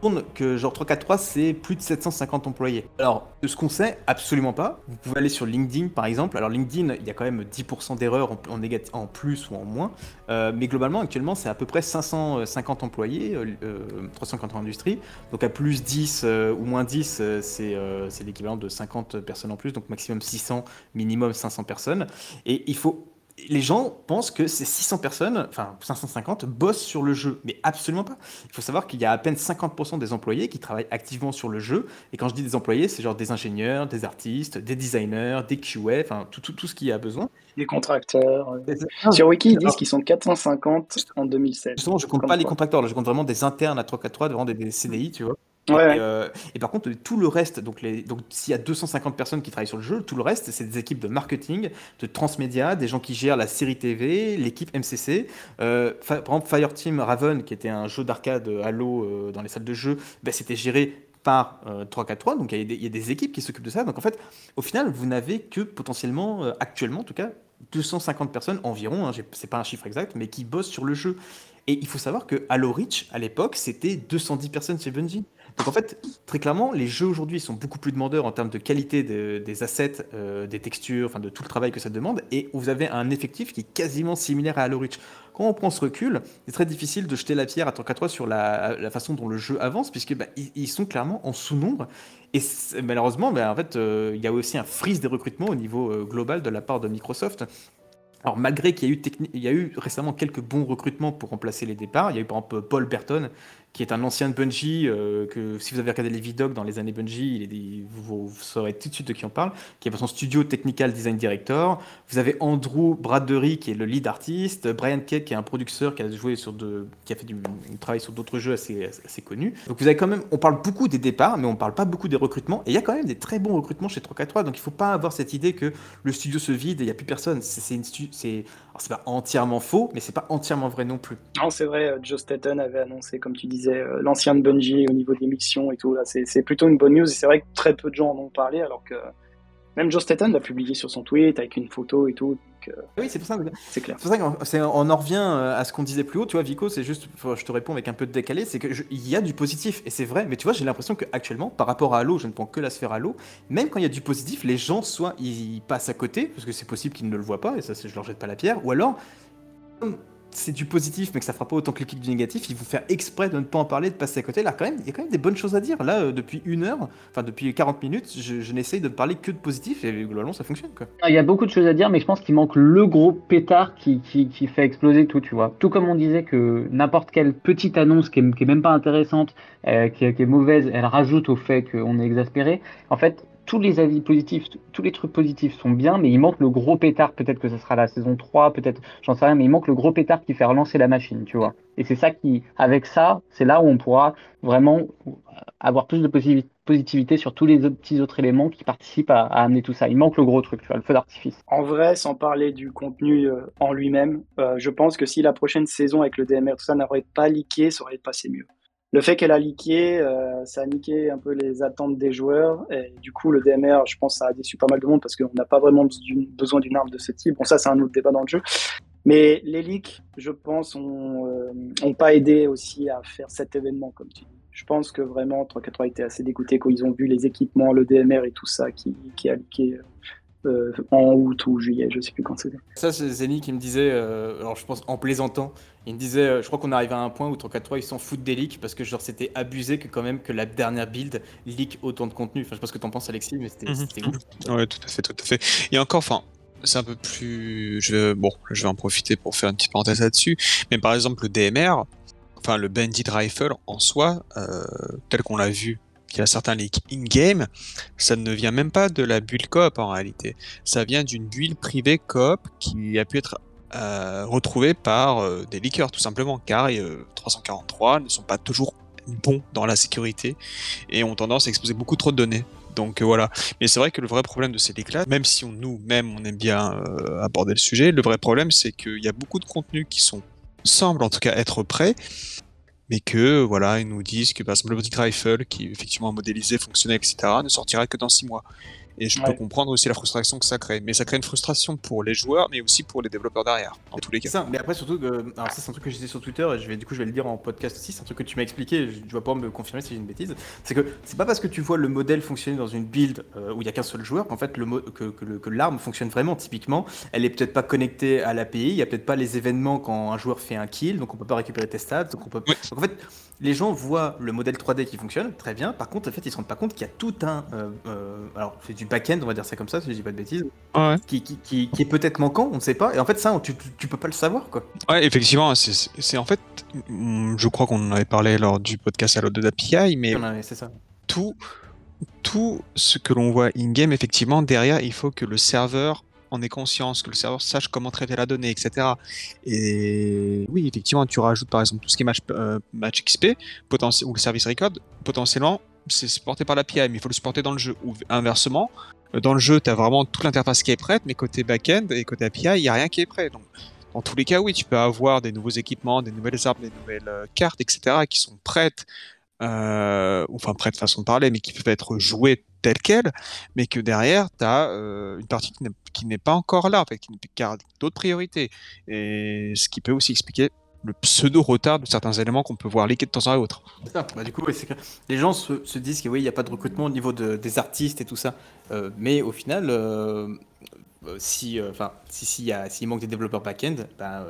tournent que genre 343 c'est plus de 750 employés. Alors, de ce qu'on sait, absolument pas. Vous pouvez aller sur LinkedIn par exemple. Alors LinkedIn, il y a quand même 10% d'erreurs en, plus ou en moins. Euh, mais globalement, actuellement, c'est à peu près 550 employés, euh, euh, 380 industries. Donc à plus 10 euh, ou moins 10, euh, c'est euh, c'est l'équivalent de 50 personnes en plus. Donc maximum 600, minimum 500 personnes. Et il faut les gens pensent que ces 600 personnes, enfin 550, bossent sur le jeu, mais absolument pas. Il faut savoir qu'il y a à peine 50% des employés qui travaillent activement sur le jeu. Et quand je dis des employés, c'est genre des ingénieurs, des artistes, des designers, des QA, enfin tout, tout, tout ce qu'il y a besoin. Les contracteurs. Sur Wiki, ils disent qu'ils sont 450 en 2016. Justement, je compte pas les contracteurs, là, je compte vraiment des internes à 343, vraiment des, des CDI, tu vois. Euh, et par contre, tout le reste, donc, s'il y a 250 personnes qui travaillent sur le jeu, tout le reste, c'est des équipes de marketing, de transmédia, des gens qui gèrent la série TV, l'équipe MCC. Euh, par exemple, Fireteam Raven, qui était un jeu d'arcade Halo euh, dans les salles de jeu, ben, c'était géré par euh, 343, donc il y, a des- équipes qui s'occupent de ça. Donc en fait, au final, vous n'avez que potentiellement, actuellement en tout cas, 250 personnes environ, hein, c'est pas un chiffre exact, mais qui bossent sur le jeu. Et il faut savoir que Halo Reach, à l'époque, c'était 210 personnes chez Bungie. Donc en fait, très clairement, les jeux aujourd'hui sont beaucoup plus demandeurs en termes de qualité de- des assets, euh, des textures, enfin de tout le travail que ça demande, et vous avez un effectif qui est quasiment similaire à Halo Reach. Quand on prend ce recul, c'est très difficile de jeter la pierre à 3 sur la, façon dont le jeu avance, puisque bah, ils, sont clairement en sous-nombre. Et malheureusement, bah, en fait, euh, il y a aussi un freeze des recrutements au niveau euh, global de la part de Microsoft. Alors malgré qu'il y, y a eu récemment quelques bons recrutements pour remplacer les départs, il y a eu par exemple Paul Burton, qui est un ancien de Bungie, euh, que si vous avez regardé les vidocs dans les années Bungie, vous, saurez tout de suite de qui on parle, qui est son studio Technical Design Director. Vous avez Andrew Bradbury, qui est le lead artiste, Brian Kett, qui est un producteur qui a joué sur de, qui a fait du, travail sur d'autres jeux assez, assez connus. Donc vous avez quand même, on parle beaucoup des départs, mais on parle pas beaucoup des recrutements. Et il y a quand même des très bons recrutements chez 343, donc il faut pas avoir cette idée que le studio se vide et il y a plus personne. C'est une c'est c'est pas entièrement faux, mais c'est pas entièrement vrai non plus. Non, c'est vrai, euh, Joe Staten avait annoncé, comme tu disais, euh, l'ancien de Bungie au niveau des missions et tout. Là, c'est plutôt une bonne news. Et c'est vrai que très peu de gens en ont parlé, alors que même Joe Staten l'a publié sur son tweet avec une photo et tout. Donc, euh, Oui, c'est pour ça. que- c'est clair. C'est pour ça qu'on en revient euh, à ce qu'on disait plus haut, tu vois, Vico, c'est juste, je te réponds avec un peu de décalé, c'est que je- il y a du positif, et c'est vrai, mais tu vois, j'ai l'impression qu'actuellement, par rapport à Halo, je ne prends que la sphère Halo, même quand il y a du positif, les gens, soit ils passent à côté, parce que c'est possible qu'ils ne le voient pas, et ça, je leur jette pas la pierre, ou alors, c'est du positif, mais que ça fera pas autant que le clic du négatif, ils vont faire exprès de ne pas en parler, de passer à côté. Là, quand même, il y a quand même des bonnes choses à dire. Là, euh, depuis une heure, enfin, depuis 40 minutes, je, n'essaye de parler que de positif, et globalement, ça fonctionne, quoi. Il y a beaucoup de choses à dire, mais je pense qu'il manque le gros pétard qui, qui, fait exploser tout, tu vois. Tout comme on disait que n'importe quelle petite annonce qui est, qui est même pas intéressante, euh, qui est mauvaise, elle rajoute au fait qu'on est exaspéré. En fait, tous les avis positifs, tous les trucs positifs sont bien, mais il manque le gros pétard. Peut-être que ce sera la saison 3, peut-être, j'en sais rien, mais il manque le gros pétard qui fait relancer la machine, tu vois. Et c'est ça qui, avec ça, c'est là où on pourra vraiment avoir plus de posi- positivité sur tous les petits autres éléments qui participent à, amener tout ça. Il manque le gros truc, tu vois, le feu d'artifice. En vrai, sans parler du contenu euh, en lui-même, euh, je pense que si la prochaine saison avec le DMR, tout ça n'aurait pas leaké, ça aurait passé mieux. Le fait qu'elle a leaké, euh, ça a niqué un peu les attentes des joueurs. Et du coup, le DMR, je pense, ça a déçu pas mal de monde parce qu'on n'a pas vraiment besoin d'une arme de ce type. Bon, ça, c'est un autre débat dans le jeu. Mais les leaks, je pense, ont, euh, pas aidé aussi à faire cet événement, comme tu dis. Je pense que vraiment, 343 était assez dégoûté quand ils ont vu les équipements, le DMR et tout ça qui, a leaké euh, en août ou juillet, je sais plus quand c'était. Ça, c'est Zeni qui me disait, euh, alors je pense en plaisantant, il me disait, euh, je crois qu'on arrive à un point où 343 ils s'en foutent des leaks parce que genre c'était abusé que quand même que la dernière build leak autant de contenu. Enfin, je sais pas ce que t'en penses, Alexis, mais c'était c'était ouf. Ouais, tout à fait, tout à fait. Et encore, enfin, c'est un peu plus. Je vais... Bon, je vais en profiter pour faire une petite parenthèse là-dessus. Mais par exemple, le DMR, enfin le Bandit Rifle en soi, euh, tel qu'on l'a vu, qu'il y a certains leaks in-game, ça ne vient même pas de la build coop en réalité. Ça vient d'une build privée coop qui a pu être euh, retrouvée par euh, des leakers tout simplement, car euh, 343 ne sont pas toujours bons dans la sécurité et ont tendance à exposer beaucoup trop de données. Donc euh, voilà. Mais c'est vrai que le vrai problème de ces leaks-là, même si nous-mêmes on aime bien aborder le sujet, le vrai problème c'est qu'il y a beaucoup de contenus qui sont semblent en tout cas être prêts, mais que voilà, ils nous disent que par le Body Rifle, qui est effectivement modélisé, fonctionnel, etc., ne sortira que dans 6 mois. Et je peux comprendre aussi la frustration que ça crée. Mais ça crée une frustration pour les joueurs, mais aussi pour les développeurs derrière, dans tous les cas. ça, mais après surtout, que- alors ça c'est un truc que j'ai dit sur Twitter et je vais, du coup je vais le dire en podcast aussi, c'est un truc que tu m'as expliqué, je, vas pas me confirmer si j'ai une bêtise, c'est que c'est pas parce que tu vois le modèle fonctionner dans une build euh, où il y a qu'un seul joueur qu'en fait le mo- que, que le- que l'arme fonctionne vraiment. Typiquement, elle est peut-être pas connectée à l'API, il y a peut-être pas les événements quand un joueur fait un kill, donc on peut pas récupérer tes stats, donc on peut. Oui. Donc en fait, les gens voient le modèle 3D qui fonctionne très bien, par contre en fait ils se rendent pas compte qu'il y a tout un, euh, euh, alors c'est du back-end on va dire ça comme ça si je dis pas de bêtises, Ouais. qui, qui, qui, qui est peut-être manquant, on ne sait pas, et en fait ça tu, tu, tu peux pas le savoir quoi. Ouais, effectivement, c'est- en fait, mm, je crois qu'on en avait parlé lors du podcast à l'autre de l'API, mais ça. tout, tout ce que l'on voit in-game, effectivement, derrière, il faut que le serveur en ait conscience, que le serveur sache comment traiter la donnée, etc. Et oui, effectivement, tu rajoutes par exemple tout ce qui est match, euh, match XP ou le service record, potentiellement, c'est supporté par l'API, mais il faut le supporter dans le jeu. Ou inversement, euh, dans le jeu, tu as vraiment toute l'interface qui est prête, mais côté back-end et côté API, il n'y a rien qui est prêt. Donc, dans tous les cas, oui, tu peux avoir des nouveaux équipements, des nouvelles armes, des nouvelles euh, cartes, etc., qui sont prêtes euh, enfin prêtes façon de parler, mais qui peuvent être jouées telles quelles, mais que derrière, tu as une partie qui n'est- pas encore là, en fait, qui, a d'autres priorités. Et ce qui peut aussi expliquer le pseudo retard de certains éléments qu'on peut voir leaker de temps en autre. Bah, du coup, les gens se, se disent qu'il oui, n'y a pas de recrutement au niveau de- des artistes et tout ça. Euh, mais au final, euh, euh, si, euh, si, manque des développeurs back-end, bah,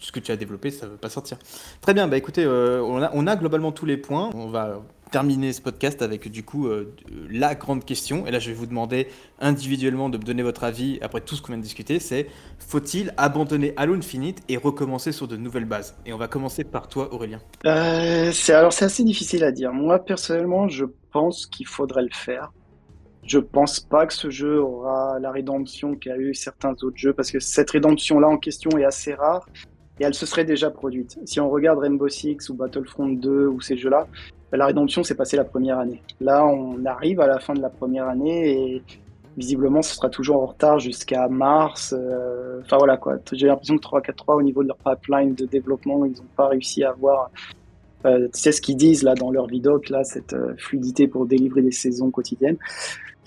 ce que tu as développé, ça ne veut pas sortir. Très bien, bah écoutez, on, a, on a globalement tous les points. On va terminer ce podcast avec du coup euh, la grande question. Et là, je vais vous demander individuellement de me donner votre avis après tout ce qu'on vient de discuter. C'est faut-il abandonner Halo Infinite et recommencer sur de nouvelles bases? Et on va commencer par toi, Aurélien. Euh, c'est alors c'est assez difficile à dire. Moi personnellement, je pense qu'il faudrait le faire. Je pense pas que ce jeu aura la rédemption qu'a eu certains autres jeux parce que cette rédemption-là en question est assez rare et elle se serait déjà produite. Si on regarde Rainbow Six ou Battlefront 2 ou ces jeux-là, la rédemption s'est passée la première année. Là, on arrive à la fin de la première année et visiblement ce sera toujours en retard jusqu'à mars. euh, Enfin voilà quoi. J'ai l'impression que 343 au niveau de leur pipeline de développement, ils n'ont pas réussi à avoir euh, tu sais ce qu'ils disent là dans leur vidoc, là, cette euh, fluidité pour délivrer des saisons quotidiennes.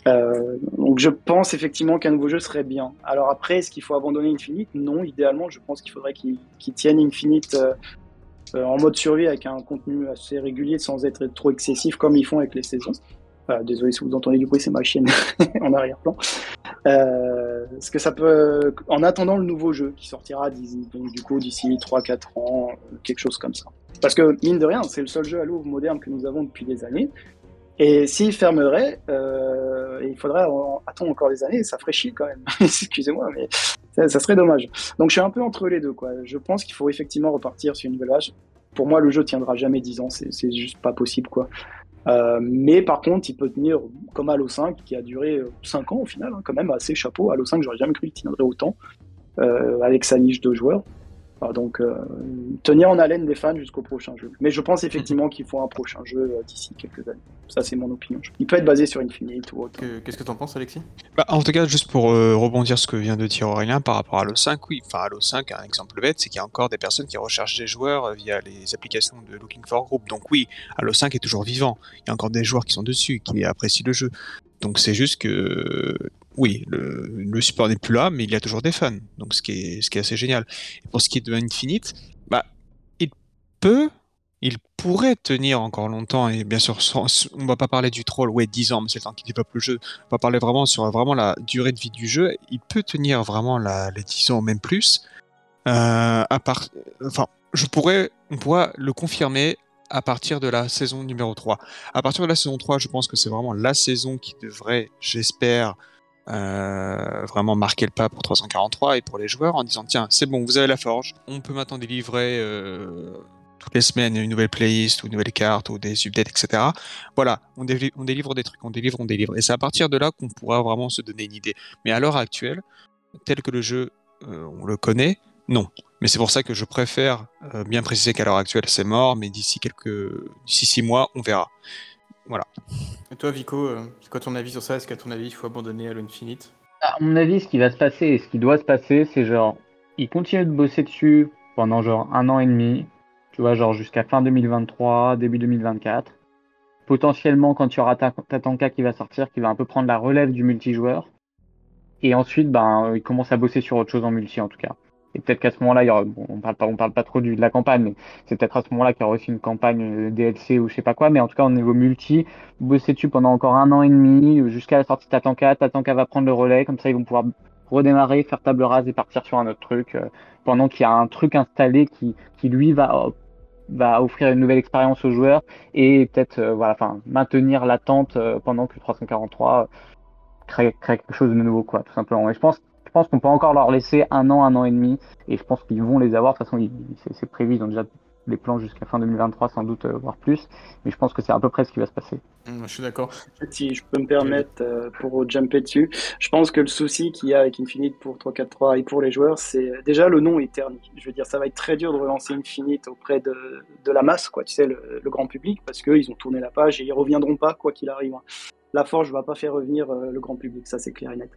Euh, donc je pense effectivement qu'un nouveau jeu serait bien. Alors après, est-ce qu'il faut abandonner Infinite? Non, idéalement, je pense qu'il faudrait qu'ils qu'ils tiennent Infinite en mode survie avec un contenu assez régulier sans être trop excessif comme ils font avec les saisons. Voilà, désolé si vous entendez du bruit, c'est ma chienne en arrière-plan. Euh, parce que ça peut, en attendant le nouveau jeu qui sortira donc, du coup d'ici 3-4 ans, euh, quelque chose comme ça. Parce que, mine de rien, c'est le seul jeu Halo moderne que nous avons depuis des années. Et s'il fermerait, euh, il faudrait en- attendre encore des années, ça ferait chier quand même. Excusez-moi, mais ça, serait dommage. Donc je suis un peu entre les deux. Quoi. Je pense qu'il faut effectivement repartir sur une nouvelle âge. Pour moi, le jeu tiendra jamais 10 ans, c'est juste pas possible. quoi. Euh, mais par contre, il peut tenir comme Halo 5, qui a duré 5 ans au final, hein, quand même assez chapeau. Halo 5, j'aurais jamais cru qu'il tiendrait autant, euh, avec sa niche de joueurs. Donc, euh, tenir en haleine des fans jusqu'au prochain jeu. Mais je pense effectivement qu'il faut un prochain jeu euh, d'ici quelques années. Ça, c'est mon opinion. Il peut être basé sur Infinite ou autre. Que- Qu'est-ce que t'en penses, Alexis? Bah, en tout cas, juste pour euh, rebondir sur ce que vient de dire Aurélien par rapport à Halo 5, oui, enfin Halo 5, un exemple bête, c'est qu'il y a encore des personnes qui recherchent des joueurs euh, via les applications de Looking for Group. Donc oui, Halo 5 est toujours vivant. Il y a encore des joueurs qui sont dessus, qui apprécient le jeu. Donc c'est juste que, oui, le, support n'est plus là, mais il y a toujours des fans. Donc ce qui est, qui assez génial. Pour ce qui est de Infinite, bah, il peut, il pourrait tenir encore longtemps, et bien sûr, sans- on va pas parler du troll, ouais, 10 ans, mais c'est le temps qu'il développe le jeu. On va parler vraiment sur vraiment la durée de vie du jeu. Il peut tenir vraiment la, les 10 ans, même plus. Euh, à part, enfin, je pourrais, on pourra le confirmer à partir de la saison numéro 3. À partir de la saison 3, je pense que c'est vraiment la saison qui devrait, j'espère, euh, vraiment marquer le pas pour 343 et pour les joueurs en disant tiens, c'est bon, vous avez la forge, on peut maintenant délivrer euh, toutes les semaines une nouvelle playlist ou une nouvelle carte ou des updates, etc. Voilà, on, déli- on délivre des trucs, on délivre, on délivre. Et c'est à partir de là qu'on pourra vraiment se donner une idée. Mais à l'heure actuelle, tel que le jeu, euh, on le connaît, non. Mais c'est pour ça que je préfère bien préciser qu'à l'heure actuelle c'est mort, mais d'ici quelques, d'ici six mois, on verra. Voilà. Et toi, Vico, euh, c'est quoi ton avis sur ça? Est-ce qu'à ton avis, il faut abandonner Halo Infinite? À mon avis, ce qui va se passer et ce qui doit se passer, c'est genre, ils continuent de bosser dessus pendant genre un an et demi, tu vois, genre jusqu'à fin 2023, début 2024. Potentiellement, quand tu auras ta, ta Tanka qui va sortir, qui va un peu prendre la relève du multijoueur. Et ensuite, ben, ils commencent à bosser sur autre chose en multi, en tout cas. Et peut-être qu'à ce moment-là, on parle pas, parle pas trop de la campagne, mais c'est peut-être à ce moment-là qu'il y aura aussi une campagne euh, DLC ou je sais pas quoi. Mais en tout cas, au niveau multi, bosser dessus pendant encore un an et demi, euh, jusqu'à la sortie de Tatanka? Tatanka va prendre le relais, comme ça ils vont pouvoir redémarrer, faire table rase et partir sur un autre truc, euh, pendant qu'il y a un truc installé qui, lui va, offrir une nouvelle expérience aux joueurs et peut-être voilà, enfin, maintenir l'attente pendant que le 343 euh, crée, quelque chose de nouveau, quoi, tout simplement. Et je pense, pense qu'on peut encore leur laisser un an, un an et demi, et je pense qu'ils vont les avoir. De toute façon, ils- c'est c'est prévu, ils ont déjà les plans jusqu'à fin 2023 sans doute, euh, voire plus. Mais je pense que c'est à peu près ce qui va se passer. Hum, Je suis d'accord. Si je peux me permettre euh, pour jumper dessus, je pense que le souci qu'il y a avec Infinite pour 343 et pour les joueurs, c'est déjà le nom est terni. Je veux dire, ça va être très dur de relancer Infinite auprès de, de la masse, quoi, tu sais, le, le grand public, parce qu'ils ont tourné la page et ils reviendront pas, quoi qu'il arrive. hein. La Forge va pas faire revenir euh, le grand public, ça c'est clair et net.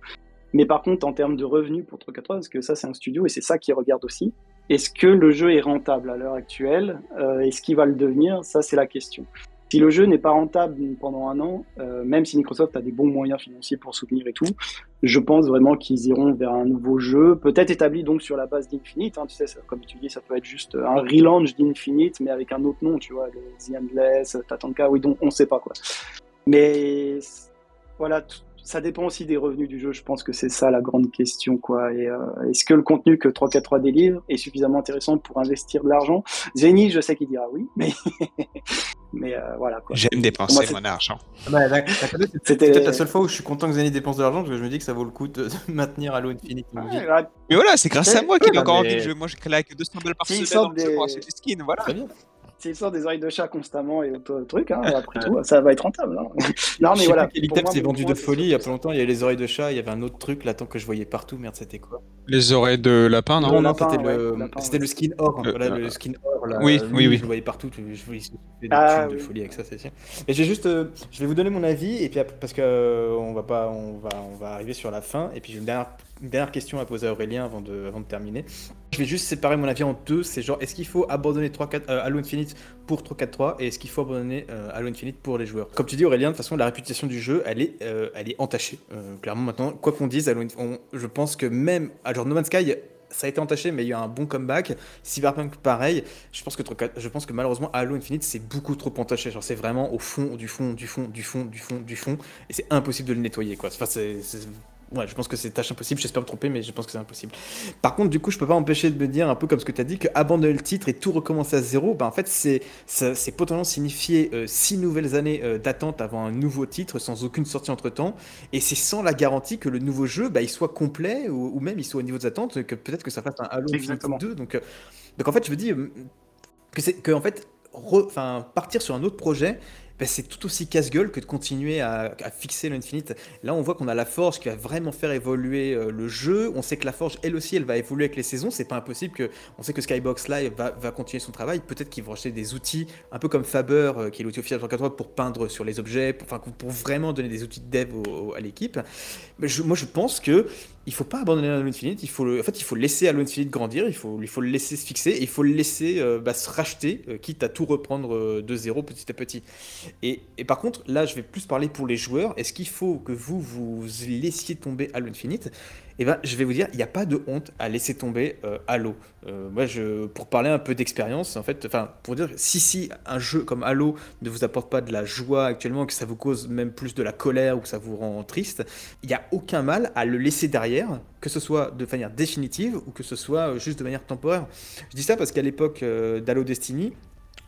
Mais par contre, en termes de revenus pour 343, parce que ça c'est un studio et c'est ça qu'ils regardent aussi, est-ce que le jeu est rentable à l'heure actuelle Euh, Est-ce qu'il va le devenir Ça c'est la question. si le jeu n'est pas rentable pendant un an, euh, même si Microsoft a des bons moyens financiers pour soutenir et tout, je pense vraiment qu'ils iront vers un nouveau jeu, peut-être établi donc sur la base d'Infinite. Hein, tu sais, comme tu dis, ça peut être juste un relaunch d'Infinite, mais avec un autre nom, tu vois, The Endless, Tatanka, oui, donc on sait pas quoi. Mais voilà, ça dépend aussi des revenus du jeu. Je pense que c'est ça la grande question, quoi. Et euh, est-ce que le contenu que 343 délivre est suffisamment intéressant pour investir de l'argent? Zeni, je sais qu'il dira oui, mais mais euh, voilà quoi. J'aime dépenser moi, mon argent. Bah, la- la cadeau, c'est peut-être- la seule fois où je suis content que Zenny dépense de l'argent parce que je me dis que ça vaut le coup de maintenir Halo Infinite. Ouais, Mais voilà, c'est grâce à moi qu'il a Ah, encore envie de jouer. Moi, je claque 200 balles par semaine jeu pour des- acheter des skins. Voilà. Très bien. S'ils sortent des oreilles de chat constamment et autres trucs, hein, après tout, ça va être rentable. hein. Non, mais voilà. moi, s'est vendu de folie il y a pas longtemps. Il y avait les oreilles de chat, il y avait un autre truc là-temps que je voyais partout. Merde, c'était quoi? Les oreilles de lapin, non? Non, non, c'était le, ouais, ouais. le skin or. Euh, voilà, euh, le skin or. Là, oui, lui, oui, oui. Je le voyais partout. Je je voyais des Ah, de folie avec ça, c'est sûr. Et j'ai juste, euh, je vais vous donner mon avis et puis après- parce que euh, on va pas, on va, on va arriver sur la fin et puis j'ai une dernière, une dernière question à poser à Aurélien avant de, terminer. Je vais juste séparer mon avis en deux. C'est genre, est-ce qu'il faut abandonner 3, 4, euh, Halo Infinite pour 3-4-3 et est-ce qu'il faut abandonner euh, Halo Infinite pour les joueurs? Comme tu dis Aurélien, de toute façon, la réputation du jeu, elle est, euh, elle est entachée. Clairement, maintenant, quoi qu'on dise, je pense que même, à genre No Man's Sky, ça a été entaché, mais il y a un bon comeback. Cyberpunk, pareil. Je pense que, 3-4 je pense que malheureusement, Halo Infinite, c'est beaucoup trop entaché. Genre, c'est vraiment au fond, du fond, du fond, du fond, du fond, du fond. Et c'est impossible de le nettoyer, quoi. Enfin, c'est. Ouais, je pense que c'est tâche impossible, j'espère me tromper, mais je pense que c'est impossible. Par contre, du coup, je peux pas m'empêcher de me dire, un peu comme ce que tu as dit, que abandonner le titre et tout recommencer à zéro, bah, en fait, c'est potentiellement signifier euh, six nouvelles années euh, d'attente avant un nouveau titre sans aucune sortie entre temps. Et c'est sans la garantie que le nouveau jeu, bah, il soit complet ou, ou même il soit au niveau des attentes, que peut-être que ça fasse un Halo Infinite Exactement. 2. Donc, euh, donc en fait, je me dis euh, que c'est que en fait, re- partir sur un autre projet. Bah, c'est tout aussi casse-gueule que de continuer à, fixer l'Infinite. Là, on voit qu'on a la Forge qui va vraiment faire évoluer euh, le jeu. On sait que la Forge, elle aussi, elle va évoluer avec les saisons. C'est pas impossible que. On sait que Skybox Live va, continuer son travail. Peut-être qu'ils vont acheter des outils, un peu comme Faber, euh, qui est l'outil officiel de 343, pour peindre sur les objets, pour, vraiment donner des outils de dev à l'équipe. Moi, je pense que il faut pas abandonner Halo Infinite. Il faut, en fait, il faut laisser Halo Infinite grandir. Il faut, il faut le laisser se fixer. Il faut le laisser euh, bah, se racheter, euh, quitte à tout reprendre euh, de zéro petit à petit. Et, et par contre, là, je vais plus parler pour les joueurs. Est-ce qu'il faut que vous, vous laissiez tomber Halo Infinite? Eh ben, je vais vous dire, il n'y a pas de honte à laisser tomber euh, Halo. Euh, moi, pour parler un peu d'expérience, en fait, enfin, pour dire, si, si un jeu comme Halo ne vous apporte pas de la joie actuellement, que ça vous cause même plus de la colère ou que ça vous rend triste, il n'y a aucun mal à le laisser derrière, que ce soit de manière définitive ou que ce soit euh, juste de manière temporaire. Je dis ça parce qu'à l'époque d'Halo Destiny,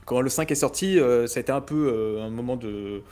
quand le 5 est sorti, ça a été un peu un moment de.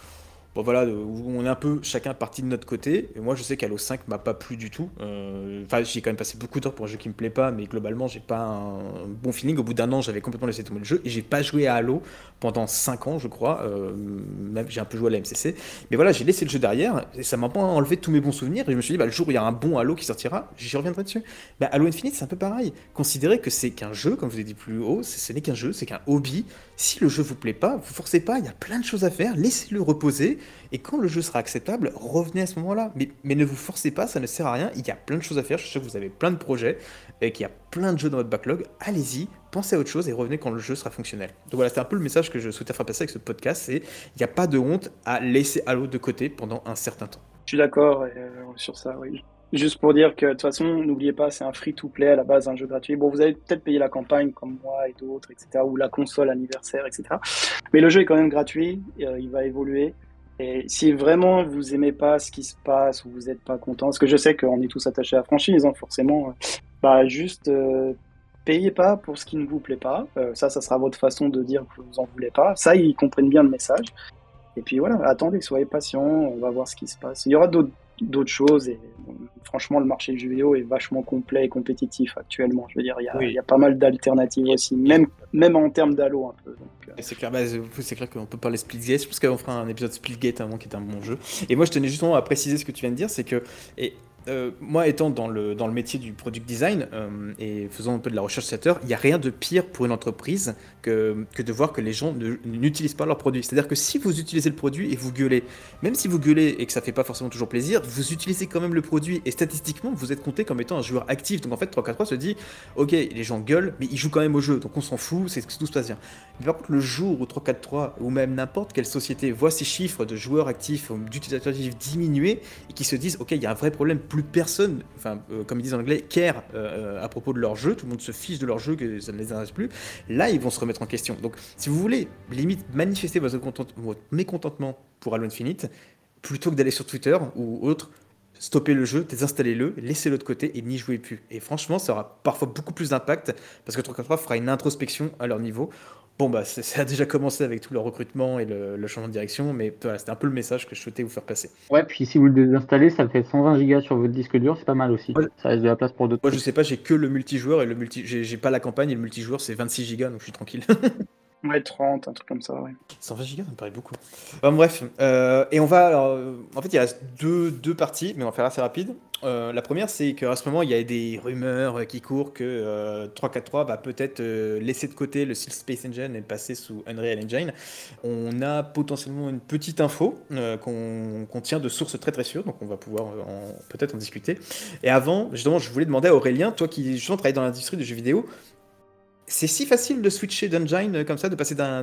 Bon voilà, où on est un peu chacun parti de notre côté. Et moi, je sais qu'Halo 5 m'a pas plu du tout. Euh, Enfin, j'ai quand même passé beaucoup d'heures pour un jeu qui me plaît pas, mais globalement, j'ai pas un bon feeling. Au bout d'un an, j'avais complètement laissé tomber le jeu et j'ai pas joué à Halo pendant 5 ans, je crois. Euh, même j'ai un peu joué à la MCC. Mais voilà, j'ai laissé le jeu derrière et ça m'a pas enlevé tous mes bons souvenirs. Et je me suis dit, bah, le jour où il y a un bon Halo qui sortira, j'y reviendrai dessus. Bah, Halo Infinite, c'est un peu pareil. Considérez que c'est qu'un jeu, comme je vous l'ai dit plus haut, ce n'est qu'un jeu, c'est qu'un hobby. Si le jeu vous plaît pas, vous forcez pas, il y a plein de choses à faire, laissez-le reposer, et quand le jeu sera acceptable, revenez à ce moment-là. Mais, ne vous forcez pas, ça ne sert à rien, il y a plein de choses à faire, je suis sûr que vous avez plein de projets, et qu'il y a plein de jeux dans votre backlog, allez-y, pensez à autre chose et revenez quand le jeu sera fonctionnel. Donc voilà, c'est un peu le message que je souhaitais faire passer avec ce podcast, c'est il n'y a pas de honte à laisser Halo de côté pendant un certain temps. Je suis d'accord euh, sur ça, oui. Juste pour dire que de toute façon, n'oubliez pas, c'est un free-to-play à la base, un jeu gratuit. Bon, vous allez peut-être payer la campagne comme moi et d'autres, etc., ou la console anniversaire, etc. Mais le jeu est quand même gratuit, euh, il va évoluer. Et si vraiment vous aimez pas ce qui se passe ou vous n'êtes pas content, parce que je sais qu'on est tous attachés à la franchise, hein, forcément, euh, bah juste euh, payez pas pour ce qui ne vous plaît pas. Euh, ça, ça sera votre façon de dire que vous en voulez pas. Ça, ils comprennent bien le message. Et puis voilà, attendez, soyez patients, on va voir ce qui se passe. Il y aura d'autres d'autres choses et bon, franchement le marché du jeu vidéo est vachement complet et compétitif actuellement. Je veux dire, il y a, Oui. y a pas mal d'alternatives aussi, même, même en termes d'allo un peu. Euh, C'est clair, bah, c'est clair qu'on peut parler Splitgate. Je pense qu'on fera un épisode Splitgate avant qui est un bon jeu. Et moi, je tenais justement à préciser ce que tu viens de dire, c'est que et euh, moi étant dans le, dans le métier du product design euh, et faisant un peu de la recherche utilisateur, il n'y a rien de pire pour une entreprise que, que de voir que les gens ne- n'utilisent pas leur produit. C'est-à-dire que si vous utilisez le produit et vous gueulez, même si vous gueulez et que ça fait pas forcément toujours plaisir, vous utilisez quand même le produit et statistiquement vous êtes compté comme étant un joueur actif. Donc en fait 343 se dit ok les gens gueulent mais ils jouent quand même au jeu donc on s'en fout, c'est tout se passe bien. Mais par contre le jour où 343 ou même n'importe quelle société voit ces chiffres de joueurs actifs, d'utilisateurs actifs diminuer et qui se disent ok il y a un vrai problème, plus personne, enfin euh, comme ils disent en anglais, care euh, à propos de leur jeu, tout le monde se fiche de leur jeu, que ça ne les intéresse plus, là ils vont se remettre en question. Donc si vous voulez limite manifester votre, votre mécontentement pour Halo Infinite, plutôt que d'aller sur Twitter ou autre, stoppez le jeu, désinstallez-le, laissez-le de côté et n'y jouez plus. Et franchement, ça aura parfois beaucoup plus d'impact parce que 343 fera une introspection à leur niveau. Bon, bah, ça a déjà commencé avec tout le recrutement et le, le changement de direction, mais voilà, c'était un peu le message que je souhaitais vous faire passer. Ouais, puis si vous le désinstallez, ça fait 120 gigas sur votre disque dur, c'est pas mal aussi. Ouais. Ça reste de la place pour d'autres. Moi, je sais pas, j'ai que le multijoueur et le multi, j'ai pas la campagne et le multijoueur c'est 26 gigas, donc je suis tranquille. Ouais, 30, un truc comme ça, ouais. 120 gigas, ça me paraît beaucoup. Enfin, bref, euh, et on va. Alors, en fait, il y a deux, deux parties, mais on va faire assez rapide. Euh, la première, c'est qu'à ce moment, il y a des rumeurs qui courent que euh, 343 va peut-être euh, laisser de côté le Steel Space Engine et passer sous Unreal Engine. On a potentiellement une petite info euh, qu'on tient de sources très très sûres, donc on va pouvoir peut-être en discuter. Et avant, justement, je voulais demander à Aurélien, toi qui justement travailles dans l'industrie du jeu vidéo, c'est si facile de switcher d'engine euh, comme ça, de passer d'un-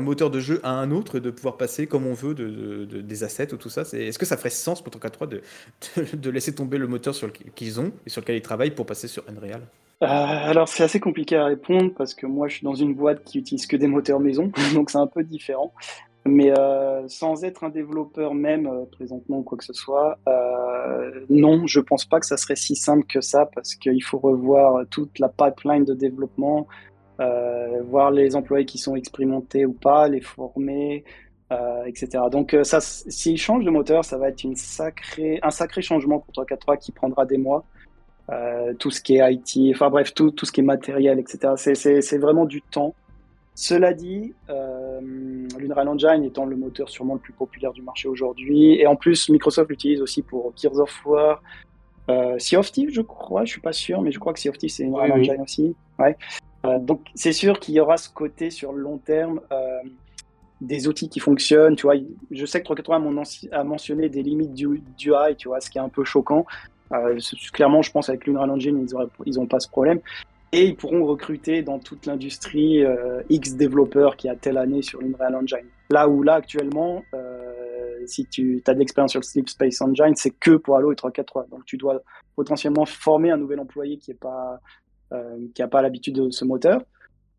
moteur de jeu à un autre, de pouvoir passer comme on veut de, de- de- des assets ou tout ça. Est-ce que ça ferait sens pour 343 de, de, de laisser tomber le moteur qu'ils ont et sur lequel ils travaillent pour passer sur Unreal? Euh, alors c'est assez compliqué à répondre parce que moi je suis dans une boîte qui utilise que des moteurs maison, donc c'est un peu différent. Mais euh, sans être un développeur même euh, présentement ou quoi que ce soit, euh, non, je pense pas que ça serait si simple que ça parce qu'il faut revoir toute la pipeline de développement, voir les employés qui sont expérimentés ou pas, les former, etc. Donc ça, s'ils changent de moteur, ça va être un sacré changement pour 343 qui prendra des mois. Tout ce qui est IT, enfin bref, tout, ce qui est matériel, etc. C'est vraiment du temps. Cela dit, euh, l'Unreal Engine étant le moteur sûrement le plus populaire du marché aujourd'hui, et en plus Microsoft l'utilise aussi pour Gears of War, euh, Sea of Thieves, je crois, je suis pas sûr, mais je crois que Sea of Thieves c'est Unreal Oui, oui. Engine aussi. Ouais. Euh, donc c'est sûr qu'il y aura ce côté sur le long terme. euh, des outils qui fonctionnent, tu vois. Je sais que 380 a mentionné des limites du, du UI, tu vois, ce qui est un peu choquant. Euh, clairement, je pense avec l'Unreal Engine, ils n'ont ils ont pas ce problème. Et ils pourront recruter dans toute l'industrie euh, X développeurs qui a telle année sur l'Unreal Engine. Là où là, actuellement, euh, si tu as de l'expérience sur le Sleep Space Engine, c'est que pour Halo et 343. Donc tu dois potentiellement former un nouvel employé qui n'a pas, euh, pas l'habitude de ce moteur.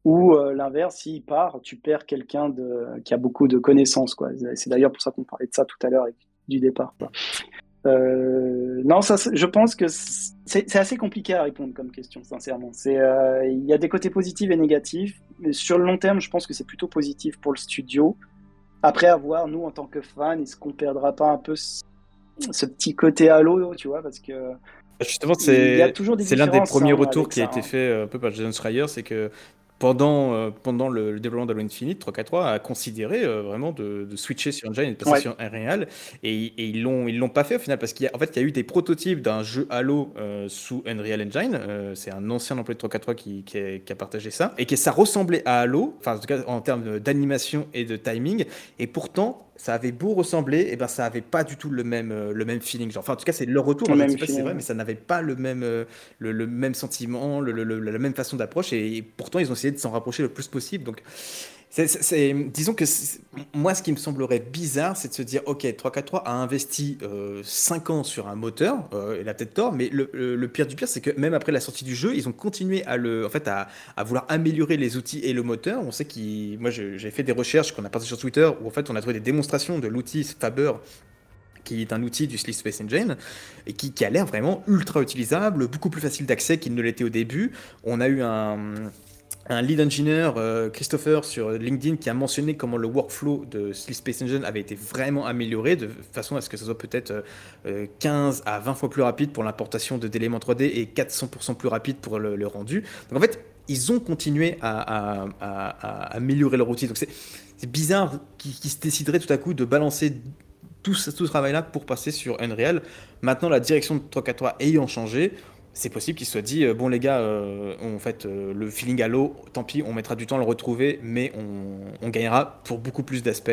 Ou l'inverse, s'il part, tu perds quelqu'un qui a beaucoup de connaissances. C'est d'ailleurs pour ça qu'on parlait de ça tout à l'heure du départ. Euh, non, ça, je pense que c'est assez compliqué à répondre comme question, sincèrement. Euh, Il y a des côtés positifs et négatifs. Mais sur le long terme, je pense que c'est plutôt positif pour le studio. Après, à voir, nous, en tant que fans, est-ce qu'on perdra pas un peu ce, ce petit côté halo, tu vois, parce que Justement, y a c'est l'un des premiers hein, retours qui a ça, été hein. fait euh, un peu par Jason Schreier, c'est que pendant, euh, pendant le, le développement d'Halo Infinite, 343 a considéré euh, vraiment de, de switcher sur Engine et de passer Ouais. sur Unreal, et, et ils l'ont ils l'ont pas fait au final parce qu'il y a en fait il y a eu des prototypes d'un jeu Halo euh, sous Unreal Engine. c'est un ancien employé de 343 qui, qui, a, qui a partagé ça et que ça ressemblait à Halo, enfin en tout cas en termes d'animation et de timing, et pourtant ça avait beau ressembler, et ben ça avait pas du tout le même euh, le même feeling. Genre, enfin en tout cas c'est leur retour. Le hein, c'est vrai, mais ça n'avait pas le même euh, le, le même sentiment, le, le- le- la même façon d'approche, et, pourtant ils ont essayé de s'en rapprocher le plus possible. Donc, disons que moi, ce qui me semblerait bizarre, c'est de se dire, ok, 343 a investi 5 ans sur un moteur, euh, il a peut-être tort, mais le, pire du pire, c'est que même après la sortie du jeu, ils ont continué à le, en fait, à, à vouloir améliorer les outils et le moteur. On sait qu'ils, moi, j'ai fait des recherches qu'on a partagées sur Twitter, où en fait, on a trouvé des démonstrations de l'outil Faber qui est un outil du Sleep Space Engine et qui a l'air vraiment ultra utilisable, beaucoup plus facile d'accès qu'il ne l'était au début. On a eu un, un lead engineer, euh, Christopher, sur LinkedIn, qui a mentionné comment le workflow de Space Engine avait été vraiment amélioré, de façon à ce que ce soit peut-être euh, 15 à 20 fois plus rapide pour l'importation d'éléments 3D et 400% plus rapide pour le, rendu. Donc en fait, ils ont continué à, améliorer leur outil. Donc c'est bizarre qu'ils qu'ils se décideraient tout à coup de balancer tout ce, tout ce travail-là pour passer sur Unreal. Maintenant, la direction de 343 ayant changé, c'est possible qu'il soit dit euh, bon les gars, euh, en fait euh, le feeling à l'eau, tant pis, on mettra du temps à le retrouver, mais on, on gagnera pour beaucoup plus d'aspects.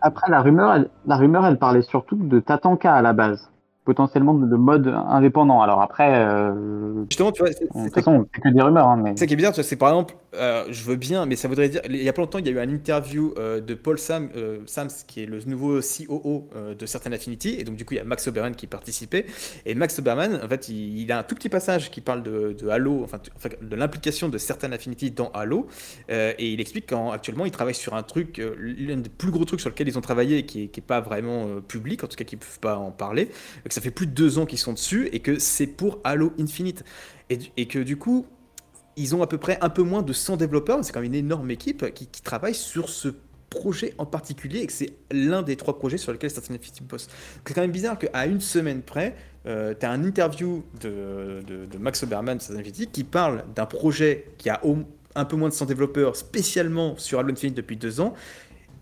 Après, la rumeur, la rumeur, elle parlait surtout de Tatanka à la base, potentiellement de, de mode indépendant. Alors après, euh, justement, tu vois, c'est- de toute façon, c'est que des rumeurs, hein, mais C'est qui est bizarre, c'est par exemple, euh, je veux bien, mais ça voudrait dire, il y a pas longtemps, il y a eu un interview euh, de Paul Sam, Sams, qui est le nouveau COO de Certain Affinity, et donc du coup, il y a Max Oberman qui participait, et Max Oberman, en fait, il, il a un tout petit passage qui parle de, de Halo, enfin, de l'implication de Certain Affinity dans Halo, et il explique qu'actuellement, il travaille sur un truc, l'un des plus gros trucs sur lequel ils ont travaillé, qui est, qui est pas vraiment public, en tout cas, qu'ils peuvent pas en parler, que ça fait plus de deux ans qu'ils sont dessus, et que c'est pour Halo Infinite. Et, que du coup, ils ont à peu près un peu moins de 100 développeurs, c'est quand même une énorme équipe qui, travaille sur ce projet en particulier et que c'est l'un des trois projets sur lesquels Starting Affinity bosse. C'est quand même bizarre qu'à une semaine près, tu as un interview de, Max Oberman de Starting Affinity qui parle d'un projet qui a un peu moins de 100 développeurs spécialement sur Halo Infinite depuis deux ans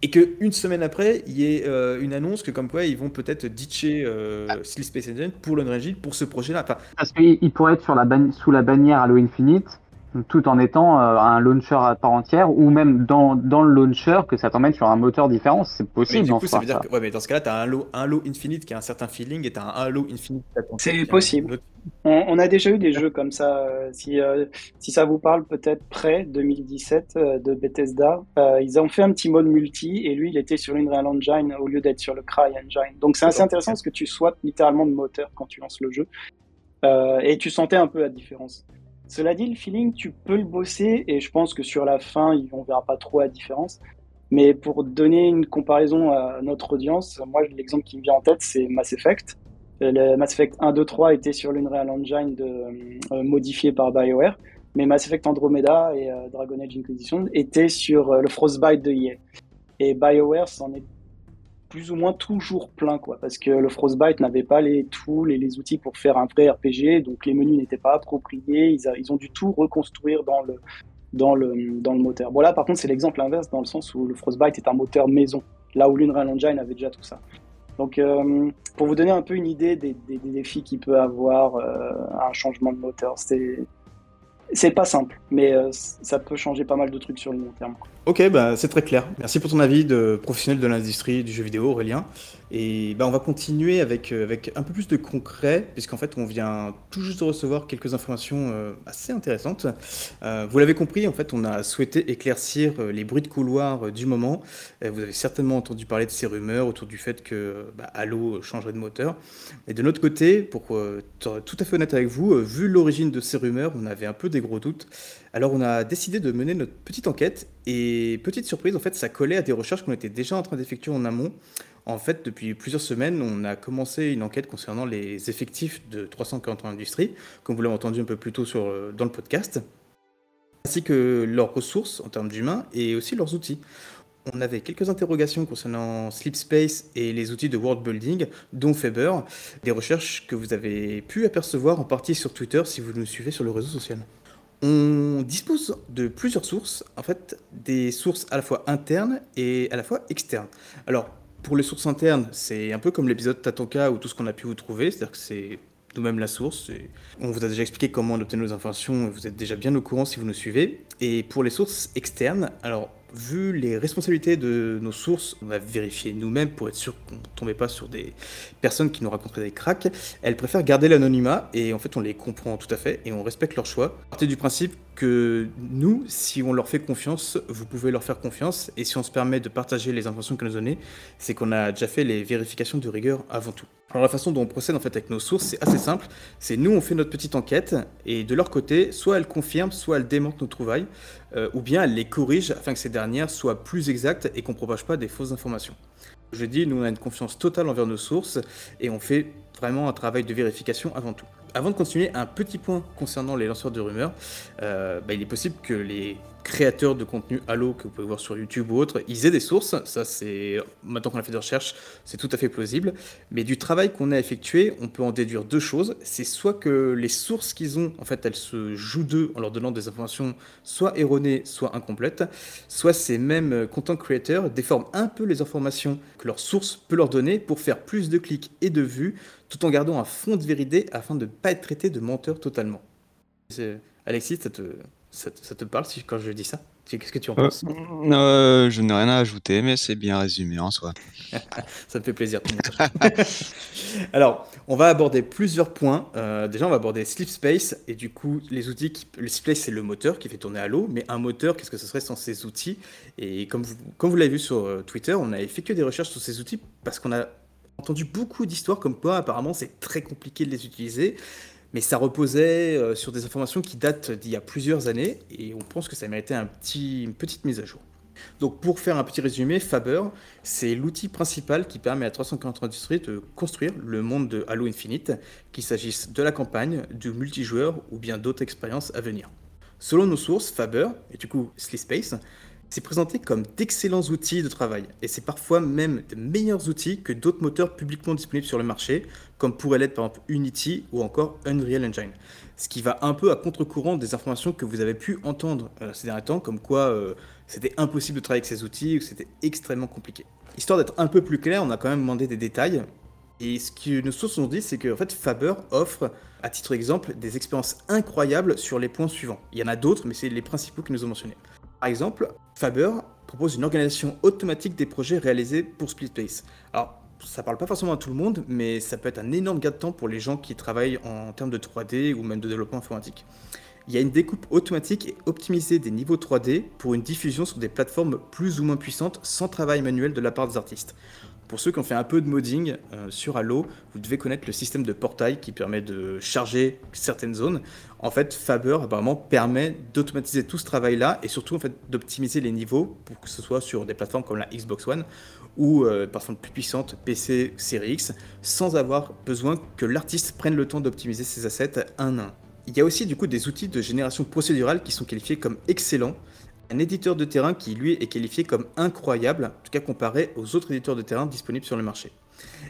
et qu'une semaine après, il y ait euh, une annonce que comme quoi ils vont peut-être ditcher euh, Steel Space Engine pour l'Unreal Engine pour ce projet-là. Enfin, parce qu'il il pourrait être sur la ban- sous la bannière Halo Infinite, tout en étant euh, un launcher à part entière, ou même dans, dans le launcher que ça t'emmène sur un moteur différent. C'est Mais possible. du en coup, ça veut dire ça. que, ouais, mais dans ce cas-là, tu as un Halo, un Halo Infinite qui a un certain feeling et tu as un Halo Infinite. qui a- C'est un possible. autre- On, on a déjà eu des jeux comme ça. euh, Si, euh, si ça vous parle, peut-être près 2017 euh, de Bethesda. Euh, ils ont fait un petit mode multi et lui, il était sur l'Unreal Engine au lieu d'être sur le Cry Engine. Donc c'est assez intéressant parce que tu swaps littéralement de moteur quand tu lances le jeu. Euh, et tu sentais un peu la différence. Cela dit, le feeling, tu peux le bosser et je pense que sur la fin, on verra pas trop la différence. Mais pour donner une comparaison à notre audience, moi, l'exemple qui me vient en tête, c'est Mass Effect. Mass Effect 1, 2, 3 était sur l'Unreal Engine euh, modifié par BioWare, mais Mass Effect Andromeda et euh, Dragon Age Inquisition étaient sur euh, le Frostbite de EA. Et BioWare s'en est plus ou moins toujours plein, quoi, parce que le Frostbite n'avait pas les tools et les outils pour faire un vrai RPG, donc les menus n'étaient pas appropriés, ils, ont dû tout reconstruire dans le, moteur. Bon là, par contre, c'est l'exemple inverse, dans le sens où le Frostbite est un moteur maison, là où l'Unreal Engine avait déjà tout ça. Donc, euh, pour vous donner un peu une idée des défis qu'il peut avoir euh, un changement de moteur, c'est c'est pas simple, mais euh, ça peut changer pas mal de trucs sur le long terme. Ok, bah, c'est très clair. Merci pour ton avis de professionnel de l'industrie du jeu vidéo, Aurélien. Et bah, on va continuer avec, euh, avec un peu plus de concret, puisqu'en fait, on vient tout juste de recevoir quelques informations euh, assez intéressantes. Euh, vous l'avez compris, en fait, on a souhaité éclaircir les bruits de couloir du moment. Vous avez certainement entendu parler de ces rumeurs autour du fait que bah, Halo changerait de moteur. Et de notre côté, pour tout à fait honnête avec vous, vu l'origine de ces rumeurs, on avait un peu des gros doutes. Alors on a décidé de mener notre petite enquête et petite surprise, en fait, ça collait à des recherches qu'on était déjà en train d'effectuer en amont. En fait, depuis plusieurs semaines, on a commencé une enquête concernant les effectifs de 340 Industries, comme vous l'avez entendu un peu plus tôt euh, dans le podcast, ainsi que leurs ressources en termes d'humains et aussi leurs outils. On avait quelques interrogations concernant Sleep Space et les outils de world building, dont Faber, des recherches que vous avez pu apercevoir en partie sur Twitter si vous nous suivez sur le réseau social. On dispose de plusieurs sources, en fait, des sources à la fois internes et à la fois externes. Alors, pour les sources internes, c'est un peu comme l'épisode Tatonka ou tout ce qu'on a pu vous trouver, c'est-à-dire que c'est nous-mêmes la source. On vous a déjà expliqué comment on obtient nos informations, vous êtes déjà bien au courant si vous nous suivez. Et pour les sources externes, alors, vu les responsabilités de nos sources, on va vérifier nous-mêmes pour être sûr qu'on ne tombait pas sur des personnes qui nous raconteraient des cracks. Elles préfèrent garder l'anonymat et en fait on les comprend tout à fait et on respecte leur choix. Partez du principe que nous, si on leur fait confiance, vous pouvez leur faire confiance et si on se permet de partager les informations qu'elles nous donnent, c'est qu'on a déjà fait les vérifications de rigueur avant tout. Alors la façon dont on procède en fait avec nos sources, c'est assez simple. C'est nous on fait notre petite enquête et de leur côté, soit elles confirment, soit elles démentent nos trouvailles, euh, ou bien elles les corrigent afin que ces dernières soient plus exactes et qu'on ne propage pas des fausses informations. Je dis, nous on a une confiance totale envers nos sources et on fait vraiment un travail de vérification avant tout. Avant de continuer, un petit point concernant les lanceurs de rumeurs. Euh, bah, il est possible que les créateurs de contenu Halo que vous pouvez voir sur YouTube ou autre, ils aient des sources. Ça, c'est maintenant qu'on a fait des recherches, c'est tout à fait plausible. Mais du travail qu'on a effectué, on peut en déduire deux choses. C'est soit que les sources qu'ils ont, en fait, elles se jouent d'eux en leur donnant des informations soit erronées, soit incomplètes. Soit ces mêmes content creators déforment un peu les informations que leur source peut leur donner pour faire plus de clics et de vues, tout en gardant un fond de vérité afin de ne pas être traité de menteur totalement. Alexis, ça te, ça, te- ça te parle si, quand je dis ça? Qu'est-ce que tu en Euh, penses? euh, je n'ai rien à ajouter, mais c'est bien résumé en soi. Ça me fait plaisir. Alors, on va aborder plusieurs points. Euh, déjà, on va aborder Sleep Space et du coup, les outils. Qui... Le Sleep Space, c'est le moteur qui fait tourner Halo, mais un moteur, qu'est-ce que ce serait sans ces outils? Et comme vous, comme vous l'avez vu sur euh, Twitter, on a effectué des recherches sur ces outils parce qu'on a entendu beaucoup d'histoires comme quoi, apparemment, c'est très compliqué de les utiliser. Mais ça reposait euh, sur des informations qui datent d'il y a plusieurs années et on pense que ça méritait un une petite mise à jour. Donc pour faire un petit résumé, Faber, c'est l'outil principal qui permet à 340 Industries de construire le monde de Halo Infinite, qu'il s'agisse de la campagne, du multijoueur ou bien d'autres expériences à venir. Selon nos sources, Faber, et du coup Space, c'est présenté comme d'excellents outils de travail, et c'est parfois même de meilleurs outils que d'autres moteurs publiquement disponibles sur le marché, comme pourrait l'être par exemple Unity ou encore Unreal Engine. Ce qui va un peu à contre-courant des informations que vous avez pu entendre euh, ces derniers temps, comme quoi euh, c'était impossible de travailler avec ces outils ou que c'était extrêmement compliqué. Histoire d'être un peu plus clair, on a quand même demandé des détails. Et ce que nos sources ont dit, c'est que fait, Faber offre, à titre d'exemple, des expériences incroyables sur les points suivants. Il y en a d'autres, mais c'est les principaux qui nous ont mentionnés. Par exemple, Faber propose une organisation automatique des projets réalisés pour Splitspace. Alors, ça parle pas forcément à tout le monde, mais ça peut être un énorme gain de temps pour les gens qui travaillent en termes de 3D ou même de développement informatique. Il y a une découpe automatique et optimisée des niveaux 3D pour une diffusion sur des plateformes plus ou moins puissantes sans travail manuel de la part des artistes. Pour ceux qui ont fait un peu de modding euh, sur Halo, vous devez connaître le système de portail qui permet de charger certaines zones. En fait, Faber apparemment permet d'automatiser tout ce travail-là et surtout d'optimiser les niveaux pour que ce soit sur des plateformes comme la Xbox One ou euh, plateformes plus puissantes PC Series X sans avoir besoin que l'artiste prenne le temps d'optimiser ses assets un à un. Il y a aussi du coup des outils de génération procédurale qui sont qualifiés comme excellents. Un éditeur de terrain qui lui est qualifié comme incroyable, en tout cas comparé aux autres éditeurs de terrain disponibles sur le marché.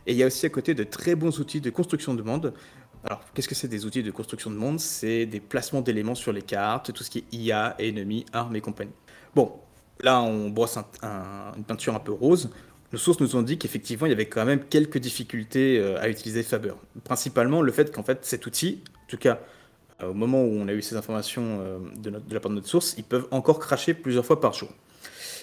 Et il y a aussi à côté de très bons outils de construction de monde. Alors, qu'est-ce que c'est des outils de construction de monde? C'est des placements d'éléments sur les cartes, tout ce qui est IA, ennemis, armes et compagnie. Bon, là on brosse un- un- une peinture un peu rose. Nos sources nous ont dit qu'effectivement il y avait quand même quelques difficultés euh, à utiliser Faber. Principalement le fait qu'en fait cet outil, en tout cas au moment où on a eu ces informations euh, de, la part de notre source, ils peuvent encore cracher plusieurs fois par jour.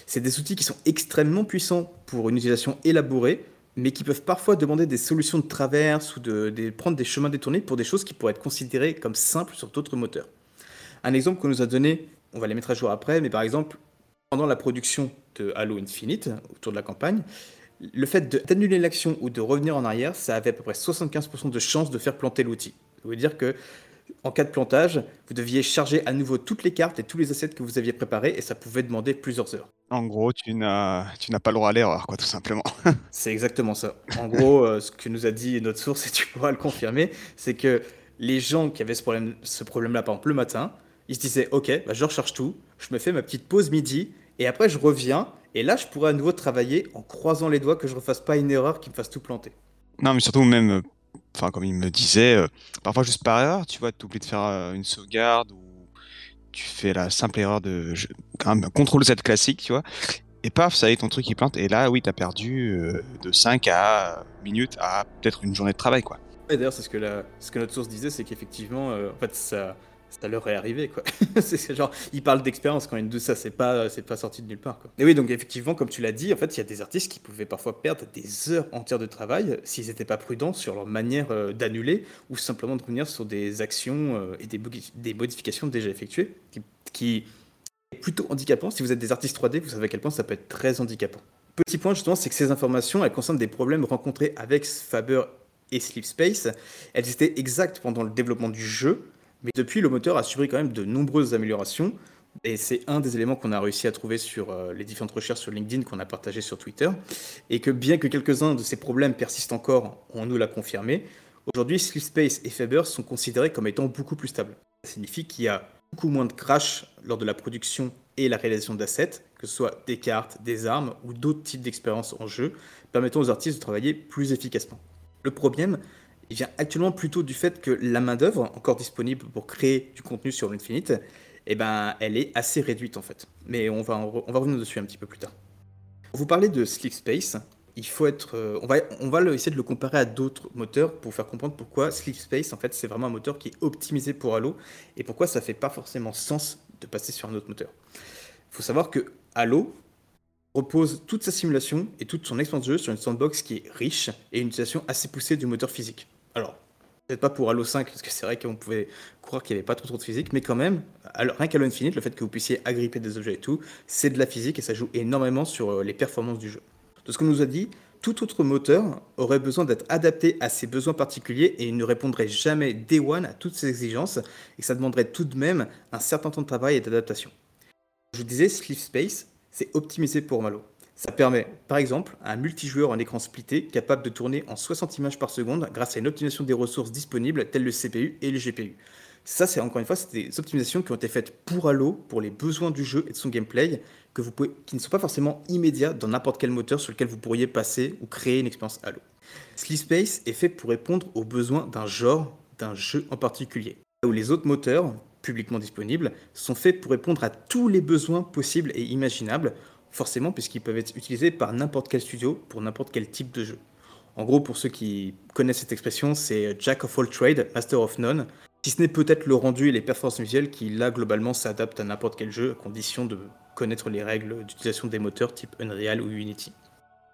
C'est des outils qui sont extrêmement puissants pour une utilisation élaborée, mais qui peuvent parfois demander des solutions de traverse ou de, de prendre des chemins détournés pour des choses qui pourraient être considérées comme simples sur d'autres moteurs. Un exemple qu'on nous a donné, on va les mettre à jour après, mais par exemple, pendant la production de Halo Infinite, autour de la campagne, le fait d'annuler l'action ou de revenir en arrière, ça avait à peu près 75% de chances de faire planter l'outil. Ça veut dire que en cas de plantage, vous deviez charger à nouveau toutes les cartes et tous les assets que vous aviez préparés et ça pouvait demander plusieurs heures. En gros, tu n'as tu n'as pas le droit à l'erreur, quoi, tout simplement. C'est exactement ça. En gros, euh, ce que nous a dit notre source, et tu pourras le confirmer, c'est que les gens qui avaient ce problème, ce problème-là, par exemple, le matin, ils se disaient Ok, bah, je recharge tout, je me fais ma petite pause midi, et après je reviens, et là je pourrais à nouveau travailler en croisant les doigts que je ne refasse pas une erreur qui me fasse tout planter. Non, mais surtout même, enfin comme il me disait, euh, parfois juste par erreur, tu vois, tu oublies de faire euh, une sauvegarde ou tu fais la simple erreur de contrôle Z classique, tu vois, et paf, ça y est, ton truc il plante, et là, oui, t'as perdu euh, de 5 à minutes à peut-être une journée de travail, quoi. Et d'ailleurs, c'est ce que, la- ce que notre source disait, c'est qu'effectivement, en fait, ça, ça leur est arrivé, quoi. c'est genre, ils parlent d'expérience quand nous disent ça, c'est pas, c'est pas sorti de nulle part, quoi. Et oui, donc effectivement, comme tu l'as dit, en fait, il y a des artistes qui pouvaient parfois perdre des heures entières de travail s'ils n'étaient pas prudents sur leur manière euh, d'annuler ou simplement de revenir sur des actions euh, et des modifications déjà effectuées, qui, qui est plutôt handicapant. Si vous êtes des artistes 3D, vous savez à quel point ça peut être très handicapant. Petit point justement, c'est que ces informations, elles concernent des problèmes rencontrés avec Faber et Sleep Space. Elles étaient exactes pendant le développement du jeu, mais depuis, le moteur a subi quand même de nombreuses améliorations. Et c'est un des éléments qu'on a réussi à trouver sur euh, les différentes recherches sur LinkedIn qu'on a partagées sur Twitter. Et que bien que quelques-uns de ces problèmes persistent encore, on nous l'a confirmé, aujourd'hui, Sleep Space et Faber sont considérés comme étant beaucoup plus stables. Ça signifie qu'il y a beaucoup moins de crash lors de la production et la réalisation d'assets, que ce soit des cartes, des armes ou d'autres types d'expériences en jeu, permettant aux artistes de travailler plus efficacement. Le problème, il vient actuellement plutôt du fait que la main-d'œuvre, encore disponible pour créer du contenu sur l'Infinite, eh ben, elle est assez réduite en fait. Mais on va, revenir dessus un petit peu plus tard. Vous parler de Sleep Space, il faut être, euh, on va, essayer de le comparer à d'autres moteurs pour faire comprendre pourquoi Sleep Space, en fait, c'est vraiment un moteur qui est optimisé pour Halo et pourquoi ça fait pas forcément sens de passer sur un autre moteur. Il faut savoir que Halo repose toute sa simulation et toute son expérience de jeu sur une sandbox qui est riche et une utilisation assez poussée du moteur physique. Alors, peut-être pas pour Halo 5, parce que c'est vrai qu'on pouvait croire qu'il n'y avait pas trop, trop de physique, mais quand même, alors, rien qu'Halo Infinite, le fait que vous puissiez agripper des objets et tout, c'est de la physique et ça joue énormément sur euh, les performances du jeu. De ce qu'on nous a dit, tout autre moteur aurait besoin d'être adapté à ses besoins particuliers et il ne répondrait jamais day one à toutes ces exigences et ça demanderait tout de même un certain temps de travail et d'adaptation. Je vous disais, Sleep Space, c'est optimisé pour Malo. Ça permet, par exemple, un multijoueur en écran splitté capable de tourner en 60 images par seconde grâce à une optimisation des ressources disponibles telles le CPU et le GPU. Ça, c'est encore une fois, c'est des optimisations qui ont été faites pour Halo, pour les besoins du jeu et de son gameplay, qui ne sont pas forcément immédiats dans n'importe quel moteur sur lequel vous pourriez passer ou créer une expérience Halo. Sleep Space est fait pour répondre aux besoins d'un genre, d'un jeu en particulier. Où les autres moteurs, publiquement disponibles, sont faits pour répondre à tous les besoins possibles et imaginables, forcément puisqu'ils peuvent être utilisés par n'importe quel studio pour n'importe quel type de jeu. En gros, pour ceux qui connaissent cette expression, c'est Jack of all trade, Master of none. Si ce n'est peut-être le rendu et les performances visuelles qui, là, globalement, s'adaptent à n'importe quel jeu, à condition de connaître les règles d'utilisation des moteurs type Unreal ou Unity.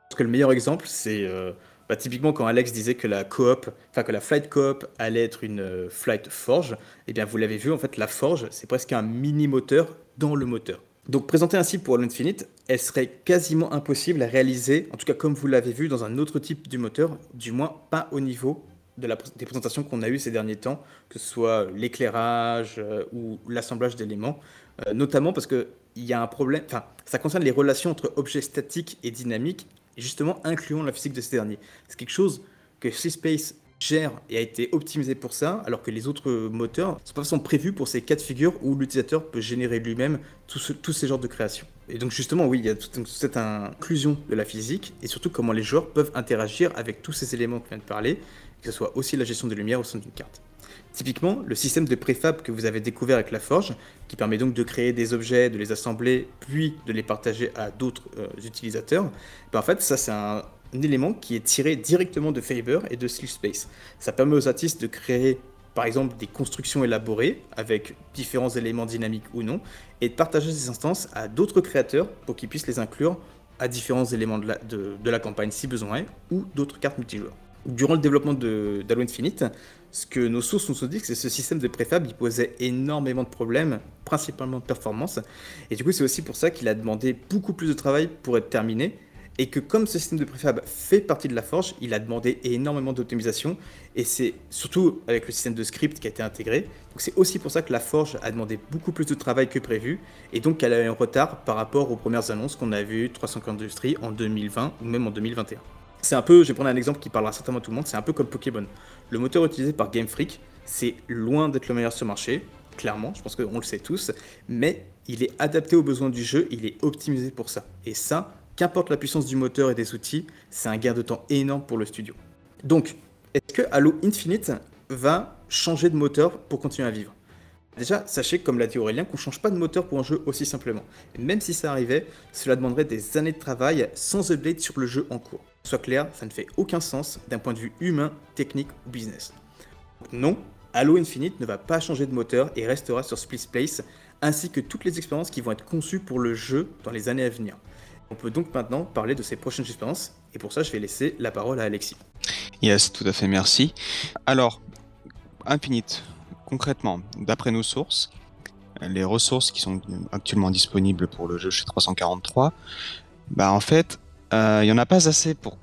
Parce que le meilleur exemple, c'est euh, bah, typiquement quand Alex disait que la coop, enfin que la flight coop allait être une euh, flight forge, eh bien vous l'avez vu, en fait, la forge, c'est presque un mini moteur dans le moteur. Donc présenter ainsi pour Halo Infinite, elle serait quasiment impossible à réaliser, en tout cas comme vous l'avez vu, dans un autre type du moteur, du moins pas au niveau de la, des présentations qu'on a eues ces derniers temps, que ce soit l'éclairage euh, ou l'assemblage d'éléments, euh, notamment parce qu'il y a un problème, enfin, ça concerne les relations entre objets statiques et dynamiques, justement incluant la physique de ces derniers. C'est quelque chose que Space gère et a été optimisé pour ça, alors que les autres moteurs sont pas forcément prévus pour ces cas de figure où l'utilisateur peut générer lui-même tous ces genres de créations. Et donc justement, oui, il y a toute, cette inclusion de la physique, et surtout comment les joueurs peuvent interagir avec tous ces éléments que vient de parler, que ce soit aussi la gestion de lumière au sein d'une carte. Typiquement, le système de préfab que vous avez découvert avec la forge, qui permet donc de créer des objets, de les assembler, puis de les partager à d'autres euh, utilisateurs, ben en fait, ça c'est un, élément qui est tiré directement de Faber et de Sleep Space. Ça permet aux artistes de créer par exemple des constructions élaborées avec différents éléments dynamiques ou non, et de partager ces instances à d'autres créateurs pour qu'ils puissent les inclure à différents éléments de la, de la campagne si besoin, ou d'autres cartes multijoueurs durant le développement d'Halo Infinite, ce que nos sources nous ont dit, c'est que ce système de préfab, il posait énormément de problèmes, principalement de performance. Et du coup, c'est aussi pour ça qu'il a demandé beaucoup plus de travail pour être terminé. Et que comme ce système de préfab fait partie de la forge, il a demandé énormément d'optimisation. Et c'est surtout avec le système de script qui a été intégré. Donc c'est aussi pour ça que la forge a demandé beaucoup plus de travail que prévu. Et donc elle a eu un retard par rapport aux premières annonces qu'on a vues 350 Industries en 2020 ou même en 2021. C'est un peu, je vais prendre un exemple qui parlera certainement à tout le monde, c'est un peu comme Pokémon. Le moteur utilisé par Game Freak, c'est loin d'être le meilleur sur le marché, clairement, je pense qu'on le sait tous, mais il est adapté aux besoins du jeu, il est optimisé pour ça. Et ça, qu'importe la puissance du moteur et des outils, c'est un gain de temps énorme pour le studio. Donc, est-ce que Halo Infinite va changer de moteur pour continuer à vivre? Déjà, sachez, comme l'a dit Aurélien, qu'on ne change pas de moteur pour un jeu aussi simplement. Et même si ça arrivait, cela demanderait des années de travail sans update sur le jeu en cours. Soit clair, ça ne fait aucun sens d'un point de vue humain, technique ou business. non, Halo Infinite ne va pas changer de moteur et restera sur Split Space, ainsi que toutes les expériences qui vont être conçues pour le jeu dans les années à venir. On peut donc maintenant parler de ces prochaines expériences, et pour ça je vais laisser la parole à Alexis. Yes, tout à fait, merci. Alors, Infinite, concrètement, d'après nos sources, les ressources qui sont actuellement disponibles pour le jeu chez 343, bah en fait, euh, il n'y en a pas assez pour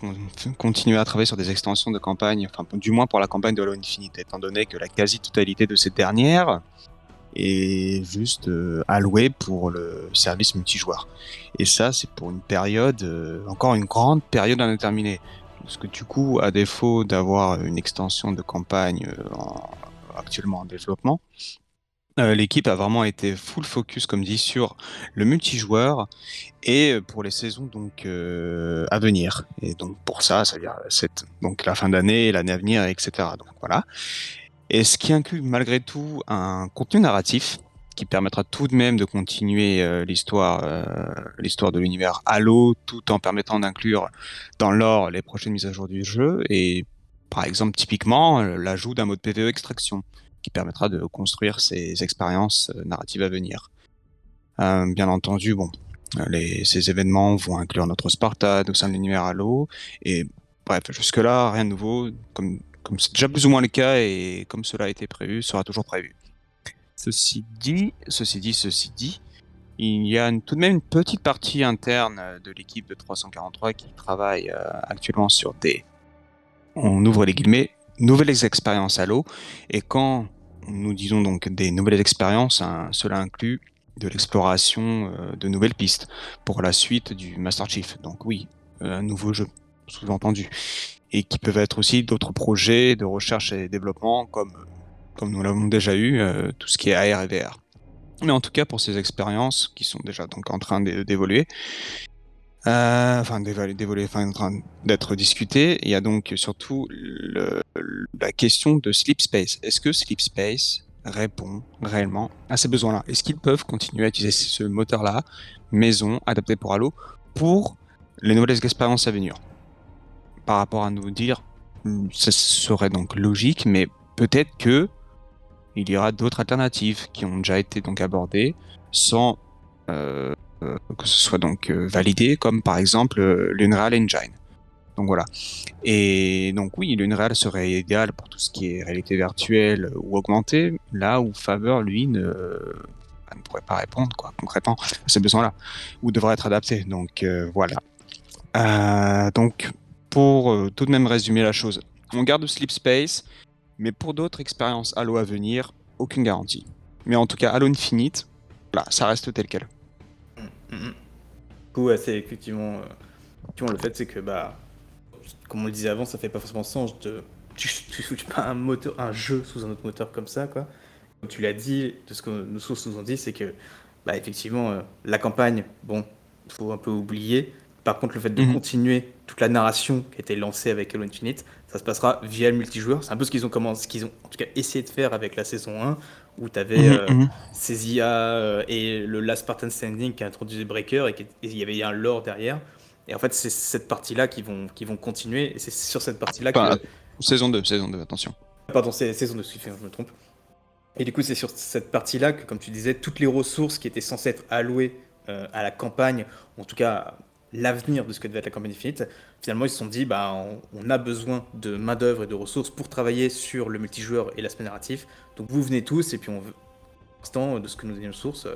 continuer à travailler sur des extensions de campagne, enfin du moins pour la campagne de Halo Infinite, étant donné que la quasi-totalité de cette dernière est juste euh, allouée pour le service multijoueur. Et ça, c'est pour une période, euh, encore une grande période indéterminée. Parce que du coup, à défaut d'avoir une extension de campagne en, actuellement en développement, euh, l'équipe a vraiment été full focus, comme dit, sur le multijoueur et euh, pour les saisons donc euh, à venir. Et donc pour ça, ça veut dire cette, donc la fin d'année, l'année à venir, etc. Donc voilà. Et ce qui inclut malgré tout un contenu narratif qui permettra tout de même de continuer euh, l'histoire, euh, l'histoire de l'univers Halo, tout en permettant d'inclure dans l'or les prochaines mises à jour du jeu et par exemple typiquement euh, l'ajout d'un mode PvE extraction qui permettra de construire ces expériences narratives à venir. Bien entendu, bon, ces événements vont inclure notre Sparta au sein de l'univers Halo et bref, jusque-là rien de nouveau, comme c'est déjà plus ou moins le cas et comme cela a été prévu, sera toujours prévu. Ceci dit, ceci dit, ceci dit, il y a tout de même une petite partie interne de l'équipe de 343 qui travaille euh, actuellement sur des, on ouvre les guillemets, nouvelles expériences Halo. Et quand nous disons donc des nouvelles expériences, cela inclut de l'exploration euh, de nouvelles pistes pour la suite du Master Chief. Donc oui, euh, un nouveau jeu, sous-entendu. Et qui peuvent être aussi d'autres projets de recherche et développement comme, comme nous l'avons déjà eu, euh, tout ce qui est AR et VR. Mais en tout cas, pour ces expériences qui sont déjà donc en train d'é- d'évoluer, euh, enfin d'évoluer, enfin en train d'être discutées, il y a donc surtout la question de Sleep Space. Est-ce que Sleep Space répond réellement à ces besoins-là? Est-ce qu'ils peuvent continuer à utiliser ce moteur-là, maison, adapté pour Halo, pour les nouvelles expériences à venir? Par rapport à nous dire, hmm, ça serait donc logique, mais peut-être que il y aura d'autres alternatives qui ont déjà été donc abordées sans euh, euh, que ce soit donc euh, validé, comme par exemple l'Unreal Engine. Donc voilà. Et donc oui, l'Unreal serait idéal pour tout ce qui est réalité virtuelle ou augmentée, là où Favor, lui, ne, bah, ne pourrait pas répondre quoi, concrètement à ces besoins-là, ou devrait être adapté. Donc voilà. Donc pour euh, tout de même résumer la chose, on garde Sleep Space, mais pour d'autres expériences Halo à venir, aucune garantie. Mais en tout cas, Halo Infinite, voilà, ça reste tel quel. Du coup, ouais, c'est effectivement, euh, effectivement, le fait, c'est que, bah, comme on le disait avant, ça fait pas forcément sens de. Tu, tu switches pas un, moteur, un jeu sous un autre moteur comme ça, quoi. Comme tu l'as dit, de ce que nos sources nous ont dit, c'est que, bah, effectivement, euh, la campagne, bon, faut un peu oublier. Par contre, le fait de Mhm. continuer toute la narration qui a été lancée avec Halo Infinite, ça se passera via le multijoueur. C'est un peu ce qu'ils ont commencé, ce qu'ils ont en tout cas essayé de faire avec la saison 1, où tu avais Mhm, mhm. ces IA euh, et le Last Spartan Standing qui a introduit Breaker et qui- et il y avait un lore derrière. Et en fait, c'est cette partie-là qui vont, qui vont continuer. Et c'est sur cette partie-là que. Saison 2, saison 2, attention. Pardon, c'est saison de Swift, je me trompe. Et du coup, c'est sur cette partie-là que, comme tu disais, toutes les ressources qui étaient censées être allouées euh, à la campagne, en tout cas l'avenir de ce que devait être la campagne Infinite, finalement, ils se sont dit, bah, on, a besoin de main-d'œuvre et de ressources pour travailler sur le multijoueur et l'aspect narratif. Donc, vous venez tous, et puis on veut, pour l'instant, de ce que nous dit nos sources, euh,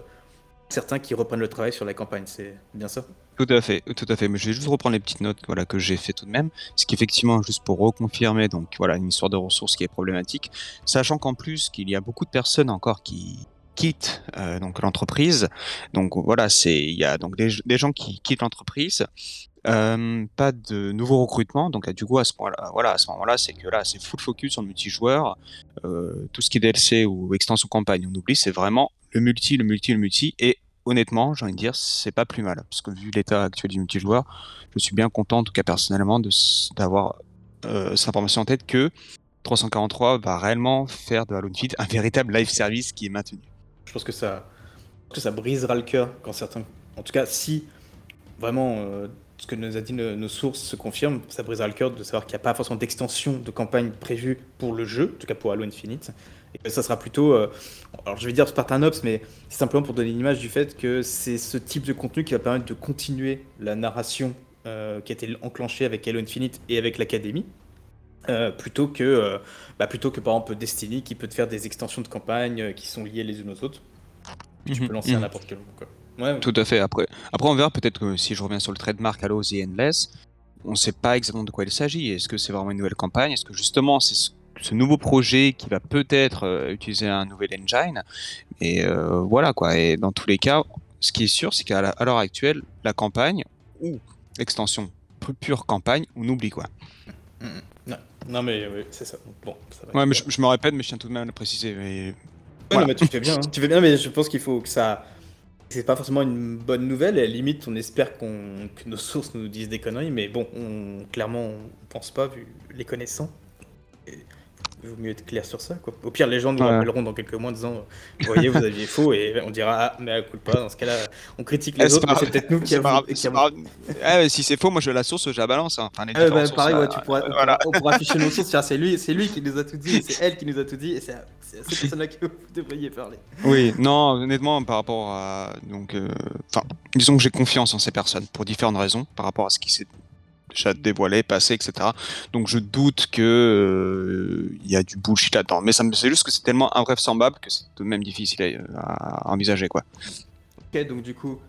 certains qui reprennent le travail sur la campagne. C'est bien ça? Tout à fait, tout à fait. Mais je vais juste reprendre les petites notes voilà, que j'ai fait tout de même. Ce qui effectivement, juste pour reconfirmer, donc voilà, une histoire de ressources qui est problématique, sachant qu'en plus qu'il y a beaucoup de personnes encore qui quittent euh, donc l'entreprise. Donc voilà, c'est il y a donc des, gens qui quittent l'entreprise. Euh, pas de nouveaux recrutements, donc du coup à ce moment-là, voilà, c'est que là, c'est full focus sur le multijoueur, euh, tout ce qui est DLC ou extension campagne, on oublie, c'est vraiment le multi, le multi, le multi, et honnêtement, j'ai envie de dire, c'est pas plus mal. Parce que vu l'état actuel du multijoueur, je suis bien content, en tout cas personnellement, d'avoir cette information en tête que 343 va réellement faire de Halo Infinite un véritable live service qui est maintenu. Je pense que ça, que ça brisera le cœur quand certains. En tout cas, si vraiment euh, ce que nous a dit nos, sources se confirme, ça brisera le cœur de savoir qu'il n'y a pas forcément d'extension de campagne prévue pour le jeu, en tout cas pour Halo Infinite. Et que ça sera plutôt, euh, alors je vais dire Spartan Ops, mais c'est simplement pour donner une image du fait que c'est ce type de contenu qui va permettre de continuer la narration euh, qui a été enclenchée avec Halo Infinite et avec l'Académie. Euh, plutôt que euh, bah, plutôt que par exemple Destiny qui peut te faire des extensions de campagne euh, qui sont liées les unes aux autres tu Mhm, peux lancer à mhm. n'importe quel moment. Quoi. Ouais, Tout à fait. Après, après on verra peut-être que si je reviens sur le trademark Halo The Endless, on ne sait pas exactement de quoi il s'agit. Est-ce que c'est vraiment une nouvelle campagne? Est-ce que justement c'est ce, ce nouveau projet qui va peut-être utiliser un nouvel engine? Et voilà quoi. Et dans tous les cas, ce qui est sûr, c'est qu'à l'heure actuelle, la campagne ou extension pu- pure campagne, on oublie quoi. Non, non, mais oui, c'est ça. Bon, ça va. Ouais, mais je, je me répète, mais je tiens tout de même à le préciser. Mais Ouais, non, mais tu fais bien. hein. Tu fais bien, mais je pense qu'il faut que ça. C'est pas forcément une bonne nouvelle. Et à la limite, on espère qu'on que nos sources nous disent des conneries. Mais bon, on... clairement, on pense pas, vu les connaissants. Il vaut mieux être clair sur ça. Quoi. Au pire, les gens nous Ouais. rappelleront dans quelques mois en disant Vous voyez, vous aviez faux. Et on dira Ah, mais à coup pas. Dans ce cas-là, on critique Eh, les c'est autres, mais c'est peut-être nous qui avons. ouais, si c'est faux, moi je la source, je la balance. hein. Enfin, les Ah bah, pareil, sources, ouais, tu pourras, on voilà. pourra- on pourra afficher nos sources. C'est lui, qui nous a tout dit, c'est elle qui nous a tout dit, et c'est à, c'est à cette personne-là que vous devriez parler. Oui, non, honnêtement, par rapport à. Donc, euh, enfin, disons que j'ai confiance en ces personnes pour différentes raisons, par rapport à ce qui s'est déjà dévoilé, passé, etc. Donc, je doute que euh, il y a du bullshit là-dedans. Mais c'est juste que c'est tellement invraisemblable que c'est tout de même difficile à, à envisager, quoi. Ok, donc du coup,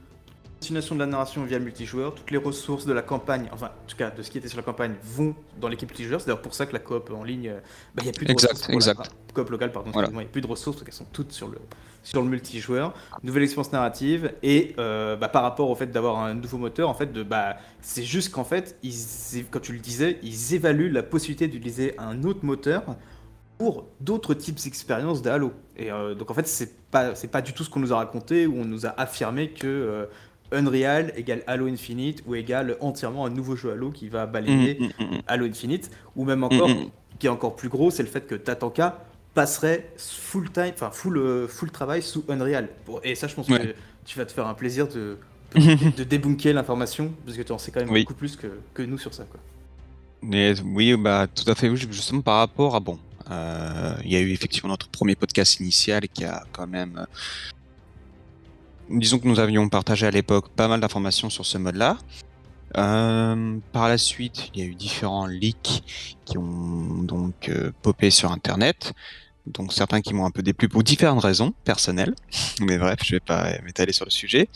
continuation de la narration via le multijoueur, toutes les ressources de la campagne, enfin, en tout cas, de ce qui était sur la campagne, vont dans l'équipe multijoueur. C'est d'ailleurs pour ça que la coop en ligne, euh, bah, il n'y a plus de Exact, ressources. pour exact. La, coop locale, pardon, Voilà. il n'y a plus de ressources parce qu'elles sont toutes sur le, sur le multijoueur. Nouvelle expérience narrative, et euh, bah, par rapport au fait d'avoir un nouveau moteur, en fait, de, bah, c'est juste qu'en fait, ils, quand tu le disais, ils évaluent la possibilité d'utiliser un autre moteur pour d'autres types d'expériences de Halo. Et euh, donc en fait, c'est pas c'est pas du tout ce qu'on nous a raconté où on nous a affirmé que euh, Unreal égale Halo Infinite ou égale entièrement un nouveau jeu Halo qui va balayer Mm, mm, mm, Halo Infinite ou même encore qui est encore plus gros, c'est le fait que Tatanka passerait full time, enfin full euh, full travail sous Unreal. Et ça, je pense que tu vas te faire un plaisir de de, de débunker l'information parce que tu en sais quand même Oui. beaucoup plus que, que nous sur ça quoi. Oui, bah tout à fait. Justement par rapport à bon, euh, il y a eu effectivement notre premier podcast initial qui a quand même, euh, disons que nous avions partagé à l'époque pas mal d'informations sur ce mode-là. Euh, par la suite, il y a eu différents leaks qui ont donc euh, popé sur Internet. Donc certains qui m'ont un peu déplu pour différentes raisons personnelles. Mais bref, je vais pas m'étaler sur le sujet.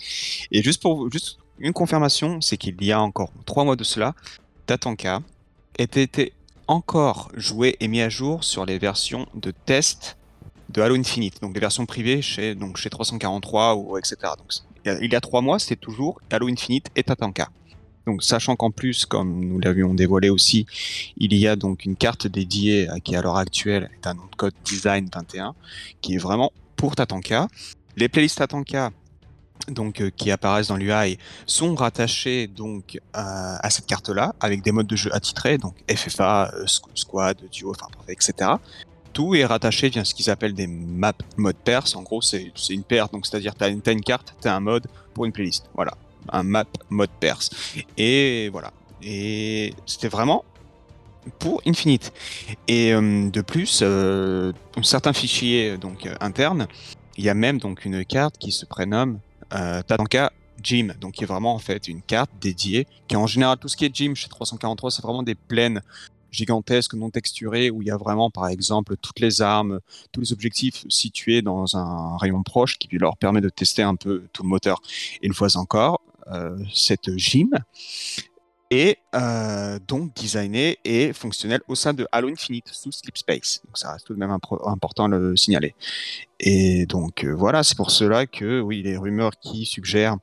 Et juste pour juste une confirmation, c'est qu'il y a encore trois mois de cela, Tatanka était, encore joué et mis à jour sur les versions de test de Halo Infinite, donc les versions privées chez, donc chez 343 ou etc. Donc, il y a- il trois mois, c'était toujours Halo Infinite et Tatanka. Donc, sachant qu'en plus, comme nous l'avions dévoilé aussi, il y a donc une carte dédiée qui à l'heure actuelle est un nom de code Design 21, qui est vraiment pour Tatanka. Les playlists Tatanka, donc euh, qui apparaissent dans l'UI, sont rattachés donc à, cette carte-là avec des modes de jeu attitrés, donc FFA, euh, squ- Squad, Duo, enfin etc. Tout est rattaché via ce qu'ils appellent des maps mode perse. En gros, c'est une paire, donc c'est-à-dire tu as, une carte, tu as un mode pour une playlist. Voilà, un map mode perse. Et voilà. Et c'était vraiment pour Infinite. Et euh, de plus, euh, certains fichiers donc euh, internes, il y a même donc une carte qui se prénomme Tatanka Gym, donc qui est vraiment en fait une carte dédiée, qui en général tout ce qui est gym chez 343, c'est vraiment des plaines gigantesques, non texturées, où il y a vraiment par exemple toutes les armes, tous les objectifs situés dans un rayon proche, qui leur permet de tester un peu tout le moteur. Une fois encore, cette gym est euh, donc designée et fonctionnelle au sein de Halo Infinite sous Sleep Space. Donc ça reste tout de même important de le signaler. Et donc euh, voilà, c'est pour cela que oui, les rumeurs qui suggèrent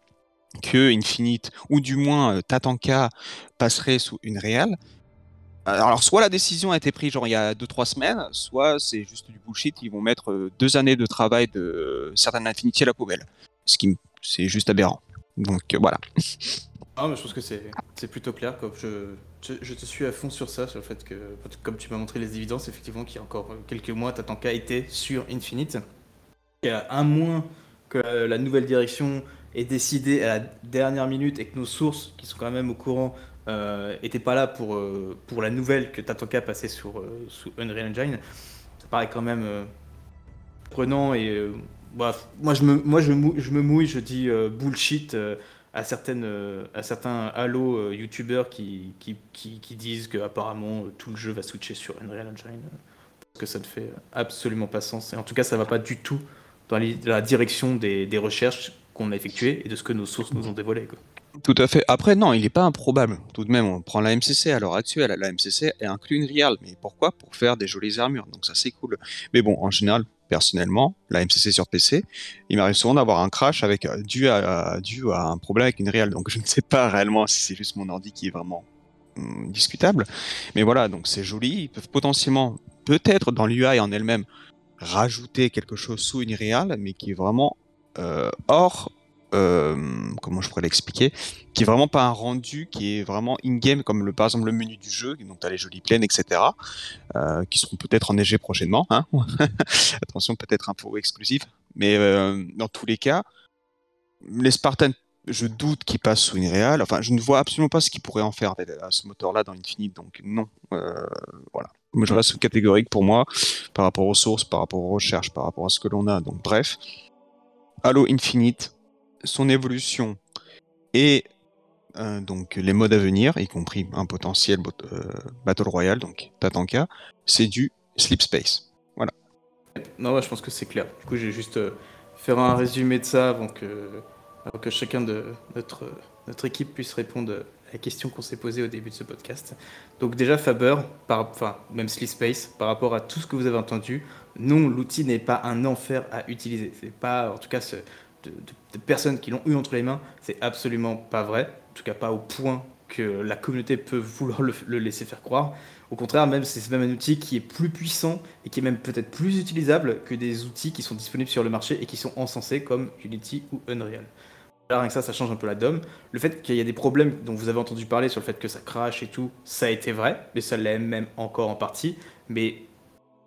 que Infinite, ou du moins euh, Tatanka, passerait sous une réelle. Alors, soit la décision a été prise genre il y a 2-3 semaines, soit c'est juste du bullshit, ils vont mettre euh, deux années de travail de euh, certaines Infinity à la poubelle. Ce qui, c'est juste aberrant. Donc euh, voilà. Ah, mais je pense que c'est plutôt clair. Quoi. Je, je, te suis à fond sur ça, sur le fait que, comme tu m'as montré les évidences, effectivement, qu'il y a encore quelques mois, Tatanka était sur Infinite. Y a un mois que euh, la nouvelle direction est décidée à la dernière minute et que nos sources, qui sont quand même au courant, n'étaient pas là pour, euh, pour la nouvelle que Tatanka passait sur, euh, sous Unreal Engine. Ça paraît quand même euh, prenant et. Moi, je me, mouille, je dis euh, bullshit. euh, euh, à certains Halo youtubeurs qui, disent que apparemment tout le jeu va switcher sur Unreal Engine. Parce que ça ne fait absolument pas sens. Et en tout cas, ça va pas du tout dans la direction des, recherches qu'on a effectuées et de ce que nos sources nous ont dévoilé. Tout à fait. Après, non, il n'est pas improbable. Tout de même, on prend la MCC à l'heure actuelle. La MCC est inclus une Real. Mais pourquoi? Pour faire des jolies armures. Donc ça, c'est cool. Mais bon, en général, personnellement, la MCC sur PC, il m'arrive souvent d'avoir un crash avec, euh, dû, à, dû à un problème avec une Real. Donc je ne sais pas réellement si c'est juste mon ordi qui est vraiment hum, discutable. Mais voilà, donc c'est joli. Ils peuvent potentiellement, peut-être dans l'UI en elle-même, rajouter quelque chose sous Unreal, mais qui est vraiment euh, hors. Euh, comment je pourrais l'expliquer Qui est vraiment pas un rendu qui est vraiment in-game, comme le, par exemple le menu du jeu, dont tu as les jolies plaines, etc. euh, qui seront peut-être enneigées prochainement. Hein Attention, peut-être un peu exclusif. Mais euh, dans tous les cas, les Spartans, je doute qu'ils passent sous Unreal. Enfin, je ne vois absolument pas ce qu'ils pourraient en faire à ce moteur-là dans Infinite. Donc non, voilà. Moi, je reste catégorique pour moi par rapport aux sources, par rapport aux recherches, par rapport à ce que l'on a. Donc bref, Halo Infinite, son évolution et euh, donc les modes à venir, y compris un potentiel euh, Battle Royale, donc Tatanka, c'est du Sleep Space. Voilà. Non, je pense que c'est clair. Du coup, je vais juste euh, faire un résumé de ça avant que, avant que chacun de notre, notre équipe puisse répondre à la question qu'on s'est posée au début de ce podcast. Donc déjà, Faber, par, enfin, même Sleep Space, par rapport à tout ce que vous avez entendu, non, l'outil n'est pas un enfer à utiliser. C'est pas, en tout cas, ce- de- de personnes qui l'ont eu entre les mains, c'est absolument pas vrai. En tout cas, pas au point que la communauté peut vouloir le, laisser faire croire. Au contraire, même c'est même un outil qui est plus puissant et qui est même peut-être plus utilisable que des outils qui sont disponibles sur le marché et qui sont encensés comme Unity ou Unreal. Là, rien que ça, ça change un peu la donne. Le fait qu'il y a des problèmes dont vous avez entendu parler sur le fait que ça crache et tout, ça a été vrai, mais ça l'est même encore en partie. Mais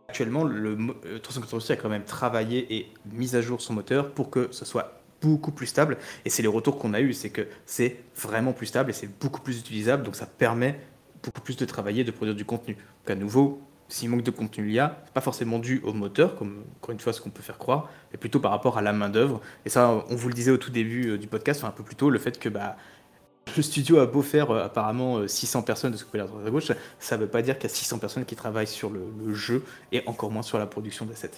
actuellement, le mo- euh, 386 a quand même travaillé et mis à jour son moteur pour que ce soit beaucoup plus stable. Et c'est les retours qu'on a eu, c'est que c'est vraiment plus stable et c'est beaucoup plus utilisable. Donc ça permet beaucoup plus de travailler, de produire du contenu. Donc à nouveau, s'il manque de contenu l'IA, c'est pas forcément dû au moteur, comme encore une fois ce qu'on peut faire croire, mais plutôt par rapport à la main d'œuvre. Et ça, on vous le disait au tout début euh, du podcast, un peu plus tôt, le fait que bah, le studio a beau faire euh, apparemment euh, 600 personnes de ce lire à droite à gauche, ça veut pas dire qu'il y a 600 personnes qui travaillent sur le, le jeu et encore moins sur la production d'assets.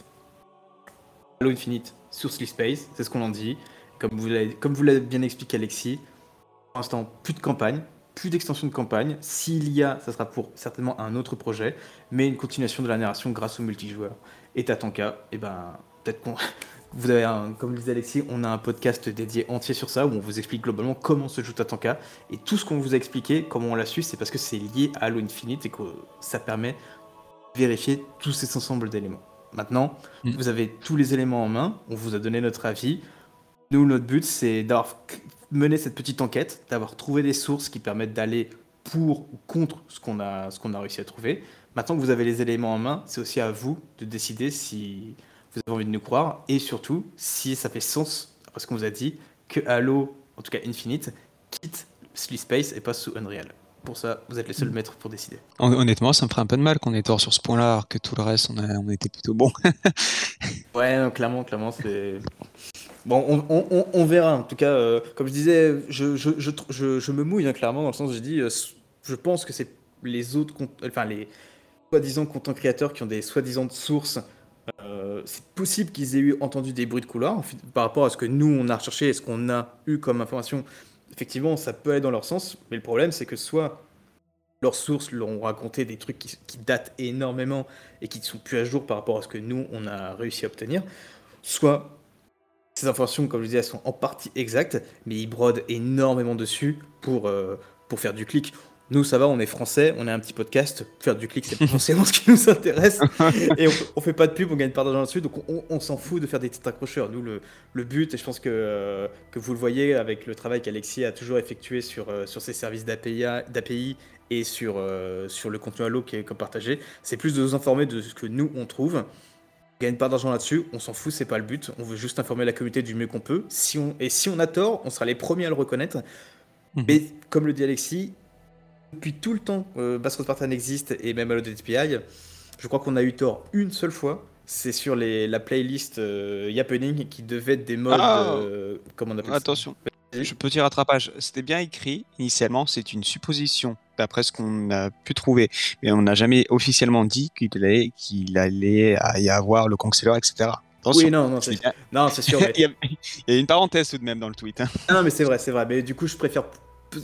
Halo Infinite sur Sleep Space, c'est ce qu'on en dit. Comme vous l'avez comme vous l'avez bien expliqué Alexis, pour l'instant plus de campagne, plus d'extension de campagne. S'il y a, ça sera pour certainement un autre projet, mais une continuation de la narration grâce au multijoueur. Et Tatanka, et ben peut-être qu'on vous avez un, comme le disait Alexis, on a un podcast dédié entier sur ça où on vous explique globalement comment se joue Tatanka et tout ce qu'on vous a expliqué, comment on l'a su, c'est parce que c'est lié à Halo Infinite et que ça permet de vérifier tous ces ensembles d'éléments. Maintenant, Mm. vous avez tous les éléments en main, on vous a donné notre avis. Nous, notre but, c'est d'avoir mené cette petite enquête, d'avoir trouvé des sources qui permettent d'aller pour ou contre ce qu'on a, qu'on a réussi à trouver. Maintenant que vous avez les éléments en main, c'est aussi à vous de décider si vous avez envie de nous croire et surtout si ça fait sens, après ce qu'on vous a dit, que Halo, en tout cas Infinite, quitte Sleep Space et passe sous Unreal. Pour ça, vous êtes les seuls maîtres pour décider. Hon- Honnêtement, ça me ferait un peu de mal qu'on ait tort sur ce point-là, alors que tout le reste, on, a, on était plutôt bon. Ouais, non, clairement, clairement, c'est. Bon, on, on- verra. En tout cas, euh, comme je disais, je, je, je, je- je me mouille hein, clairement dans le sens où j'ai dit, euh, je pense que c'est les autres, enfin les soi-disant content créateurs qui ont des soi-disant sources. euh, c'est possible qu'ils aient eu entendu des bruits de couloir par rapport à ce que nous on a recherché et ce qu'on a eu comme information. Effectivement, ça peut aller dans leur sens, mais le problème c'est que soit leurs sources leur ont raconté des trucs qui, qui datent énormément et qui ne sont plus à jour par rapport à ce que nous, on a réussi à obtenir. Soit ces informations, comme je disais, elles sont en partie exactes, mais ils brodent énormément dessus pour, euh, pour faire du clic. Nous, ça va, on est français, on est un petit podcast. Faire du clic, c'est forcément ce qui nous intéresse. Et on, on fait pas de pub, on gagne pas d'argent là-dessus, donc on, on s'en fout de faire des titres accrocheurs. Nous, le, le but, et je pense que, euh, que vous le voyez avec le travail qu'Alexis a toujours effectué sur, euh, sur ses services d'API et sur, euh, sur le contenu Halo qui est partagé, c'est plus de nous informer de ce que nous, on trouve. On gagne pas d'argent là-dessus, on s'en fout, c'est pas le but. On veut juste informer la communauté du mieux qu'on peut. Si on, et si on a tort, on sera les premiers à le reconnaître. Mhm. Mais comme le dit Alexis, depuis tout le temps que Bass Spartan existe et même Halo DPI, je crois qu'on a eu tort une seule fois. C'est sur les, la playlist euh, Yappening qui devait être des modes. Ah. euh, comment on appelle ça? Attention, je petit rattrapage. C'était bien écrit initialement, c'est une supposition d'après ce qu'on a pu trouver, mais on n'a jamais officiellement dit qu'il allait, qu'il allait y avoir le concealer, etc. Oui, non, non, c'est non, sûr. mais- il, y a, il y a une parenthèse tout de même dans le tweet. hein. Non, mais c'est vrai, c'est vrai. Mais du coup, je préfère.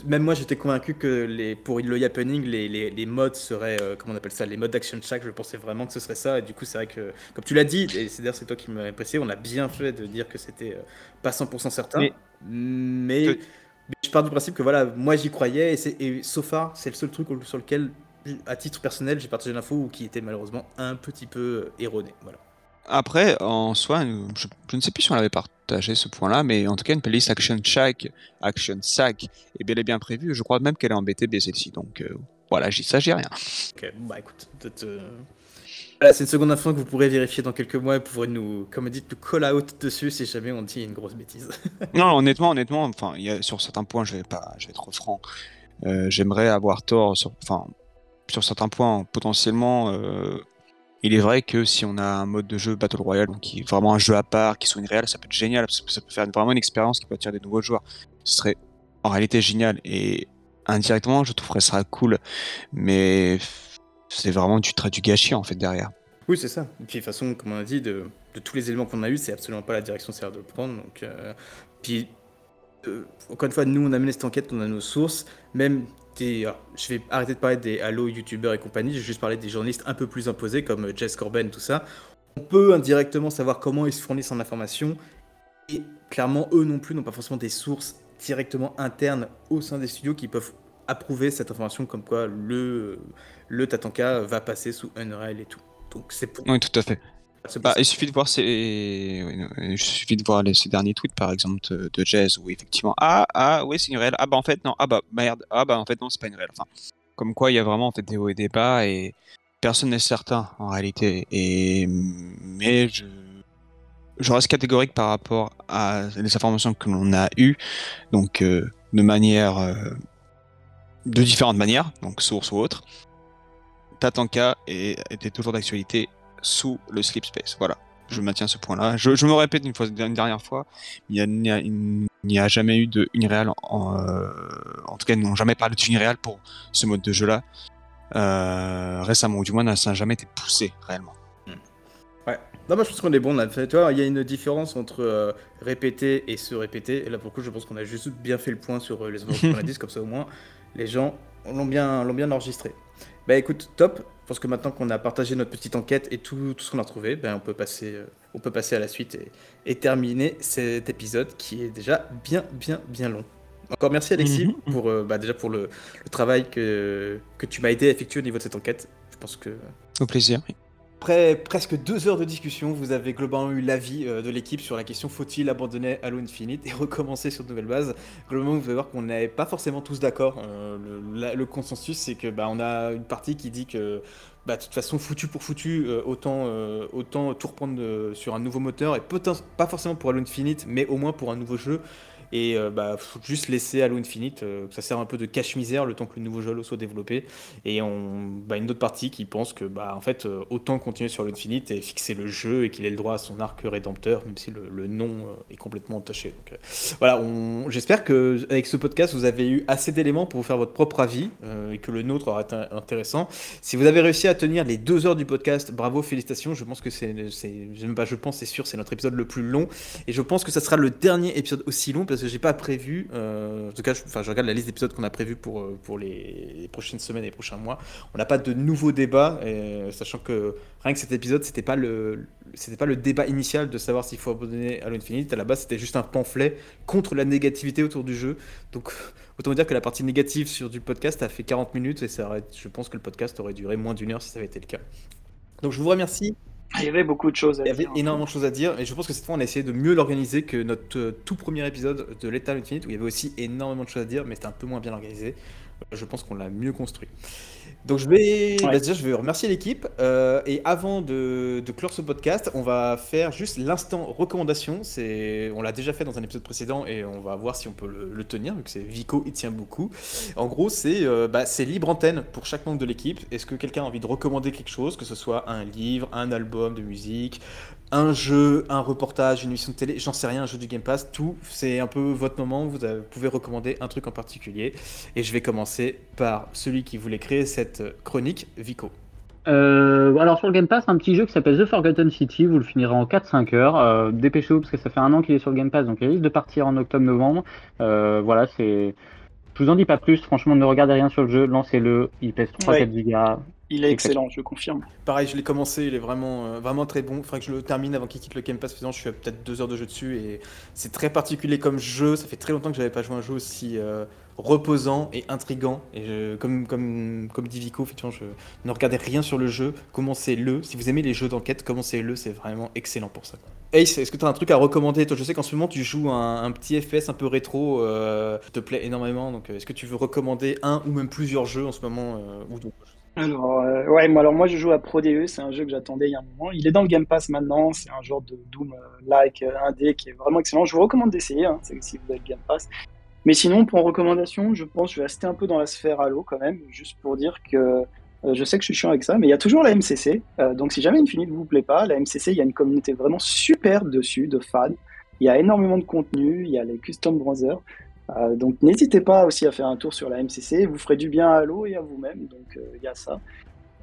Même moi, j'étais convaincu que les, pour le happening, les, les, les modes seraient. euh, comment on appelle ça Les modes d'action chaque. Je pensais vraiment que ce serait ça. Et du coup, c'est vrai que. Comme tu l'as dit, et c'est d'ailleurs c'est toi qui m'as apprécié, on a bien fait de dire que c'était euh, pas 100% certain. Mais- Mais, Que- mais je pars du principe que voilà, moi j'y croyais. Et, et so far, c'est le seul truc sur lequel, à titre personnel, j'ai partagé l'info ou qui était malheureusement un petit peu euh, erroné. Voilà. Après, en soi, je, je ne sais plus si on avait partagé ce point-là, mais en tout cas, une playlist Action Shack, Action Sack est bel et bien prévue. Je crois même qu'elle est en BTB celle-ci. Donc euh, voilà, j'y ça, j'ai rien. Ok, bah écoute, peut-être. euh, Voilà, c'est une seconde info que vous pourrez vérifier dans quelques mois et pourrez nous, comme dit, nous call out dessus si jamais on dit une grosse bêtise. Non, honnêtement, honnêtement, enfin, sur certains points, je vais pas, je vais être franc. Euh, J'aimerais avoir tort sur, enfin, sur certains points, potentiellement. euh, il est vrai que si on a un mode de jeu Battle Royale, donc qui est vraiment un jeu à part, qui soit une réelle, ça peut être génial, parce que ça peut faire vraiment une expérience qui peut attirer des nouveaux joueurs. Ce serait en réalité génial et indirectement, je trouverais ça cool, mais c'est vraiment du trait du gâchis en fait derrière. Oui, c'est ça. Et puis, de toute façon, comme on a dit, de, tous les éléments qu'on a eu, c'est absolument pas la direction c'est de prendre. Donc, euh, puis, euh, encore une fois, nous, on a mené cette enquête, on a nos sources. Même des. je vais arrêter de parler des Halo youtubeurs et compagnie, je vais juste parler des journalistes un peu plus imposés, comme euh, Jess Corben, tout ça. On peut indirectement savoir comment ils se fournissent en information. Et clairement, eux non plus n'ont pas forcément des sources directement internes au sein des studios qui peuvent approuver cette information comme quoi le, le Tatanka va passer sous Unreal et tout. Donc c'est pour, Oui, tout à fait. Bah, il suffit de voir ces, oui, non, il suffit de voir les- ces derniers tweets, par exemple, de, de Jazz, où effectivement, ah, ah, oui, c'est une réelle, ah, bah, en fait, non, ah, bah, merde, ah, bah, en fait, non, c'est pas une réelle. Enfin, comme quoi, il y a vraiment, en fait, des hauts et des bas, et personne n'est certain, en réalité. Et, mais je, je reste catégorique par rapport à les informations que l'on a eues, donc, euh, de manière, euh, de différentes manières, donc source ou autre. Tatanka est- était toujours d'actualité sous le slip space. Voilà, je maintiens ce point-là. Je, je me répète une, fois, une dernière fois, il n'y a, il jamais eu de Unreal, en, euh, en tout cas, ils n'ont jamais parlé de Unreal pour ce mode de jeu-là. euh, récemment, ou du moins, ça n'a jamais été poussé réellement. Ouais. Non, moi je pense qu'on est bon. Tu vois, il y a une différence entre euh, répéter et se répéter. Et là, pour le coup, je pense qu'on a juste bien fait le point sur euh, les informations qu'on a dit, comme ça au moins, les gens l'ont bien, l'ont bien enregistré. Bah écoute, top. Je pense que maintenant qu'on a partagé notre petite enquête et tout, tout ce qu'on a trouvé, ben, on, peut passer, euh, on peut passer à la suite et, et terminer cet épisode qui est déjà bien, bien, bien long. Encore merci Alexis Mhm. pour, euh, bah, déjà pour le, le travail que, que tu m'as aidé à effectuer au niveau de cette enquête. Je pense que Au plaisir. oui. Après presque deux heures de discussion, vous avez globalement eu l'avis euh, de l'équipe sur la question faut-il abandonner Halo Infinite et recommencer sur de nouvelles bases. Globalement, vous allez voir qu'on n'est pas forcément tous d'accord. Euh, le, consensus, c'est que bah, on a une partie qui dit que bah, de toute façon, foutu pour foutu, euh, autant, euh, autant tout reprendre sur un nouveau moteur et peut-être pas forcément pour Halo Infinite, mais au moins pour un nouveau jeu. Et euh, bah, faut juste laisser Halo Infinite, euh, ça sert un peu de cache-misère le temps que le nouveau jeu soit développé. Et on, bah, une autre partie qui pense que bah, en fait, euh, autant continuer sur l'Infinite et fixer le jeu et qu'il ait le droit à son arc rédempteur, même si le, le nom euh, est complètement entaché. Donc, voilà, on- j'espère que avec ce podcast, vous avez eu assez d'éléments pour vous faire votre propre avis et que le nôtre aura été intéressant. Si vous avez réussi à tenir les deux heures du podcast, bravo, félicitations. Je pense que c'est, c'est je, pense, c'est sûr, c'est notre épisode le plus long. Et je pense que ça sera le dernier épisode aussi long parce j'ai pas prévu. euh, en tout cas, je, enfin, je regarde la liste d'épisodes qu'on a prévu pour, euh, pour les, prochaines semaines et les prochains mois. On n'a pas de nouveaux débats, et, sachant que rien que cet épisode, c'était pas le, c'était pas le débat initial de savoir s'il faut abandonner Halo Infinite. À la base, c'était juste un pamphlet contre la négativité autour du jeu. Donc, autant dire que la partie négative sur du podcast a fait 40 minutes et ça aurait, je pense que le podcast aurait duré moins d'une heure si ça avait été le cas. Donc, je vous remercie. Il y avait beaucoup de choses à Il y avait dire. énormément de choses à dire et je pense que cette fois on a essayé de mieux l'organiser que notre euh, tout premier épisode de Lethal Infinite où il y avait aussi énormément de choses à dire mais c'était un peu moins bien organisé. Euh, Je pense qu'on l'a mieux construit. Donc je vais, Ouais. bah, déjà, je vais remercier l'équipe euh, et avant de, de clore ce podcast, on va faire juste l'instant recommandation. C'est, on l'a déjà fait dans un épisode précédent et on va voir si on peut le, le tenir vu que c'est Vico, il tient beaucoup. En gros, c'est euh, bah, c'est libre antenne pour chaque membre de l'équipe. Est-ce que quelqu'un a envie de recommander quelque chose, que ce soit un livre, un album de musique, un jeu, un reportage, une émission de télé, j'en sais rien, un jeu du Game Pass, tout, c'est un peu votre moment, vous pouvez recommander un truc en particulier. Et je vais commencer par celui qui voulait créer cette chronique, Vico. Euh, alors sur le Game Pass, un petit jeu qui s'appelle The Forgotten City, vous le finirez en 4-5 heures. Euh, Dépêchez-vous parce que ça fait un an qu'il est sur le Game Pass, donc il risque de partir en octobre-novembre. Euh, voilà, c'est. Je vous en dis pas plus, franchement ne regardez rien sur le jeu, lancez-le, il pèse 3-4 Ouais. gigas. Il est excellent, je confirme. Pareil, je l'ai commencé, il est vraiment, euh, vraiment très bon. Il faudrait que je le termine avant qu'il quitte le Game Pass. Faisant, je suis à peut-être deux heures de jeu dessus et c'est très particulier comme jeu. Ça fait très longtemps que j'avais pas joué à un jeu aussi, euh, reposant et intrigant. Et je- comme, comme, comme dit Vico, effectivement, je ne regardez rien sur le jeu, commencez-le. Si vous aimez les jeux d'enquête, commencez-le, c'est vraiment excellent pour ça. Ace, est-ce que tu as un truc à recommander Toi, je sais qu'en ce moment, tu joues un, un petit FPS un peu rétro, euh, qui te plaît énormément. Donc, euh, est-ce que tu veux recommander un ou même plusieurs jeux en ce moment euh, ou d'autres? Alors, euh, ouais, moi, alors moi je joue à Prodeus, c'est un jeu que j'attendais il y a un moment. Il est dans le Game Pass maintenant, c'est un genre de Doom-like euh, indé qui est vraiment excellent. Je vous recommande d'essayer, hein, si vous avez le Game Pass. Mais sinon, pour recommandation, je pense que je vais rester un peu dans la sphère Halo quand même, juste pour dire que euh, je sais que je suis chiant avec ça, mais il y a toujours la MCC. euh, donc si jamais Infinite vous plaît pas, la MCC, il y a une communauté vraiment super dessus, de fans. Il y a énormément de contenu, il y a les custom browsers. Euh, donc n'hésitez pas aussi à faire un tour sur la MCC, vous ferez du bien à Halo et à vous-même, donc euh, il y a ça.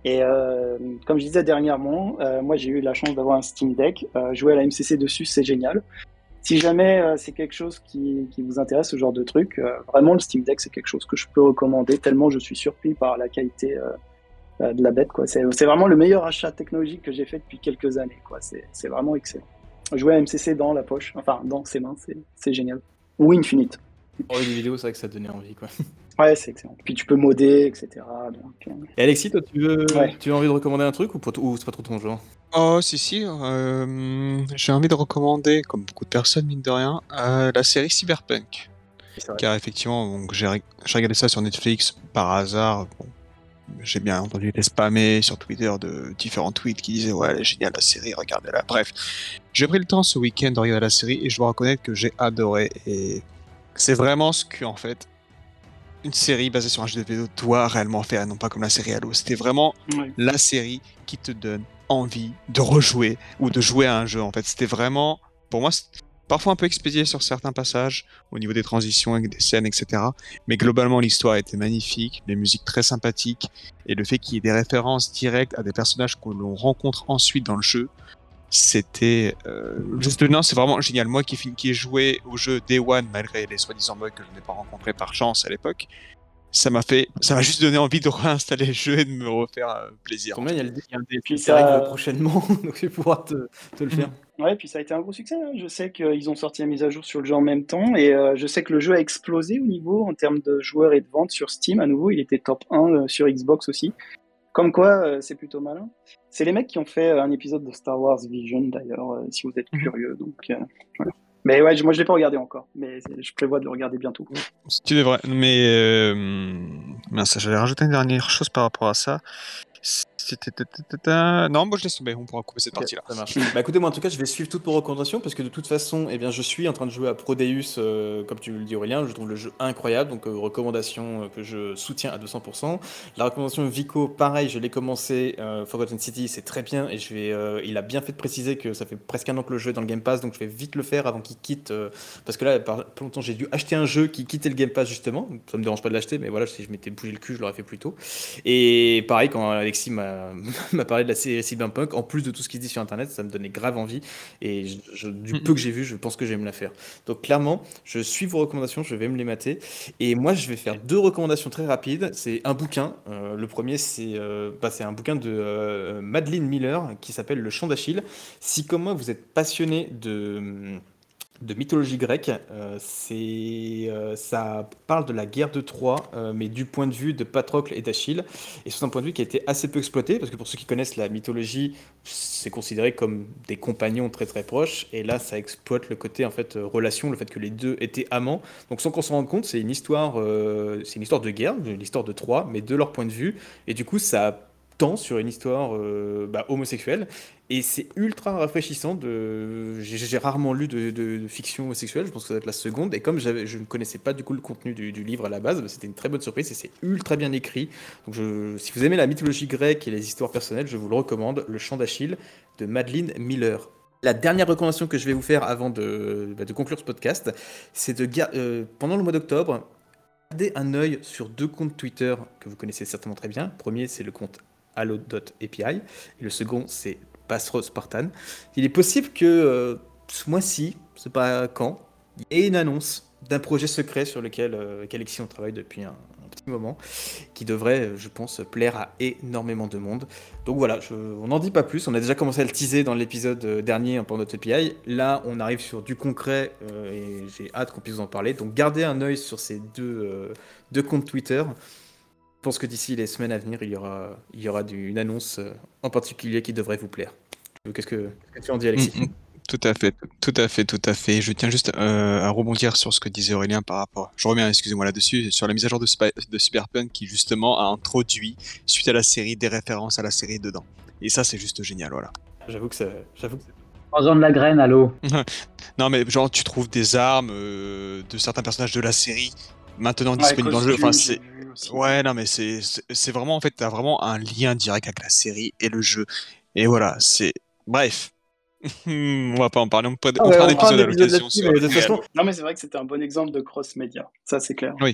Et euh, comme je disais dernièrement, moi j'ai eu la chance d'avoir un Steam Deck, jouer à la MCC dessus c'est génial. Si jamais c'est quelque chose qui, vous intéresse, ce genre de truc, vraiment le Steam Deck c'est quelque chose que je peux recommander tellement je suis surpris par la qualité de la bête. C'est vraiment le meilleur achat technologique que j'ai fait depuis quelques années. C'est vraiment excellent. Jouer à MCC dans la poche, enfin dans ses mains, c'est génial. Ou Infinite. Oh, les vidéos, c'est vrai que ça donnait envie, quoi. Ouais, c'est excellent. Puis tu peux modder, etc. Donc, euh, Et Alexis, toi, tu, veux, Ouais. tu as envie de recommander un truc ou, pas- ou c'est pas trop ton genre? Oh, si, si. euh, J'ai envie de recommander, comme beaucoup de personnes, mine de rien, euh, la série Cyberpunk. Car effectivement, donc, j'ai reg- j'ai regardé ça sur Netflix par hasard. Bon, j'ai bien entendu été spammé sur Twitter de différents tweets qui disaient Ouais, elle est géniale la série, regardez-la. Bref, j'ai pris le temps ce week-end de regarder la série et je dois reconnaître que j'ai adoré. Et c'est vraiment ce que, en fait, une série basée sur un jeu de vidéo doit réellement faire, et non pas comme la série Halo. C'était vraiment la série qui te donne envie de rejouer ou de jouer à un jeu. En fait, c'était vraiment, pour moi, parfois un peu expédié sur certains passages au niveau des transitions des scènes, etc. Mais globalement, l'histoire était magnifique, les musiques très sympathiques et le fait qu'il y ait des références directes à des personnages que l'on rencontre ensuite dans le jeu. C'était euh, juste non, c'est vraiment génial. Moi qui, ai joué au jeu Day One malgré les soi-disant bugs que je n'ai pas rencontrés par chance à l'époque, ça m'a fait, ça m'a juste donné envie de réinstaller le jeu et de me refaire euh, plaisir. Combien il y a, le, il y a un défi qui ça- arrive prochainement, donc je vais pouvoir te, te le faire. Ouais, puis ça a été un gros succès. hein. Je sais qu'ils ont sorti la mise à jour sur le jeu en même temps et euh, je sais que le jeu a explosé au niveau en termes de joueurs et de ventes sur Steam. À nouveau, il était top 1 euh, sur Xbox aussi. Comme quoi, euh, c'est plutôt malin. C'est les mecs qui ont fait euh, un épisode de Star Wars Vision d'ailleurs, euh, si vous êtes Mhm. curieux. Donc, voilà. Mais ouais, moi je l'ai pas regardé encore, mais je prévois de le regarder bientôt. Tu devrais. Mais euh, j'allais rajouter une dernière chose par rapport à ça. Non, moi je laisse tomber, on pourra couper cette partie-là. ça marche. bah écoutez, moi en tout cas, je vais suivre toutes vos recommandations parce que de toute façon, eh bien, je suis en train de jouer à Prodeus, euh, comme tu le dis Aurélien. Je trouve le jeu incroyable, donc euh, recommandation euh, que je soutiens à 200%. La recommandation Vico, pareil, je l'ai commencé. euh, Forgotten City, c'est très bien et je vais. euh, il a bien fait de préciser que ça fait presque un an que le jeu est dans le Game Pass, donc je vais vite le faire avant qu'il quitte. euh, parce que là, par pas longtemps, j'ai dû acheter un jeu qui quittait le Game Pass justement. Ça me dérange pas de l'acheter, mais voilà, si je m'étais bougé le cul, je l'aurais fait plus tôt. Et pareil, quand Alexis m'a m'a parlé de la série Cyberpunk, en plus de tout ce qui se dit sur internet, ça me donnait grave envie. Et je- je- du peu que j'ai vu, je pense que je vais me la faire. Donc clairement, je suis vos recommandations, je vais me les mater. Et moi, je vais faire deux recommandations très rapides. C'est un bouquin. Euh, le premier, c'est euh, bah, c'est un bouquin de euh, Madeleine Miller qui s'appelle Le Chant d'Achille. Si comme moi, vous êtes passionné de de mythologie grecque. Euh, c'est, euh, ça parle de la guerre de Troie, euh, mais du point de vue de Patrocle et d'Achille. Et c'est un point de vue qui a été assez peu exploité, parce que pour ceux qui connaissent la mythologie, c'est considéré comme des compagnons très très proches. Et là, ça exploite le côté en fait relation, le fait que les deux étaient amants. Donc sans qu'on s'en rende compte, c'est une histoire, c'est une histoire de guerre, l'histoire de Troie, mais de leur point de vue. Et du coup, ça sur une histoire euh, bah, homosexuelle. Et c'est ultra rafraîchissant. De... J'ai rarement lu de, fiction homosexuelle, je pense que ça va être la seconde. Et comme je ne connaissais pas du coup le contenu du, livre à la base, bah, c'était une très bonne surprise et c'est ultra bien écrit. Donc si vous aimez la mythologie grecque et les histoires personnelles, je vous le recommande, Le Chant d'Achille de Madeleine Miller. La dernière recommandation que je vais vous faire avant de, bah, conclure ce podcast, c'est de euh, pendant le mois d'octobre, gardez un œil sur deux comptes Twitter que vous connaissez certainement très bien. Premier, c'est le compte allo.api et le second, c'est Passero Spartan. Il est possible que euh, ce mois-ci, c'est pas quand, il y ait une annonce d'un projet secret sur lequel euh, Alexis on travaille depuis un, petit moment, qui devrait, euh, je pense, plaire à énormément de monde. Donc voilà, on n'en dit pas plus. On a déjà commencé à le teaser dans l'épisode euh, dernier hein, pour notre API. Là, on arrive sur du concret et j'ai hâte qu'on puisse vous en parler. Donc gardez un œil sur ces deux, deux comptes Twitter. Je pense que d'ici les semaines à venir, il y aura, il y aura du- une annonce euh, en particulier qui devrait vous plaire. Qu'est-ce que, qu'est-ce que tu en dis, Alexis? Mm, mm. Tout à fait, tout à fait, tout à fait. Je tiens juste euh, à rebondir sur ce que disait Aurélien par rapport. Je reviens, excusez-moi là-dessus, sur la mise à jour de, de Cyberpunk qui justement a introduit, suite à la série, des références à la série dedans. Et ça, c'est juste génial, voilà. J'avoue que j'avoue que c'est- Prends-en de la graine, allô? Non, mais genre, tu trouves des armes euh, de certains personnages de la série maintenant Ouais, disponibles dans le jeu. Enfin, c'est. Ouais, non, mais c'est vraiment, en fait, t'as vraiment un lien direct avec la série et le jeu. Et voilà, c'est. Bref. on va pas en parler, on, peut... Ah on ouais, fera un épisode à l'occasion. de toute façon, Non, mais c'est vrai que c'était un bon exemple de cross-média. Ça, c'est clair. Oui.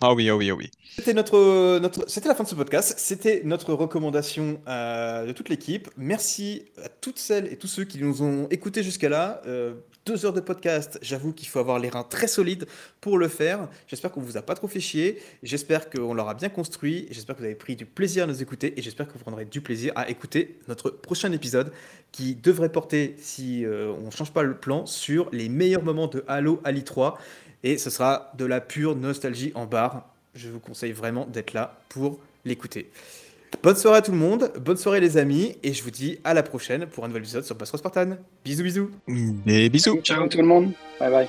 Ah oui, ah oui, ah oui. C'était notre, notre, c'était la fin de ce podcast. C'était notre recommandation euh, de toute l'équipe. Merci à toutes celles et tous ceux qui nous ont écoutés jusqu'à là. Euh, deux heures de podcast. J'avoue qu'il faut avoir les reins très solides pour le faire. J'espère qu'on vous a pas trop fait chier. J'espère qu'on l'aura bien construit. J'espère que vous avez pris du plaisir à nous écouter et j'espère que vous prendrez du plaisir à écouter notre prochain épisode qui devrait porter, si euh, on change pas le plan, sur les meilleurs moments de Halo Ali 3 et ce sera de la pure nostalgie en barre. Je vous conseille vraiment d'être là pour l'écouter. Bonne soirée à tout le monde, bonne soirée les amis, et je vous dis à la prochaine pour un nouvel épisode sur Passeport Spartan. Bisous bisous Des bisous. Ciao tout le monde. Bye bye.